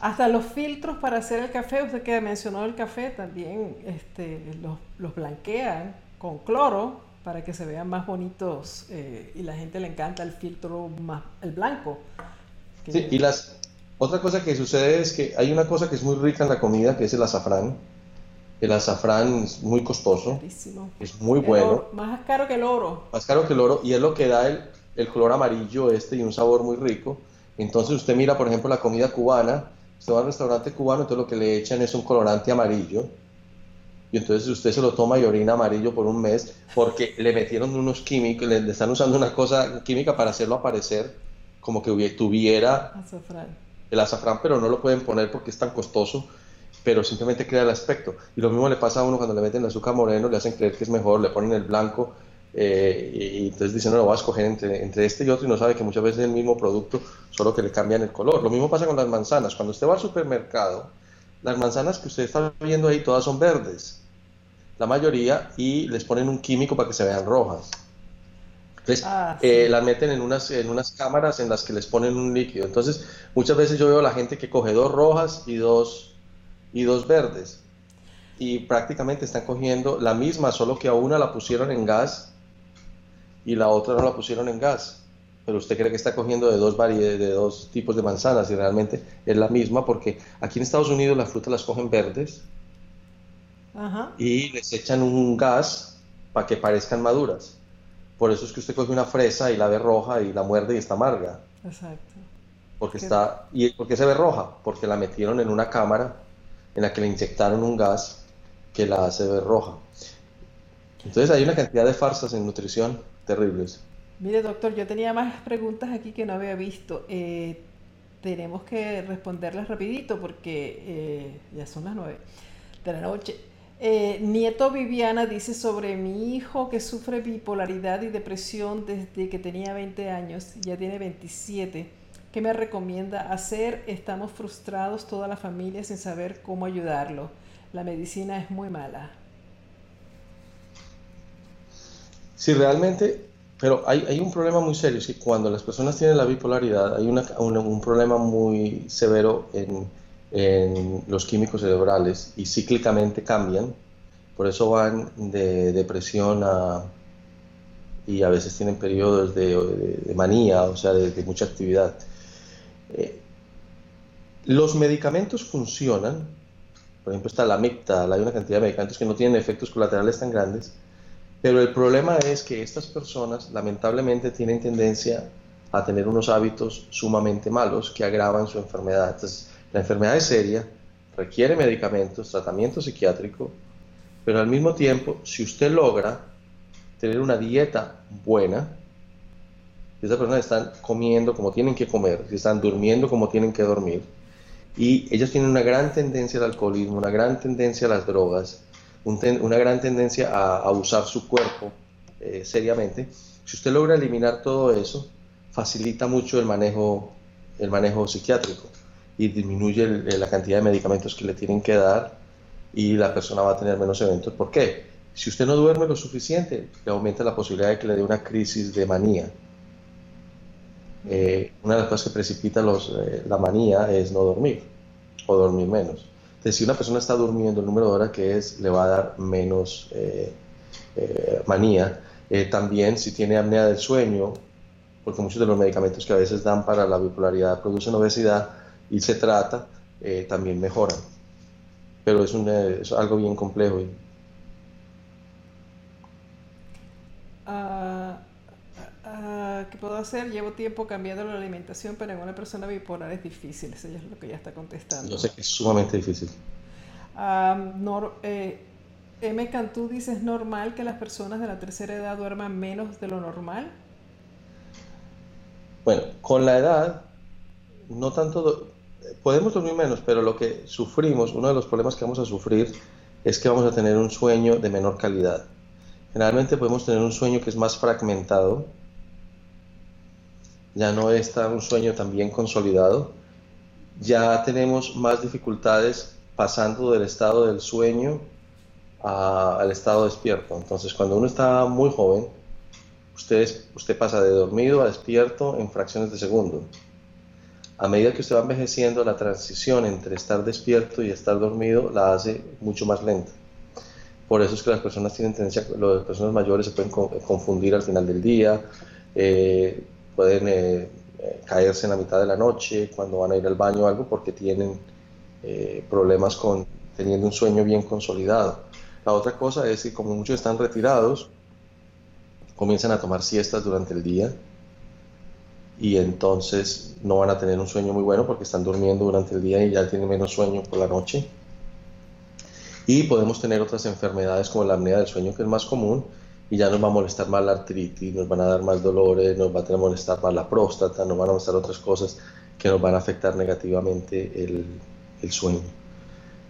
Hasta los filtros para hacer el café, usted que mencionó el café, también este, los, blanquean con cloro para que se vean más bonitos eh, y la gente le encanta el filtro más, el blanco. Sí, y las, otra cosa que sucede es que hay una cosa que es muy rica en la comida, que es el azafrán. El azafrán es muy costoso, es muy bueno. más caro que el oro. Más caro que el oro y es lo que da el, el color amarillo este y un sabor muy rico. Entonces usted mira, por ejemplo, la comida cubana, Usted va al restaurante cubano, entonces lo que le echan es un colorante amarillo. Y entonces usted se lo toma y orina amarillo por un mes porque le metieron unos químicos, le, están usando una cosa química para hacerlo aparecer como que tuviera el azafrán, pero no lo pueden poner porque es tan costoso, pero simplemente crea el aspecto. Y lo mismo le pasa a uno cuando le meten el azúcar moreno, le hacen creer que es mejor, le ponen el blanco eh, y, entonces dicen, no, lo voy a escoger entre, entre este y otro y no sabe que muchas veces es el mismo producto, solo que le cambian el color. Lo mismo pasa con las manzanas. Cuando usted va al supermercado, las manzanas que usted está viendo ahí todas son verdes, la mayoría, y les ponen un químico para que se vean rojas. Entonces, ah, eh, las meten en unas, en unas cámaras en las que les ponen un líquido. Entonces, muchas veces yo veo a la gente que coge dos rojas y dos, y dos verdes. Y prácticamente están cogiendo la misma, solo que a una la pusieron en gas y la otra no la pusieron en gas. Pero usted cree que está cogiendo de dos, de dos tipos de manzanas y realmente es la misma porque aquí en Estados Unidos las frutas las cogen verdes y les echan un gas para que parezcan maduras. Por eso es que usted coge una fresa y la ve roja y la muerde y está amarga. Exacto. Porque está, ¿Y por qué se ve roja? Porque la metieron en una cámara en la que le inyectaron un gas que la hace ver roja. Entonces hay una cantidad de farsas en nutrición terribles. Mire, doctor, yo tenía más preguntas aquí que no había visto. Eh, tenemos que responderlas rapidito porque eh, ya son las nueve de la noche. Eh, Nieto Viviana dice sobre mi hijo que sufre bipolaridad y depresión desde que tenía 20 años, ya tiene 27. ¿Qué me recomienda hacer? Estamos frustrados toda la familia sin saber cómo ayudarlo. La medicina es muy mala. Sí, realmente, pero hay, un problema muy serio. Sí, cuando las personas tienen la bipolaridad, hay un problema muy severo en en los químicos cerebrales y cíclicamente cambian, por eso van de depresión a, y a veces tienen periodos de, manía, o sea, de, mucha actividad. Eh, los medicamentos funcionan, por ejemplo está la Mictal, hay una cantidad de medicamentos que no tienen efectos colaterales tan grandes, pero el problema es que estas personas lamentablemente tienen tendencia a tener unos hábitos sumamente malos que agravan su enfermedad. Entonces, la enfermedad es seria, requiere medicamentos, tratamiento psiquiátrico, pero al mismo tiempo, si usted logra tener una dieta buena, si esas personas están comiendo como tienen que comer, si están durmiendo como tienen que dormir, y ellos tienen una gran tendencia al alcoholismo, una gran tendencia a las drogas, una gran tendencia a, usar su cuerpo eh, seriamente, si usted logra eliminar todo eso, facilita mucho el manejo, el manejo psiquiátrico y disminuye la cantidad de medicamentos que le tienen que dar y la persona va a tener menos eventos. ¿Por qué? Si usted no duerme lo suficiente, le aumenta la posibilidad de que le dé una crisis de manía. Eh, una de las cosas que precipita los, eh, la manía es no dormir o dormir menos. Entonces, si una persona está durmiendo el número de horas que es, le va a dar menos eh, manía. también, si tiene apnea del sueño, porque muchos de los medicamentos que a veces dan para la bipolaridad producen obesidad, y se trata, eh, también mejoran. Pero es, es algo bien complejo. Ah, ah, ¿Qué puedo hacer? Llevo tiempo cambiando la alimentación, pero en una persona bipolar es difícil. Eso es lo que ya está contestando. Yo sé que es sumamente difícil. Ah, eh, M. Cantú dice, ¿es normal que las personas de la tercera edad duerman menos de lo normal? Bueno, con la edad, no tanto podemos dormir menos, pero lo que sufrimos, uno de los problemas que vamos a sufrir es que vamos a tener un sueño de menor calidad. Generalmente podemos tener un sueño que es más fragmentado, ya no está un sueño tan bien consolidado, ya tenemos más dificultades pasando del estado del sueño al estado despierto. Entonces, cuando uno está muy joven, usted, usted pasa de dormido a despierto en fracciones de segundo a medida que usted va envejeciendo, la transición entre estar despierto y estar dormido la hace mucho más lenta. Por eso es que las personas tienen tendencia, las personas mayores se pueden confundir al final del día, eh, pueden eh, eh, caerse en la mitad de la noche cuando van a ir al baño o algo porque tienen problemas con teniendo un sueño bien consolidado. La otra cosa es que como muchos están retirados, comienzan a tomar siestas durante el día y entonces no van a tener un sueño muy bueno porque están durmiendo durante el día y ya tienen menos sueño por la noche. Y podemos tener otras enfermedades como la apnea del sueño que es más común y ya nos va a molestar más la artritis, nos van a dar más dolores, nos va a molestar más la próstata, nos van a molestar otras cosas que nos van a afectar negativamente el, sueño.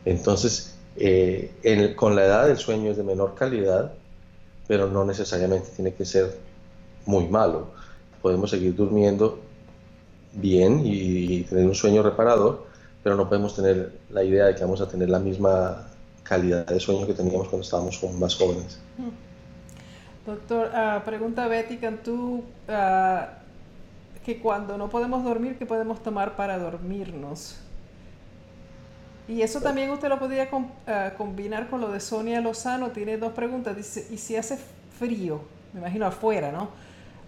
Entonces, eh, con la edad el sueño es de menor calidad, pero no necesariamente tiene que ser muy malo podemos seguir durmiendo bien y tener un sueño reparador, pero no podemos tener la idea de que vamos a tener la misma calidad de sueño que teníamos cuando estábamos más jóvenes. Doctor, uh, pregunta Betty Cantú, uh, que cuando no podemos dormir, ¿qué podemos tomar para dormirnos? Y eso también usted lo podría uh, combinar con lo de Sonia Lozano. Tiene dos preguntas. Dice, ¿y si hace frío? Me imagino afuera, ¿no?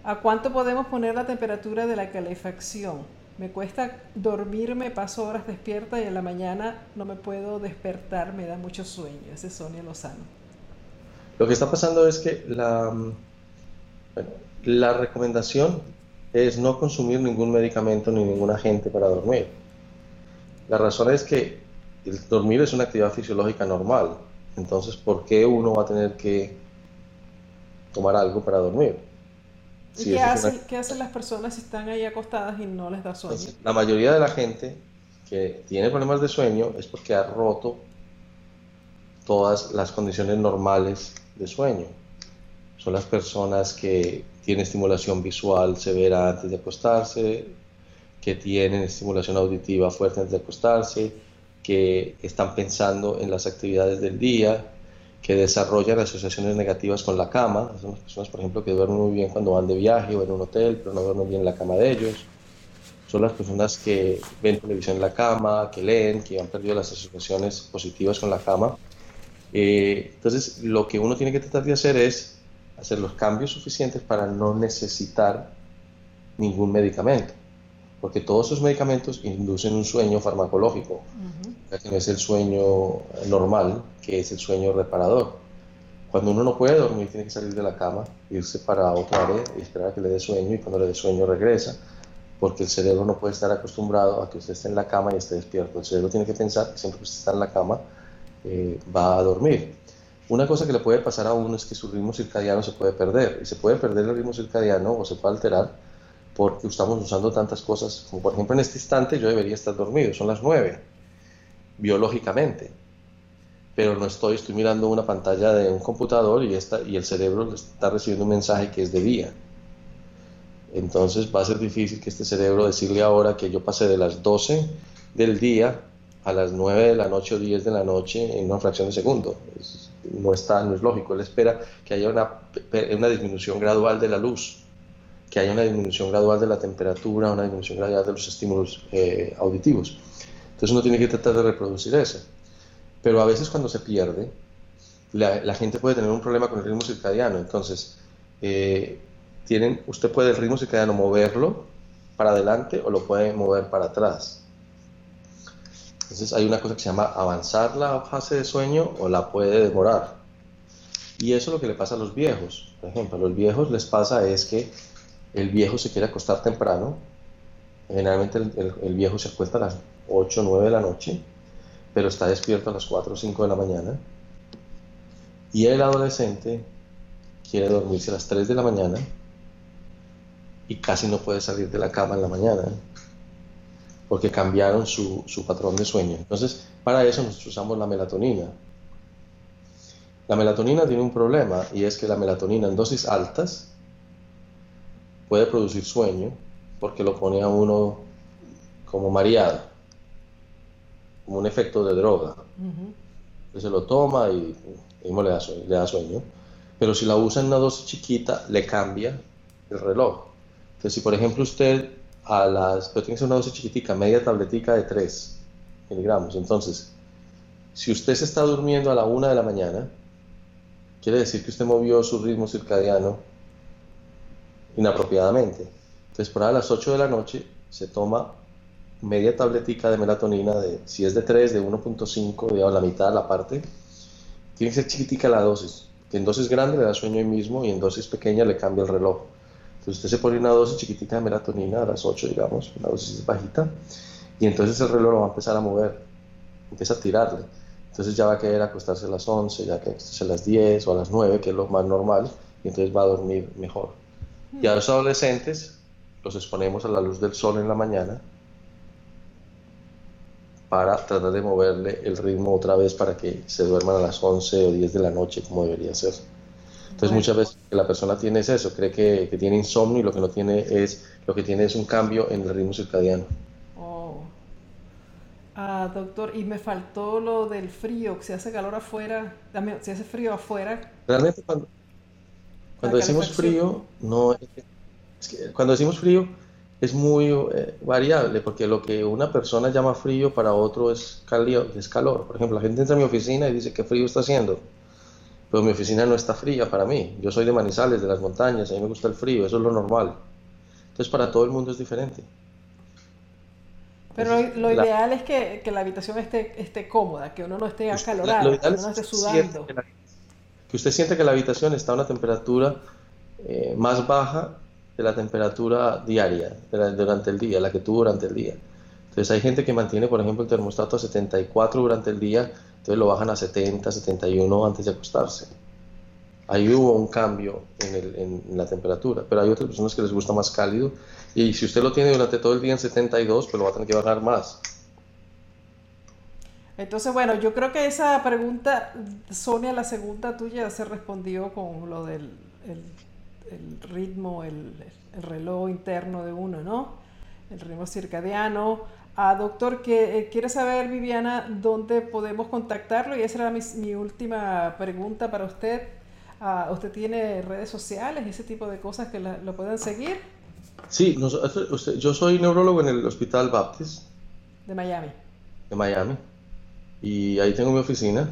¿A cuánto podemos poner la temperatura de la calefacción? Me cuesta dormirme, paso horas despierta y en la mañana no me puedo despertar, me da mucho sueño. Ese es Sonia Lozano. Lo que está pasando es que la, la recomendación es no consumir ningún medicamento ni ningún agente para dormir. La razón es que el dormir es una actividad fisiológica normal. Entonces, ¿por qué uno va a tener que tomar algo para dormir? ¿Y qué, hacen, qué hacen las personas si están ahí acostadas y no les da sueño? la mayoría de la gente que tiene problemas de sueño es porque ha roto todas las condiciones normales de sueño. Son las personas que tienen estimulación visual severa antes de acostarse, que tienen estimulación auditiva fuerte antes de acostarse, que están pensando en las actividades del día, que desarrollan asociaciones negativas con la cama. Son las personas, por ejemplo, que duermen muy bien cuando van de viaje o en un hotel, pero no duermen bien en la cama de ellos. Son las personas que ven televisión en la cama, que leen, que han perdido las asociaciones positivas con la cama. Eh, entonces, lo que uno tiene que tratar de hacer es hacer los cambios suficientes para no necesitar ningún medicamento, porque todos esos medicamentos inducen un sueño farmacológico, que no es el sueño normal, que es el sueño reparador. Cuando uno no puede dormir, tiene que salir de la cama, irse para otra área y esperar a que le dé sueño, y cuando le dé sueño regresa, porque el cerebro no puede estar acostumbrado a que usted esté en la cama y esté despierto. El cerebro tiene que pensar que siempre que usted está en la cama, eh, va a dormir. Una cosa que le puede pasar a uno es que su ritmo circadiano se puede perder, y se puede perder el ritmo circadiano o se puede alterar porque estamos usando tantas cosas, como por ejemplo en este instante yo debería estar dormido, son las 9, biológicamente, pero no estoy, estoy mirando una pantalla de un computador y, esta, y el cerebro está recibiendo un mensaje que es de día. Entonces va a ser difícil que este cerebro decirle ahora que yo pasé de las 12 del día a las 9 de la noche o 10 de la noche en una fracción de segundo. no, está, no es lógico. Él espera que haya una, una disminución gradual de la luz, que haya una disminución gradual de la temperatura, una disminución gradual de los estímulos eh, auditivos. Entonces uno tiene que tratar de reproducir eso. Pero a veces cuando se pierde, la, gente puede tener un problema con el ritmo circadiano. Entonces, eh, tienen, usted puede el ritmo circadiano moverlo para adelante o lo puede mover para atrás. Entonces hay una cosa que se llama avanzar la fase de sueño o la puede demorar. Y eso es lo que le pasa a los viejos. Por ejemplo, a los viejos les pasa es que el viejo se quiere acostar temprano. Generalmente el, viejo se acuesta a las 8 o 9 de la noche, pero está despierto a las 4 o 5 de la mañana. Y el adolescente quiere dormirse a las 3 de la mañana y casi no puede salir de la cama en la mañana porque cambiaron su, patrón de sueño. Entonces, para eso nosotros usamos la melatonina. La melatonina tiene un problema y es que la melatonina en dosis altas puede producir sueño porque lo pone a uno como mareado, como un efecto de droga. se lo toma y, le, da sueño, le da sueño. Pero si la usa en una dosis chiquita, le cambia el reloj. Entonces, si por ejemplo usted a las, pero tiene que ser una dosis chiquitica, media tabletica de 3 miligramos. Entonces, si usted se está durmiendo a la 1 de la mañana, quiere decir que usted movió su ritmo circadiano inapropiadamente. Entonces, para las 8 de la noche se toma media tabletica de melatonina, de, si es de 3, de 1.5, digamos la mitad, la parte, tiene que ser chiquitica la dosis. En dosis grande le da sueño ahí mismo y en dosis pequeña le cambia el reloj. Entonces usted se pone una dosis chiquitita de melatonina a las 8, digamos, una dosis bajita, y entonces el reloj lo va a empezar a mover, empieza a tirarle. Entonces ya va a querer acostarse a las 11, ya que acostarse a las 10 o a las 9, que es lo más normal, y entonces va a dormir mejor. Y a los adolescentes los exponemos a la luz del sol en la mañana para tratar de moverle el ritmo otra vez para que se duerman a las 11 o 10 de la noche como debería ser. Entonces muchas veces la persona tiene eso, cree que, tiene insomnio y lo que no tiene es, lo que tiene es un cambio en el ritmo circadiano. Oh. Ah, doctor, y me faltó lo del frío, que si hace calor afuera, también, si hace frío afuera. Realmente cuando, cuando decimos frío, no cuando decimos frío es muy eh, variable, porque lo que una persona llama frío para otro es, es calor. Por ejemplo, la gente entra a mi oficina y dice que frío está haciendo, pero mi oficina no está fría para mí. Yo soy de Manizales, de las montañas, a mí me gusta el frío, eso es lo normal. Entonces para todo el mundo es diferente. Pero lo, ideal es que, que, la habitación esté, esté cómoda, que uno no esté acalorado, que uno no esté sudando. Que, usted siente que la habitación está a una temperatura eh, más baja de la temperatura diaria durante el día, la que tuvo durante el día. Entonces hay gente que mantiene, por ejemplo, el termostato a 74 durante el día, entonces lo bajan a 70, 71 antes de acostarse. Ahí hubo un cambio en, la temperatura, pero hay otras personas que les gusta más cálido y si usted lo tiene durante todo el día en 72, pues lo va a tener que bajar más. Entonces, bueno, yo creo que esa pregunta, Sonia, la segunda tuya se respondió con lo del el, ritmo, el, reloj interno de uno, ¿no? El ritmo circadiano. Ah, doctor, que eh, quiere saber, Viviana, dónde podemos contactarlo y esa era mi, mi última pregunta para usted. Ah, ¿Usted tiene redes sociales, ese tipo de cosas que lo puedan seguir? Sí, yo soy neurólogo en el Hospital Baptist. De Miami. De Miami. Y ahí tengo mi oficina.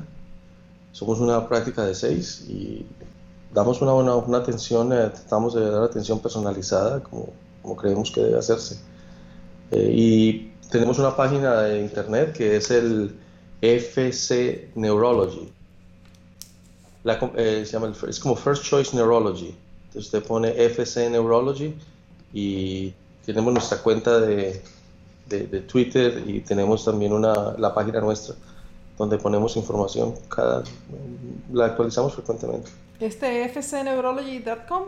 Somos una práctica de seis y damos una, una, una atención, eh, tratamos de dar atención personalizada como, como creemos que debe hacerse. Eh, y tenemos una página de internet que es el FC Neurology. Eh, se llama es como First Choice Neurology. Entonces usted pone FC Neurology y tenemos nuestra cuenta de, de, Twitter y tenemos también una, la página nuestra donde ponemos información, cada, la actualizamos frecuentemente. ¿Este fcneurology.com?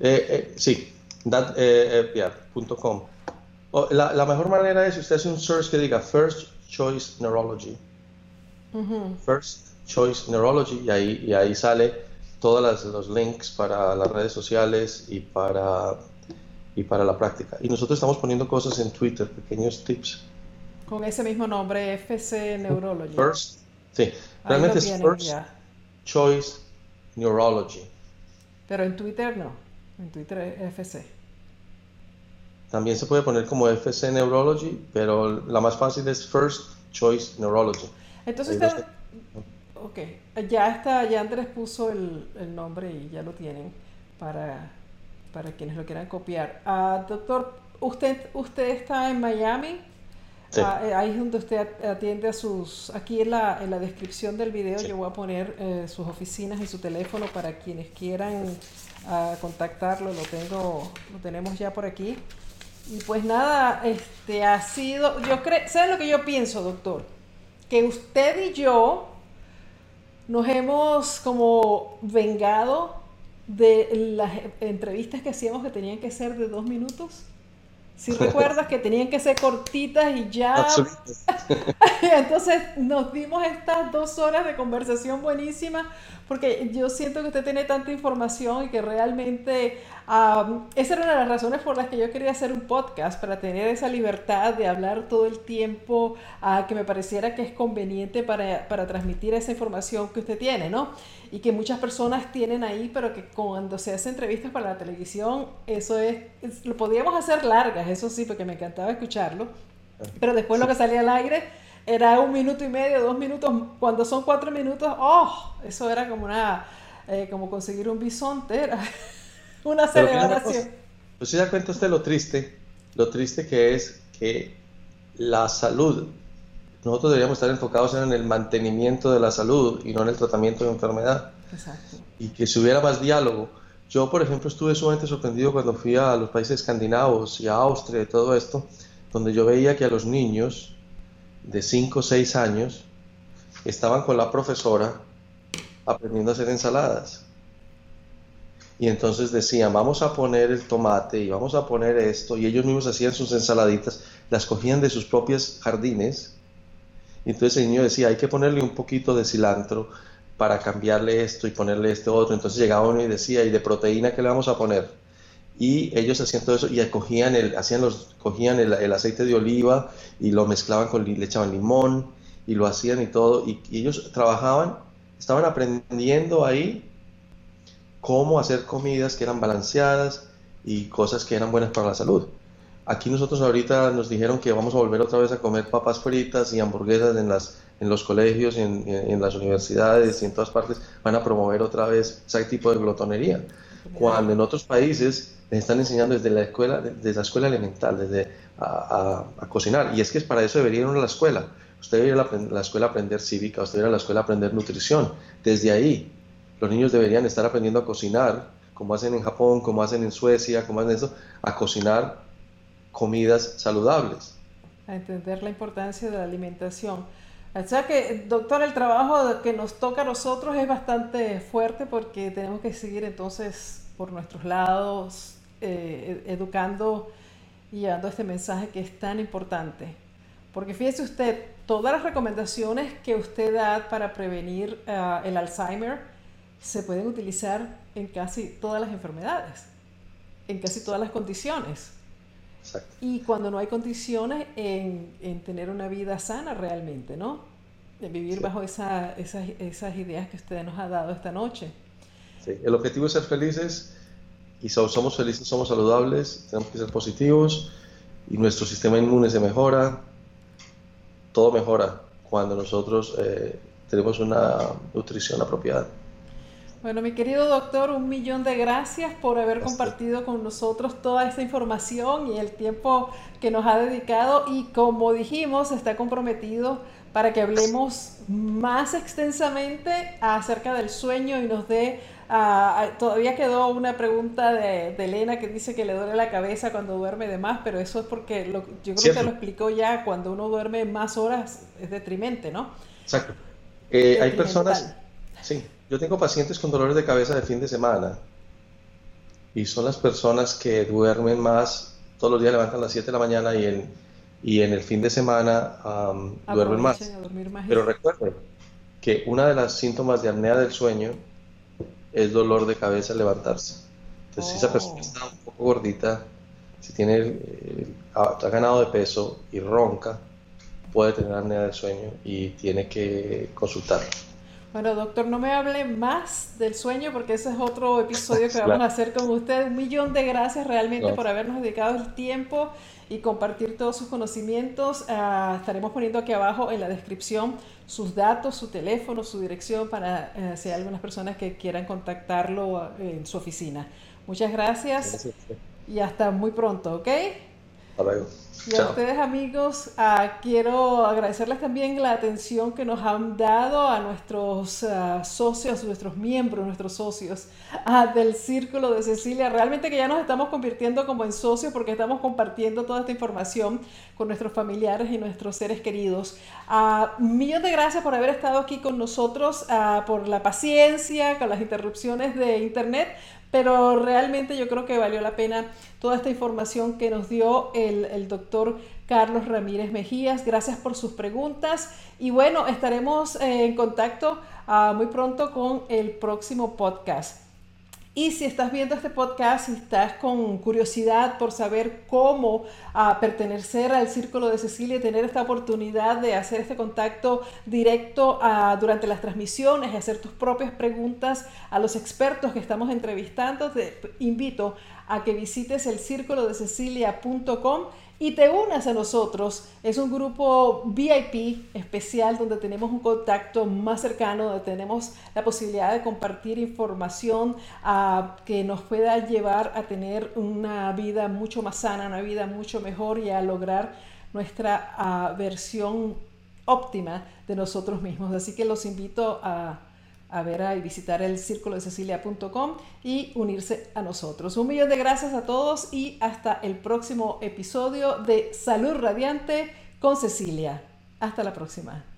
Eh, eh, sí, that, eh, eh .com. la, la, mejor manera es si usted hace un search que diga First Choice Neurology. First Choice Neurology y ahí, y ahí sale todos los links para las redes sociales y para y para la práctica. Y nosotros estamos poniendo cosas en Twitter, pequeños tips. Con ese mismo nombre, FC Neurology. First, sí, realmente es First Choice Neurology. Pero en Twitter no, en Twitter es FC. También se puede poner como FC Neurology, pero la más fácil es First Choice Neurology. Entonces, está, ok, ya está, ya Andrés puso el, el nombre y ya lo tienen para para quienes lo quieran copiar. Ah, doctor, usted, usted está en Miami. Ah, eh, ahí es donde usted atiende a sus... Aquí en la, en la descripción del video yo voy a poner eh, sus oficinas y su teléfono para quienes quieran ah, contactarlo. Lo, tengo, lo tenemos ya por aquí. Y pues nada, este ha sido... Yo creo... ¿Sabe lo que yo pienso, doctor? Que usted y yo nos hemos como vengado de las entrevistas que hacíamos que tenían que ser de dos minutos. Si recuerdas que tenían que ser cortitas y ya. Entonces nos dimos estas dos horas de conversación buenísima porque yo siento que usted tiene tanta información y que realmente esa era una de las razones por las que yo quería hacer un podcast, para tener esa libertad de hablar todo el tiempo, que me pareciera que es conveniente para, para transmitir esa información que usted tiene, ¿no? Y que muchas personas tienen ahí, pero que cuando se hace entrevistas para la televisión, eso es, lo podíamos hacer largas, eso sí, porque me encantaba escucharlo, pero después lo que salía al aire era un minuto y medio, dos minutos, cuando son cuatro minutos, oh, eso era como una, eh, como conseguir un bisonte, era una celebración. Pues se da cuenta usted lo triste, lo triste que es que la salud, nosotros deberíamos estar enfocados en el mantenimiento de la salud y no en el tratamiento de enfermedad. Exacto. Y que si hubiera más diálogo. Yo, por ejemplo, estuve sumamente sorprendido cuando fui a los países escandinavos y a Austria y todo esto, donde yo veía que a los niños de 5 o 6 años estaban con la profesora aprendiendo a hacer ensaladas. Y entonces decían, vamos a poner el tomate y vamos a poner esto, y ellos mismos hacían sus ensaladitas, las cogían de sus propios jardines. Y entonces el niño decía, hay que ponerle un poquito de cilantro para cambiarle esto y ponerle este otro. Entonces llegaba uno y decía, ¿y de proteína qué le vamos a poner? y ellos hacían todo eso y cogían el, hacían los, cogían el, aceite de oliva y lo mezclaban con, le echaban limón y lo hacían y todo, y, ellos trabajaban, estaban aprendiendo ahí cómo hacer comidas que eran balanceadas y cosas que eran buenas para la salud. Aquí nosotros ahorita nos dijeron que vamos a volver otra vez a comer papas fritas y hamburguesas en, las, en los colegios, en, en las universidades y en todas partes. Van a promover otra vez ese tipo de glotonería. Cuando en otros países les están enseñando desde la escuela, desde la escuela elemental, desde a, cocinar. Y es que es para eso debería ir a la escuela. Usted debería ir a la, escuela a aprender cívica, usted debería ir a la escuela a aprender nutrición. Desde ahí, los niños deberían estar aprendiendo a cocinar, como hacen en Japón, como hacen en Suecia, como hacen eso, a cocinar comidas saludables. A entender la importancia de la alimentación. O sea que, doctor, el trabajo que nos toca a nosotros es bastante fuerte porque tenemos que seguir entonces por nuestros lados, eh, educando y llevando este mensaje que es tan importante. Porque fíjese usted, todas las recomendaciones que usted da para prevenir ah, el Alzheimer se pueden utilizar en casi todas las enfermedades, en casi todas las condiciones. Y cuando no hay condiciones en, en, tener una vida sana realmente, ¿no? De vivir bajo esa, esas, esas ideas que usted nos ha dado esta noche. Sí, el objetivo es ser felices y somos felices, somos saludables, tenemos que ser positivos y nuestro sistema inmune se mejora, todo mejora cuando nosotros eh, tenemos una nutrición apropiada. Bueno, mi querido doctor, un millón de gracias por haber compartido con nosotros toda esta información y el tiempo que nos ha dedicado. Y como dijimos, está comprometido para que hablemos más extensamente acerca del sueño y nos dé ah, todavía quedó una pregunta de, Elena que dice que le duele la cabeza cuando duerme de más, pero eso es porque lo, yo creo que lo explicó ya, cuando uno duerme más horas es detrimente, ¿no? Exacto. Eh, hay personas, sí, yo tengo pacientes con dolores de cabeza de fin de semana y son las personas que duermen más, todos los días levantan a las 7 de la mañana y en, y en el fin de semana duermen más. más. Pero recuerden que una de las síntomas de apnea del sueño es dolor de cabeza levantarse. Entonces, si esa persona oh. está un poco gordita, si tiene, eh, ha, ganado de peso y ronca, puede tener apnea del sueño y tiene que consultar. Bueno, doctor, no me hable más del sueño porque ese es otro episodio que vamos a hacer con usted. Un millón de gracias realmente por habernos dedicado el tiempo y compartir todos sus conocimientos. Ah, estaremos poniendo aquí abajo en la descripción sus datos, su teléfono, su dirección para eh, si hay algunas personas que quieran contactarlo eh, en su oficina. Muchas gracias, y hasta muy pronto, ¿ok? Hasta luego. Y a ustedes amigos, ah, quiero agradecerles también la atención que nos han dado a nuestros uh, socios, nuestros miembros, nuestros socios uh, del Círculo de Cecilia. Realmente que ya nos estamos convirtiendo como en socios porque estamos compartiendo toda esta información con nuestros familiares y nuestros seres queridos. Uh, millón de gracias por haber estado aquí con nosotros, por la paciencia, con las interrupciones de internet, pero realmente yo creo que valió la pena toda esta información que nos dio el, doctor Carlos Ramírez Mejías. Gracias por sus preguntas y bueno, estaremos en contacto ah, muy pronto con el próximo podcast. Y si estás viendo este podcast y estás con curiosidad por saber cómo ah, pertenecer al Círculo de Cecilia y tener esta oportunidad de hacer este contacto directo ah, durante las transmisiones y hacer tus propias preguntas a los expertos que estamos entrevistando, te invito a que visites el círculo de y te unas a nosotros. Es un grupo VIP especial donde tenemos un contacto más cercano, donde tenemos la posibilidad de compartir información ah, que nos pueda llevar a tener una vida mucho más sana, una vida mucho mejor y a lograr nuestra ah, versión óptima de nosotros mismos. Así que los invito a a ver y visitar el círculo de cecilia.com y unirse a nosotros. Un millón de gracias a todos y hasta el próximo episodio de Salud Radiante con Cecilia. Hasta la próxima.